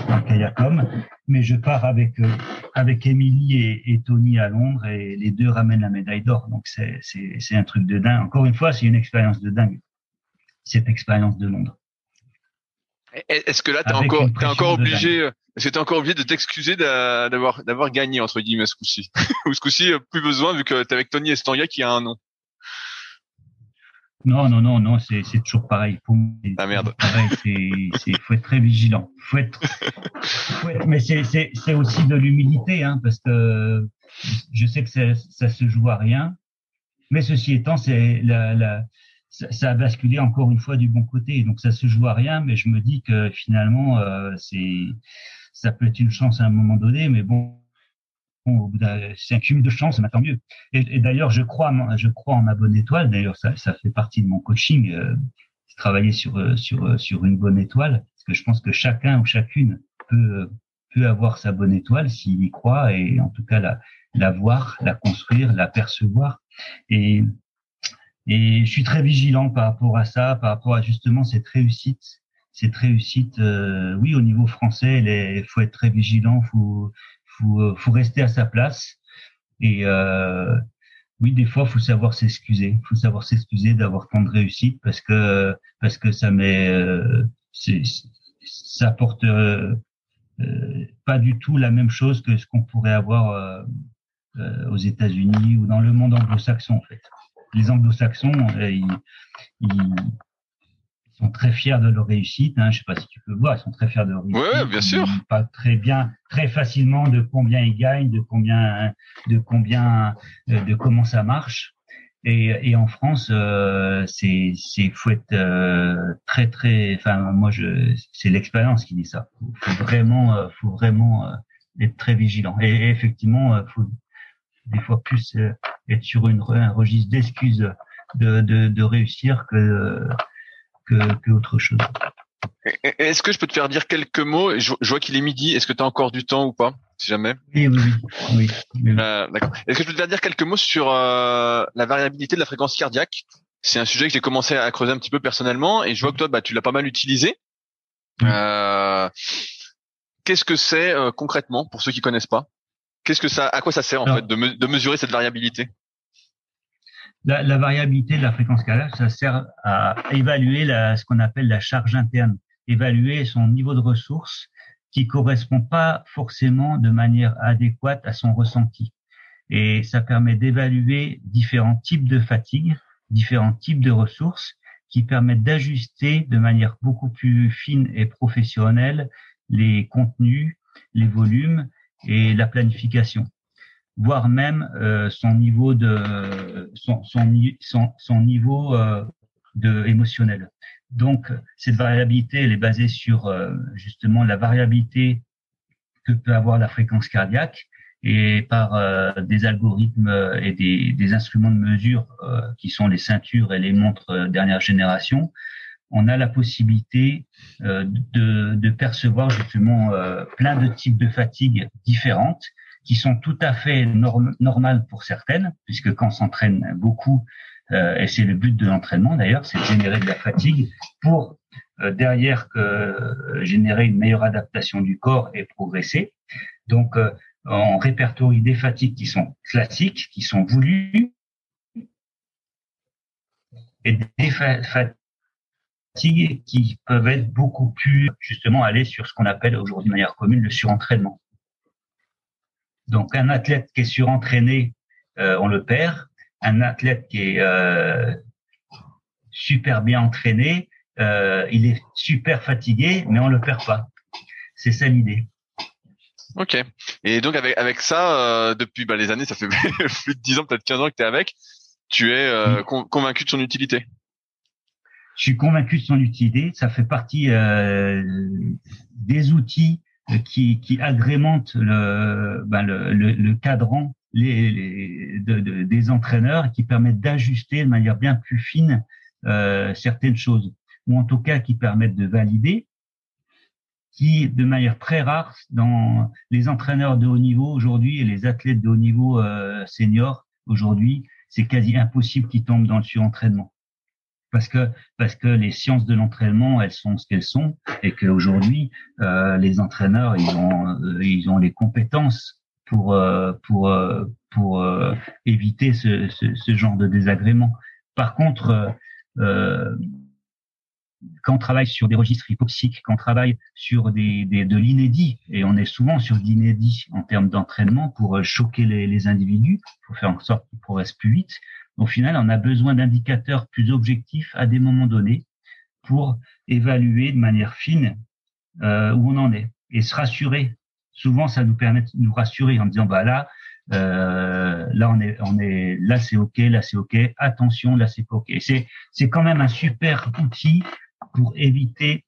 en kayakom mais je pars avec euh, avec Émilie et, et, Tony à Londres et les deux ramènent la médaille d'or donc c'est c'est c'est un truc de dingue encore une fois c'est une expérience de dingue cette expérience de Londres. Est-ce que là, tu es encore, es encore obligé, que encore obligé de t'excuser d'avoir, d'avoir gagné, entre guillemets, ce coup-ci? Ou ce coup-ci, plus besoin, vu que tu es avec Tony Estonia qui a un nom? Non, non, non, non, c'est, c'est toujours pareil. Faut, ah merde. Pareil, c'est, c'est, faut être très vigilant. Faut être, faut être mais c'est, c'est, c'est aussi de l'humilité, hein, parce que je sais que ça, ça se joue à rien. Mais ceci étant, c'est la, la, ça, a basculé encore une fois du bon côté. Donc ça se joue à rien, mais je me dis que finalement, euh, c'est ça peut être une chance à un moment donné, mais bon, bon c'est un cumul de chance, mais tant mieux. Et, d'ailleurs, je crois, je crois en ma bonne étoile. D'ailleurs, ça, ça fait partie de mon coaching, euh, travailler sur sur sur une bonne étoile, parce que je pense que chacun ou chacune peut peut avoir sa bonne étoile s'il y croit et en tout cas la, la voir, la construire, la percevoir. Et, et je suis très vigilant par rapport à ça, par rapport à justement cette réussite. Cette réussite, euh, oui, au niveau français, il faut être très vigilant, faut, faut, faut rester à sa place. Et euh, oui, des fois, faut savoir s'excuser. faut savoir s'excuser d'avoir tant de réussite parce que parce que ça met, euh, ça apporte euh, euh, pas du tout la même chose que ce qu'on pourrait avoir euh, euh, aux États-Unis ou dans le monde anglo-saxon en fait. Les anglo-saxons, euh, ils, ils, sont très fiers de leur réussite. Hein, je sais pas si tu peux voir, ils sont très fiers de leur réussite. Ouais, bien sûr. Ils parlent très bien, très facilement de combien ils gagnent, de combien, de combien, euh, de comment ça marche. Et, et en France, euh, c'est c'est faut être euh, très très. Enfin, moi, je c'est l'expérience qui dit ça. Faut, faut vraiment, euh, faut vraiment euh, être très vigilant. Et, et effectivement, euh, faut des fois plus être sur une, un registre d'excuses de, de, de réussir que, que, que autre chose. Est-ce que je peux te faire dire quelques mots? Je, je vois qu'il est midi. Est-ce que tu as encore du temps ou pas Si jamais? Oui, oui, oui. oui, oui. Euh, D'accord. Est-ce que je peux te faire dire quelques mots sur euh, la variabilité de la fréquence cardiaque? C'est un sujet que j'ai commencé à creuser un petit peu personnellement et je vois que toi, bah, tu l'as pas mal utilisé. Euh, Qu'est-ce que c'est concrètement pour ceux qui connaissent pas? Qu'est-ce que ça, à quoi ça sert en Alors- fait de, me- de mesurer cette variabilité? La, la variabilité de la fréquence cardiaque, ça sert à évaluer la, ce qu'on appelle la charge interne, évaluer son niveau de ressources qui correspond pas forcément de manière adéquate à son ressenti. Et ça permet d'évaluer différents types de fatigue, différents types de ressources qui permettent d'ajuster de manière beaucoup plus fine et professionnelle les contenus, les volumes et la planification voire même euh, son niveau de son son, son, son niveau euh, de émotionnel. Donc cette variabilité elle est basée sur euh, justement la variabilité que peut avoir la fréquence cardiaque et par euh, des algorithmes euh, et des, des instruments de mesure euh, qui sont les ceintures et les montres dernière génération, on a la possibilité de, de percevoir justement plein de types de fatigues différentes qui sont tout à fait norm- normales pour certaines, puisque quand on s'entraîne beaucoup, euh, et c'est le but de l'entraînement d'ailleurs, c'est de générer de la fatigue pour euh, derrière euh, générer une meilleure adaptation du corps et progresser. Donc, euh, on répertorie des fatigues qui sont classiques, qui sont voulues, et des fa- fatigues qui peuvent être beaucoup plus, justement, aller sur ce qu'on appelle aujourd'hui de manière commune le surentraînement. Donc, un athlète qui est surentraîné, euh, on le perd. Un athlète qui est euh, super bien entraîné, euh, il est super fatigué, mais on le perd pas. C'est ça l'idée. Ok. Et donc avec avec ça, euh, depuis bah, les années, ça fait plus de 10 ans, peut-être 15 ans que tu es avec, tu es euh, con- convaincu de son utilité? Je suis convaincu de son utilité. Ça fait partie euh, des outils qui, qui agrémentent le, ben, le, le, cadran des entraîneurs et qui permettent d'ajuster de manière bien plus fine euh, certaines choses, ou en tout cas qui permettent de valider, qui de manière très rare dans les entraîneurs de haut niveau aujourd'hui et les athlètes de haut niveau euh, seniors aujourd'hui, c'est quasi impossible qu'ils tombent dans le surentraînement parce que parce que les sciences de l'entraînement elles sont ce qu'elles sont et qu'aujourd'hui euh, les entraîneurs ils ont euh, ils ont les compétences pour euh, pour euh, pour euh, éviter ce, ce, ce genre de désagrément. Par contre, euh, quand on travaille sur des registres hypoxiques, quand on travaille sur des, des de l'inédit, et on est souvent sur l'inédit en termes d'entraînement pour euh, choquer les, les individus, pour faire en sorte qu'ils progressent plus vite. Au final, on a besoin d'indicateurs plus objectifs à des moments donnés pour évaluer de manière fine euh, où on en est et se rassurer. Souvent, ça nous permet de nous rassurer en disant bah là, euh, là on est, on est, là c'est ok, là c'est ok. Attention, là c'est ok. C'est, c'est quand même un super outil pour éviter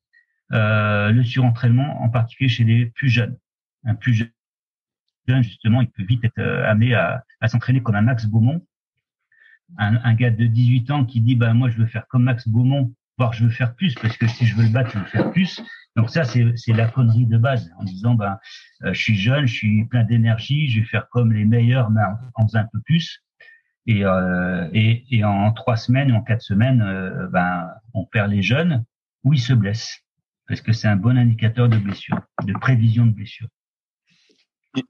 euh, le surentraînement, en particulier chez les plus jeunes. Un plus jeune, justement, il peut vite être euh, amené à, s'entraîner comme un Max Beaumont un, gars de 18 ans qui dit bah moi je veux faire comme Max Beaumont, voire je veux faire plus parce que si je veux le battre je veux faire plus, Donc ça, c'est la connerie de base, en disant, ben, je suis jeune, je suis plein d'énergie, je vais faire comme les meilleurs, mais en, faisant un peu plus. Et, euh, et, et, en trois semaines ou en quatre semaines, euh, ben, on perd les jeunes ou ils se blessent, parce que c'est un bon indicateur de blessure, de prévision de blessure.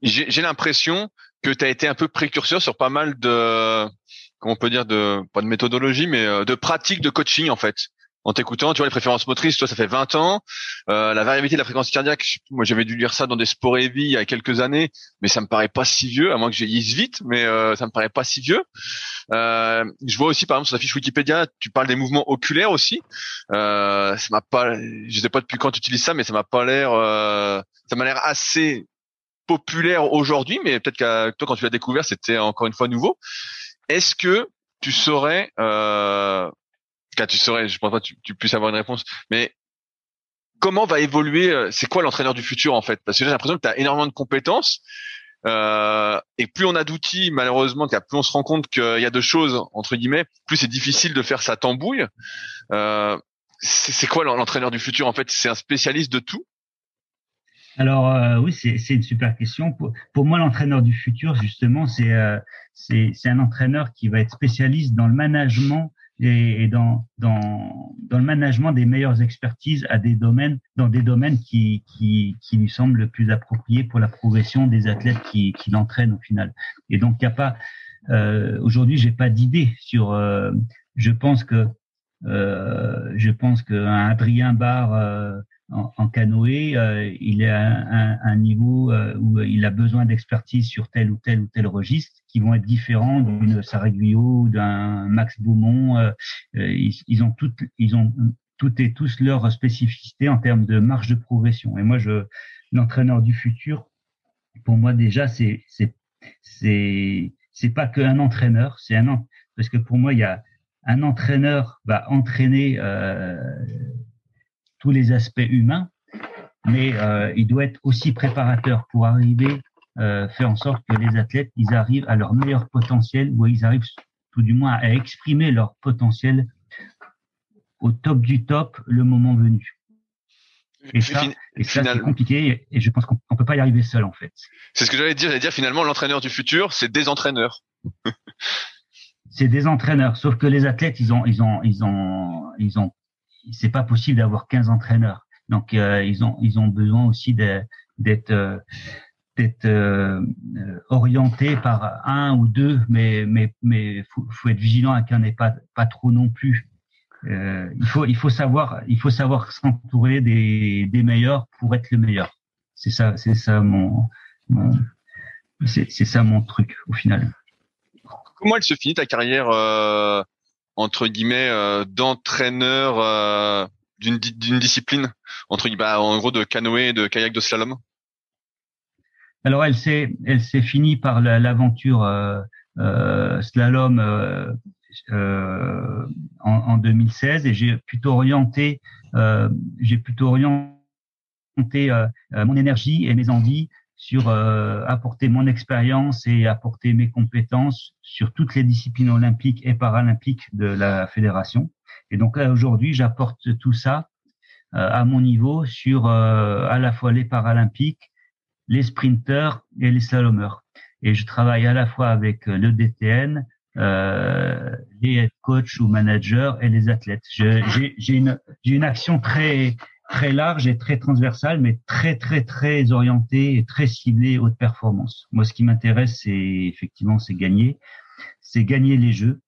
J'ai l'impression que tu as été un peu précurseur sur pas mal de, comment on peut dire, de pas de méthodologie, mais de pratiques de coaching en fait en t'écoutant, tu vois, les préférences motrices, toi, ça fait 20 ans. Euh, la variabilité de la fréquence cardiaque, moi, j'avais dû lire ça dans des sports heavy il y a quelques années, mais ça me paraît pas si vieux, à moins que j'aillisse vite, mais euh, ça me paraît pas si vieux. Euh, je vois aussi, par exemple, sur la fiche Wikipédia, tu parles des mouvements oculaires aussi. Euh, ça m'a pas, je sais pas depuis quand tu utilises ça, mais ça m'a pas l'air, ça m'a l'air assez populaire aujourd'hui, mais peut-être que toi, quand tu l'as découvert, c'était encore une fois nouveau. Est-ce que tu saurais euh, tu saurais, je pense pas que tu, puisses avoir une réponse, mais comment va évoluer, euh, c'est quoi l'entraîneur du futur en fait? Parce que j'ai l'impression que tu as énormément de compétences, euh, et plus on a d'outils, malheureusement, plus on se rend compte qu'il y a de choses, entre guillemets, plus c'est difficile de faire sa tambouille. Euh, c'est quoi l'entraîneur du futur en fait? C'est un spécialiste de tout? Alors euh, oui, c'est une super question. Pour, moi, l'entraîneur du futur, justement, c'est euh, c'est un entraîneur qui va être spécialiste dans le management et, dans, dans, dans le management des meilleures expertises à des domaines, dans des domaines qui, qui, qui lui semblent le plus appropriés pour la progression des athlètes qui, qui l'entraînent au final. Et donc, il n'y a pas, euh, aujourd'hui, j'ai pas d'idée sur, euh, je pense que, euh, je pense qu'un Adrien Barr, euh, en, canoë, euh, il est à un, niveau euh, où il a besoin d'expertise sur tel ou tel ou tel registre qui vont être différents d'une Sarah Guyot, d'un Max Beaumont. Euh, ils, ont toutes, ils ont toutes et tous leurs spécificités en termes de marge de progression. Et moi, l'entraîneur du futur, pour moi déjà, c'est c'est pas qu'un entraîneur, c'est un parce que pour moi, il y a un entraîneur va entraîner euh, tous les aspects humains, mais euh, il doit être aussi préparateur pour arriver, euh, faire en sorte que les athlètes, ils arrivent à leur meilleur potentiel, ou ils arrivent tout du moins à exprimer leur potentiel au top du top le moment venu. Et ça, et ça c'est compliqué et je pense qu'on peut pas y arriver seul en fait. C'est ce que j'allais dire. J'allais dire finalement l'entraîneur du futur, c'est des entraîneurs. c'est des entraîneurs, sauf que les athlètes, ils ont, ils ont, ils ont, ils ont c'est pas possible d'avoir 15 entraîneurs. Donc euh, ils ont ils ont besoin aussi d'être euh, d'être euh, orienté par un ou deux, mais mais mais faut, faut être vigilant à qu'il n'y en ait pas pas trop non plus. Euh, il faut il faut savoir il faut savoir s'entourer des des meilleurs pour être le meilleur. C'est ça c'est ça mon, mon c'est ça mon truc au final. Comment elle se finit ta carrière euh, entre guillemets euh, d'entraîneur euh, d'une d'une discipline entre bah, en gros de canoë de kayak de slalom? Alors elle s'est elle s'est finie par l'aventure euh, euh, slalom euh, en, en, 2016 et j'ai plutôt orienté j'ai plutôt orienté mon énergie et mes envies sur euh, apporter mon expérience et apporter mes compétences sur toutes les disciplines olympiques et paralympiques de la fédération. Et donc là aujourd'hui, j'apporte tout ça euh, à mon niveau sur euh, à la fois les paralympiques, les sprinteurs et les slalomeurs. Et je travaille à la fois avec le DTN, les head coach ou managers et les athlètes. J'ai une, une action très très large et très transversal, mais très très très orienté et très ciblé haute performance. Moi, ce qui m'intéresse, c'est effectivement c'est gagner, c'est gagner les jeux.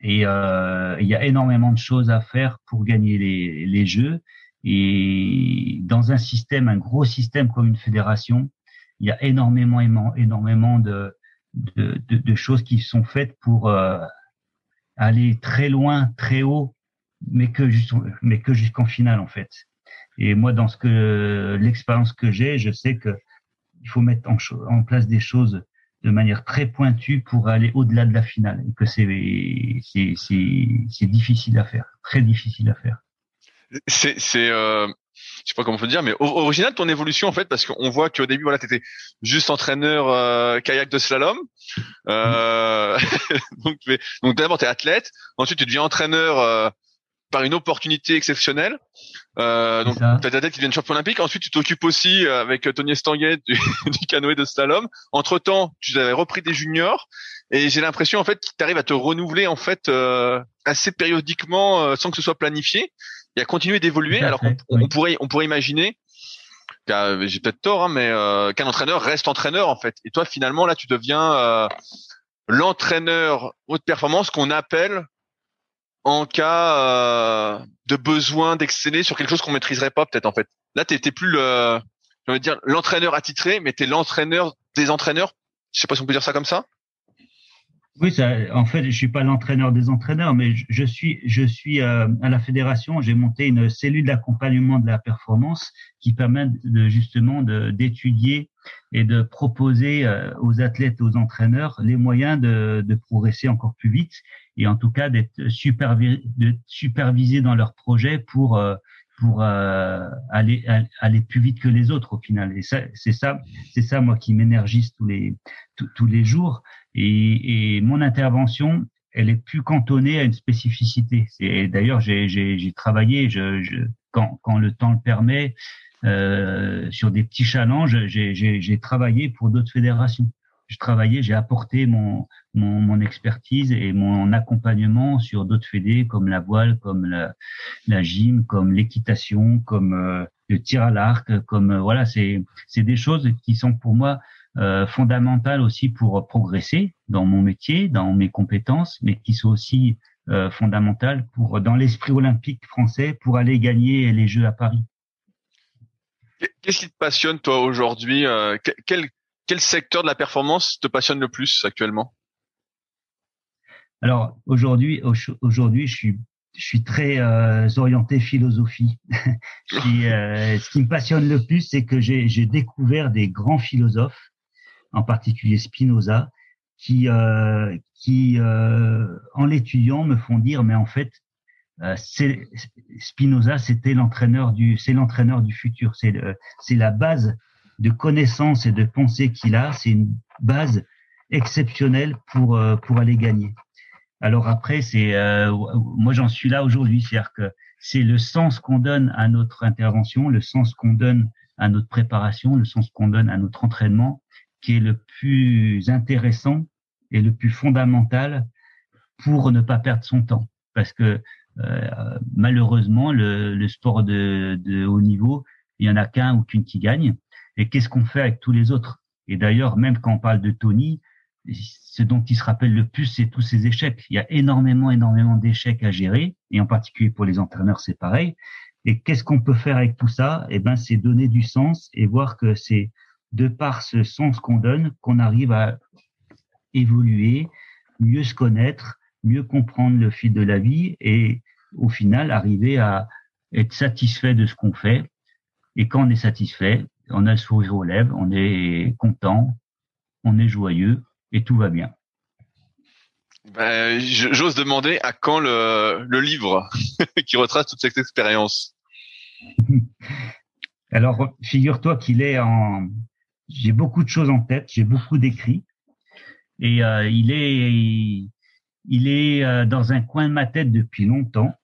Et euh, il y a énormément de choses à faire pour gagner les, les jeux. Et dans un système, un gros système comme une fédération, il y a énormément, énormément de, de, de, choses qui sont faites pour euh, aller très loin, très haut, mais que mais que jusqu'en finale en fait. Et moi, dans ce que l'expérience que j'ai, je sais que il faut mettre en, en, place des choses de manière très pointue pour aller au-delà de la finale et que c'est difficile à faire, très difficile à faire. C'est c'est euh, je sais pas comment on peut dire, mais original ton évolution en fait parce qu'on voit qu'au début voilà t'étais juste entraîneur euh, kayak de slalom, euh, donc donc d'abord t'es athlète, ensuite tu deviens entraîneur euh, par une opportunité exceptionnelle. Euh, donc, tu as ta tête qui devient champion olympique. Ensuite, tu t'occupes aussi euh, avec Tony Estanguet du, du, canoë de slalom. Entre temps, tu avais repris des juniors et j'ai l'impression en fait que tu arrives à te renouveler en fait euh, assez périodiquement euh, sans que ce soit planifié et à continuer d'évoluer. Alors qu'on on pourrait on pourrait imaginer j'ai peut-être tort, hein, mais euh, qu'un entraîneur reste entraîneur en fait. Et toi, finalement, là, tu deviens l'entraîneur haute performance qu'on appelle en cas euh, de besoin d'exceller sur quelque chose qu'on maîtriserait pas peut-être en fait. Là, tu n'étais plus le, je veux dire l'entraîneur attitré, mais tu es l'entraîneur des entraîneurs. Je sais pas si on peut dire ça comme ça. Oui, ça, en fait, je suis pas l'entraîneur des entraîneurs, mais je, suis, je suis euh, à la fédération. J'ai monté une cellule d'accompagnement de la performance qui permet de, justement d'étudier et de proposer euh, aux athlètes, aux entraîneurs, les moyens de, de progresser encore plus vite et en tout cas d'être supervisés supervisé dans leurs projets pour euh, pour euh, aller aller plus vite que les autres au final. Et ça, c'est ça, c'est ça moi qui m'énergise tous les tous les jours. Et, et mon intervention, elle est plus cantonnée à une spécificité. D'ailleurs j'ai j'ai travaillé, je, je, quand quand le temps le permet, euh, sur des petits challenges, j'ai travaillé pour d'autres fédérations je travaillais, j'ai apporté mon, mon, mon, expertise et mon accompagnement sur d'autres fédés comme la voile, comme la, la gym, comme l'équitation, comme euh, le tir à l'arc, comme euh, voilà, c'est c'est des choses qui sont pour moi euh, fondamentales aussi pour progresser dans mon métier, dans mes compétences, mais qui sont aussi euh, fondamentales pour dans l'esprit olympique français pour aller gagner les Jeux à Paris. Qu'est-ce qui te passionne toi aujourd'hui euh, quel, quel secteur de la performance te passionne le plus actuellement? Alors aujourd'hui, aujourd'hui, je suis je suis très euh, orienté philosophie. euh, ce qui me passionne le plus, c'est que j'ai découvert des grands philosophes, en particulier Spinoza, qui, euh, qui euh, en l'étudiant, me font dire, mais en fait, euh, Spinoza, c'était l'entraîneur du, c'est l'entraîneur du futur. C'est c'est la base de connaissances et de pensées qu'il a, c'est une base exceptionnelle pour euh, pour aller gagner. Alors après, c'est euh, moi j'en suis là aujourd'hui, c'est-à-dire que c'est le sens qu'on donne à notre intervention, le sens qu'on donne à notre préparation, le sens qu'on donne à notre entraînement, qui est le plus intéressant et le plus fondamental pour ne pas perdre son temps. Parce que euh, malheureusement, le, le sport de, de, haut niveau, il y en a qu'un ou qu'une qui gagne. Et qu'est-ce qu'on fait avec tous les autres? Et d'ailleurs, même quand on parle de Tony, ce dont il se rappelle le plus, c'est tous ses échecs. Il y a énormément, énormément d'échecs à gérer, et en particulier pour les entraîneurs, c'est pareil. Et qu'est-ce qu'on peut faire avec tout ça? Eh ben, c'est donner du sens et voir que c'est de par ce sens qu'on donne qu'on arrive à évoluer, mieux se connaître, mieux comprendre le fil de la vie et au final arriver à être satisfait de ce qu'on fait. Et quand on est satisfait, on a le sourire aux lèvres, on est content, on est joyeux et tout va bien. Ben, J'ose demander à quand le, le livre qui retrace toute cette expérience. Alors, figure-toi qu'il est en. J'ai beaucoup de choses en tête, j'ai beaucoup d'écrits, et euh, il est, il est euh, dans un coin de ma tête depuis longtemps.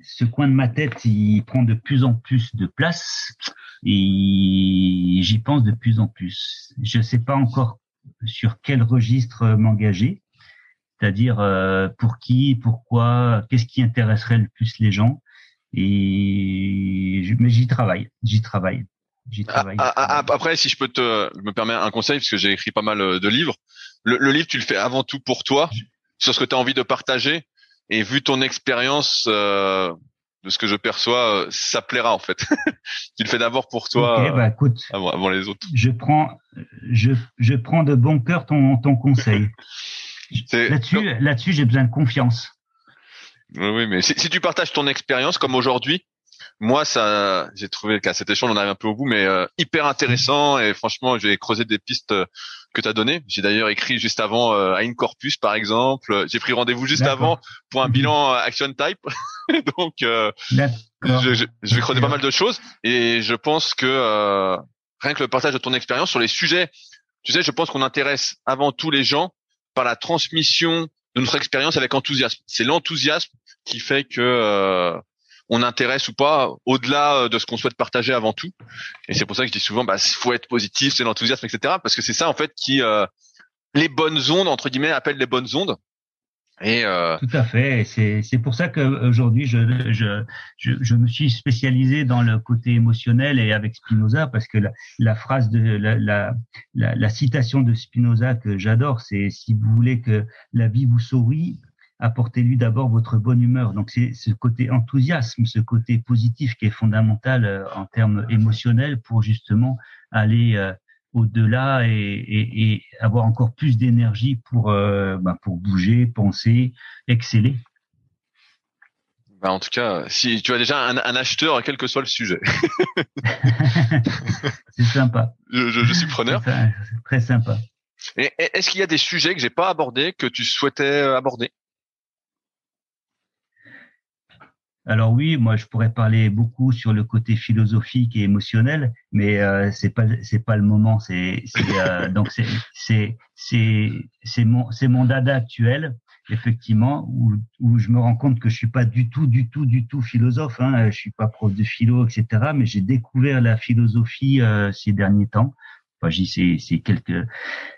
Ce coin de ma tête, il prend de plus en plus de place et j'y pense de plus en plus. Je ne sais pas encore sur quel registre m'engager, c'est-à-dire euh, pour qui, pourquoi, qu'est-ce qui intéresserait le plus les gens. Et mais j'y travaille, j'y travaille. J'y ah, travaille. Ah, ah, après, si je peux te me permettre un conseil, parce que j'ai écrit pas mal euh, de livres. Le, le, livre, tu le fais avant tout pour toi, sur ce que tu as envie de partager. Et vu ton expérience euh, de ce que je perçois, euh, ça plaira en fait. tu le fais d'abord pour toi, bah, écoute, avant, les autres. Je prends, je, je prends de bon cœur ton, ton conseil. là-dessus, là-dessus, j'ai besoin de confiance. Oui, mais si, si tu partages ton expérience comme aujourd'hui, moi, ça, j'ai trouvé qu'à cet échange, on arrive un peu au bout, mais euh, hyper intéressant et franchement, j'ai creusé des pistes euh, que tu as données. J'ai d'ailleurs écrit juste avant euh, à Incorpus, par exemple. J'ai pris rendez-vous juste avant pour un bilan Action Type. Donc, je, je, je, vais creuser pas mal de choses et je pense que rien que le partage de ton expérience sur les sujets, tu sais, je pense qu'on intéresse avant tout les gens par la transmission de notre expérience avec enthousiasme. C'est l'enthousiasme qui fait que euh, on intéresse ou pas au-delà euh, de ce qu'on souhaite partager avant tout. Et c'est pour ça que je dis souvent, bah, faut être positif, c'est l'enthousiasme, etc. Parce que c'est ça en fait qui euh, les bonnes ondes entre guillemets appellent les bonnes ondes. Et euh... Tout à fait. C'est pour ça qu'aujourd'hui je, je, je je me suis spécialisé dans le côté émotionnel et avec Spinoza parce que la, la phrase de la, la, la, la citation de Spinoza que j'adore, c'est si vous voulez que la vie vous sourit, apportez-lui d'abord votre bonne humeur. Donc c'est ce côté enthousiasme, ce côté positif qui est fondamental euh, en termes émotionnels pour justement aller euh, au-delà et, avoir encore plus d'énergie pour euh, bah, pour bouger, penser, exceller. Bah en tout cas, si tu as déjà un, acheteur, quel que soit le sujet. c'est sympa. Je, je, suis preneur. C'est très sympa. Et est-ce qu'il y a des sujets que j'ai pas abordés que tu souhaitais aborder? Alors oui, moi je pourrais parler beaucoup sur le côté philosophique et émotionnel, mais euh, c'est pas c'est pas le moment. C'est euh, donc c'est c'est c'est c'est mon c'est mon dada actuel effectivement où où je me rends compte que je suis pas du tout du tout du tout philosophe. Hein, je suis pas prof de philo etc. Mais j'ai découvert la philosophie euh, ces derniers temps. Enfin, j'y c'est c'est quelques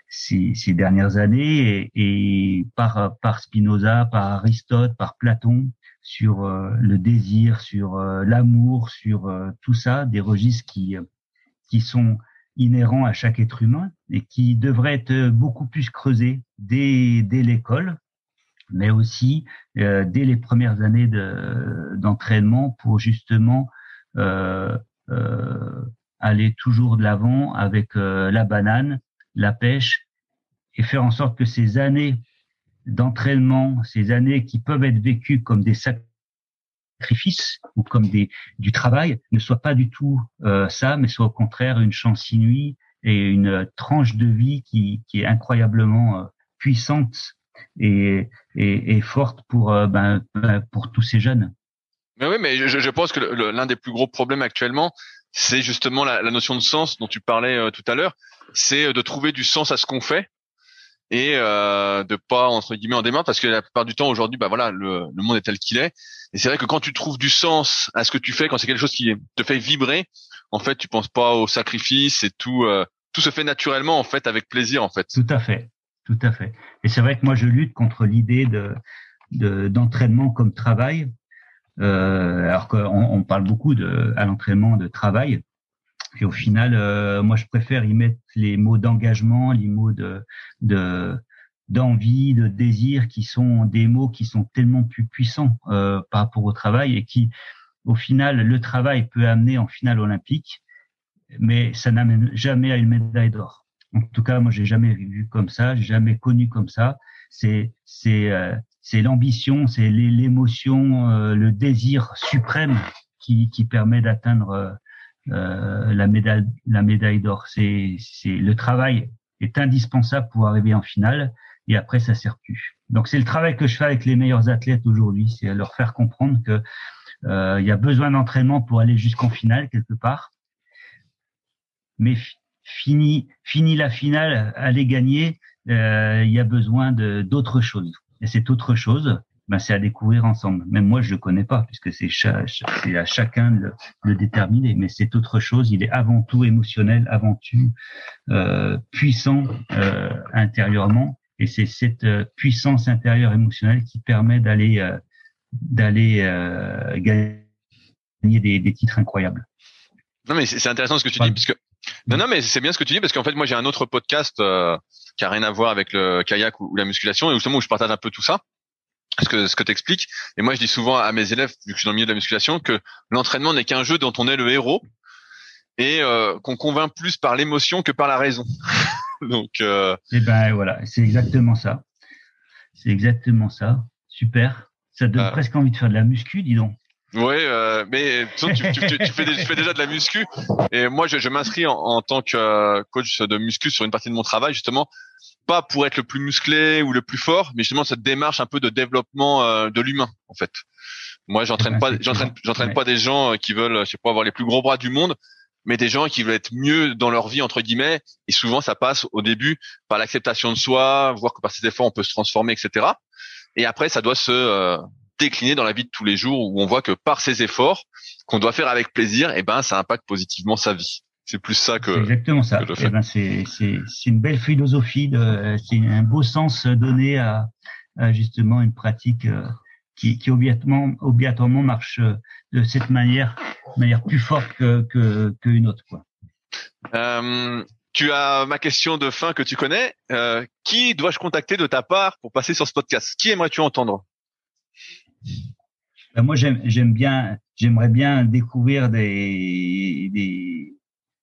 ces, ces dernières années et, et par par Spinoza, par Aristote, par Platon sur euh, le désir, sur euh, l'amour, sur euh, tout ça, des registres qui qui sont inhérents à chaque être humain et qui devraient être beaucoup plus creusés dès dès l'école, mais aussi dès les premières années de d'entraînement pour justement aller toujours de l'avant avec la banane, la pêche et faire en sorte que ces années d'entraînement, ces années qui peuvent être vécues comme des sacrifices ou comme des du travail, ne soient pas du tout euh, ça, mais soient au contraire une chance inouïe et une tranche de vie qui, qui est incroyablement euh, puissante et, et, et, forte pour euh, ben, pour tous ces jeunes. Mais oui, mais je, je pense que l'un des plus gros problèmes actuellement, c'est justement la, la, notion de sens dont tu parlais tout à l'heure. C'est de trouver du sens à ce qu'on fait et euh, de pas entre guillemets en démarre parce que la plupart du temps aujourd'hui bah voilà le, le monde est tel qu'il est. Et c'est vrai que quand tu trouves du sens à ce que tu fais quand c'est quelque chose qui te fait vibrer en fait tu penses pas au sacrifice et tout euh, tout se fait naturellement en fait avec plaisir en fait. Tout à fait. Tout à fait. Et c'est vrai que moi je lutte contre l'idée de d'entraînement comme travail. Euh, alors qu'on on parle beaucoup de à l'entraînement de travail et au final, euh, moi, je préfère y mettre les mots d'engagement, les mots de, de d'envie, de désir, qui sont des mots qui sont tellement plus puissants euh, par rapport au travail et qui, au final, le travail peut amener en finale olympique, mais ça n'amène jamais à une médaille d'or. En tout cas, moi, j'ai jamais vu comme ça, j'ai jamais connu comme ça. C'est c'est euh, c'est l'ambition, c'est l'émotion, euh, le désir suprême qui qui permet d'atteindre euh, la médaille, la médaille d'or. C'est, c'est le travail est indispensable pour arriver en finale et après ça sert plus. Donc c'est le travail que je fais avec les meilleurs athlètes aujourd'hui, c'est leur faire comprendre que euh, il y a besoin d'entraînement pour aller jusqu'en finale quelque part, mais fini fini la finale, aller gagner, euh, il y a besoin de d'autres choses. Et cette autre chose, ben, c'est à découvrir ensemble. Même moi, je le connais pas, puisque c'est à chacun de le, déterminer. Mais c'est autre chose. Il est avant tout émotionnel, avant tout euh, puissant euh, intérieurement. Et c'est cette euh, puissance intérieure émotionnelle qui permet d'aller euh, d'aller euh, gagner des, des, titres incroyables. Non, mais c'est intéressant ce que tu dis, parce que non, non, mais c'est bien ce que tu dis parce qu'en fait, moi, j'ai un autre podcast qui a rien à voir avec le kayak ou, la musculation, et justement où je partage un peu tout ça ce que ce que t'expliques. Et moi, je dis souvent à mes élèves, vu que je suis dans le milieu de la musculation, que l'entraînement n'est qu'un jeu dont on est le héros et euh, qu'on convainc plus par l'émotion que par la raison. Donc. Euh... Eh ben voilà, c'est exactement ça. C'est exactement ça. Super. Ça donne euh. presque envie de faire de la muscu, dis donc. Oui, euh, mais tu, tu, tu, tu, fais, tu, fais, déjà de la muscu. Et moi, je, je m'inscris en, en, tant que euh, coach de muscu sur une partie de mon travail, justement, pas pour être le plus musclé ou le plus fort, mais justement cette démarche un peu de développement euh, de l'humain en fait. Moi, j'entraîne pas, j'entraîne, j'entraîne pas des gens euh, qui veulent, je sais pas, avoir les plus gros bras du monde, mais des gens qui veulent être mieux dans leur vie entre guillemets. Et souvent, ça passe au début par l'acceptation de soi, voir que par ces efforts on peut se transformer, etc. Et après, ça doit se euh, décliner dans la vie de tous les jours où on voit que par ces efforts qu'on doit faire avec plaisir, et eh ben ça impacte positivement sa vie. C'est plus ça que exactement ça. Eh ben c'est c'est c'est une belle philosophie, c'est un beau sens donné à, à justement une pratique euh, qui, qui obligatoirement, obligatoirement marche euh, de cette manière, manière plus forte que qu'une autre. Quoi. Euh, tu as ma question de fin que tu connais. Euh, qui dois-je contacter de ta part pour passer sur ce podcast? Qui aimerais-tu entendre? Ben Moi, j'aime bien, j'aimerais bien découvrir des, des,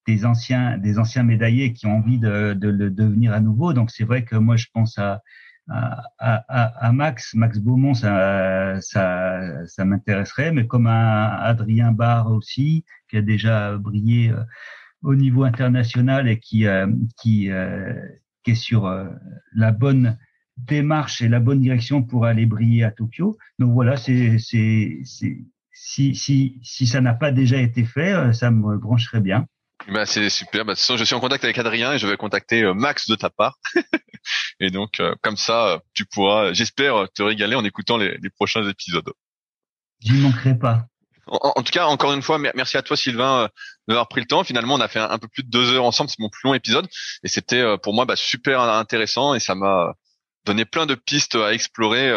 des anciens des anciens médaillés qui ont envie de, de le devenir à nouveau. Donc c'est vrai que moi je pense à à, à, à, Max, Max Beaumont, ça, ça, ça m'intéresserait, mais comme à Adrien Barre aussi, qui a déjà brillé euh, au niveau international et qui, euh, qui, euh, qui est sur la bonne démarche et la bonne direction pour aller briller à Tokyo. Donc voilà, c'est, c'est, c'est si, si, si ça n'a pas déjà été fait, ça me brancherait bien. Bah, c'est super. Bah, de toute façon, je suis en contact avec Adrien et je vais contacter Max de ta part. Et donc, euh, comme ça, tu pourras, j'espère, te régaler en écoutant les, les prochains épisodes. J'y manquerai pas. En, tout cas, encore une fois, merci à toi, Sylvain, euh, d'avoir pris le temps. Finalement, on a fait un, peu plus de deux heures ensemble. C'est mon plus long épisode, et c'était euh, pour moi bah, super intéressant et ça m'a donné plein de pistes à explorer,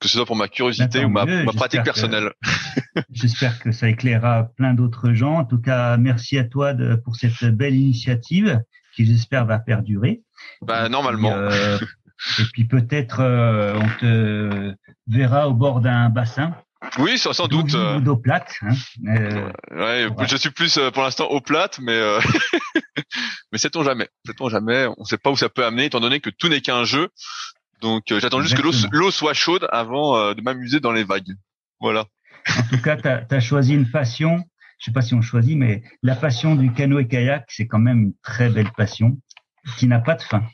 que ce soit pour ma curiosité ou ma, ma pratique personnelle. J'espère que ça éclairera plein d'autres gens. En tout cas, merci à toi de, pour cette belle initiative qui, j'espère, va perdurer. Bah, normalement. Euh, et puis peut-être euh, on te verra au bord d'un bassin. Oui, sans, sans doute. Ou d'eau plate. Hein. Euh, ouais, je suis plus pour l'instant eau plate, mais mais sait-on jamais. Sait-on jamais. On ne sait pas où ça peut amener, étant donné que tout n'est qu'un jeu. Donc j'attends juste que l'eau soit chaude avant de m'amuser dans les vagues. Voilà. En tout cas, tu as, choisi une passion. Je sais pas si on choisit, mais la passion du canoë-kayak, c'est quand même une très belle passion qui n'a pas de fin.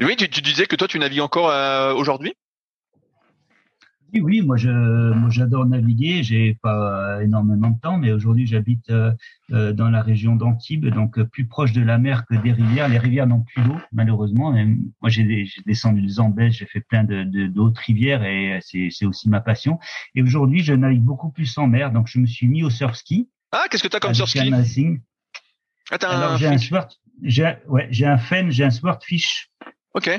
Oui, tu, tu, disais que toi, tu navigues encore euh, aujourd'hui? Oui, oui, moi je, moi j'adore naviguer. J'ai pas énormément de temps, mais aujourd'hui j'habite euh, euh, dans la région d'Antibes, donc plus proche de la mer que des rivières. Les rivières n'ont plus d'eau, malheureusement. moi j'ai, descendu le Zambèze, j'ai fait plein de, d'autres rivières et c'est, c'est aussi ma passion. Et aujourd'hui, je navigue beaucoup plus en mer, donc je me suis mis au surf ski. Ah, qu'est-ce que tu as comme surf ski? Ah, Alors j'ai un j'ai ouais, j'ai un Fen, j'ai un Swordfish. Ok.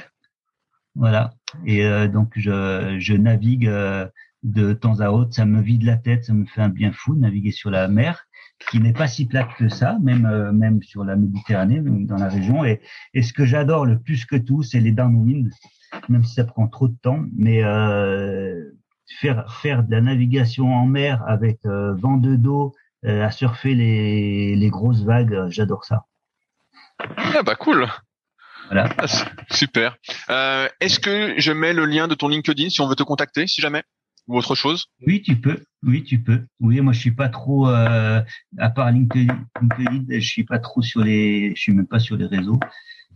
Voilà. Et euh, donc je, je navigue euh, de temps à autre. Ça me vide la tête, ça me fait un bien fou de naviguer sur la mer, qui n'est pas si plate que ça, même euh, même sur la Méditerranée, dans la région. Et, et ce que j'adore le plus que tout, c'est les downwind, même si ça prend trop de temps. Mais faire faire de la navigation en mer avec vent de dos, à surfer les les grosses vagues, j'adore ça. Ah bah cool. Voilà. Ah, super. Euh, Est-ce que je mets le lien de ton LinkedIn si on veut te contacter, si jamais, ou autre chose? Oui, tu peux. Oui, tu peux. Oui, moi je suis pas trop, euh, à part LinkedIn, LinkedIn, je suis pas trop sur les, je suis même pas sur les réseaux,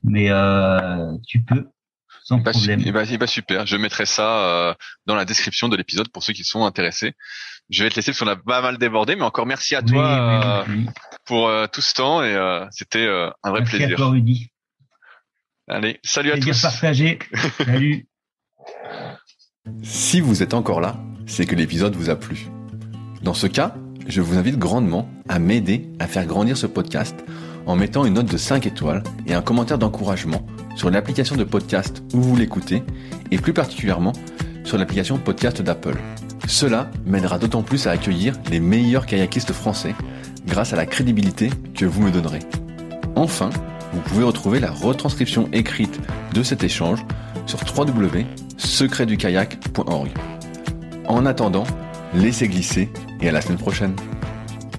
mais euh, tu peux. Sans bah, problème. Et bah, bah, super. Je mettrai ça euh, dans la description de l'épisode pour ceux qui sont intéressés. Je vais te laisser parce qu'on a pas mal débordé, mais encore merci à toi euh, pour euh, tout ce temps et euh, c'était un vrai merci plaisir. À toi, Rudy. Allez, salut à tous. partagé. salut. Si vous êtes encore là, c'est que l'épisode vous a plu. Dans ce cas, je vous invite grandement à m'aider à faire grandir ce podcast en mettant une note de 5 étoiles et un commentaire d'encouragement sur l'application de podcast où vous l'écoutez et plus particulièrement sur l'application podcast d'Apple. Cela m'aidera d'autant plus à accueillir les meilleurs kayakistes français grâce à la crédibilité que vous me donnerez. Enfin, vous pouvez retrouver la retranscription écrite de cet échange sur www.secretdukayak.org. En attendant, laissez glisser et à la semaine prochaine.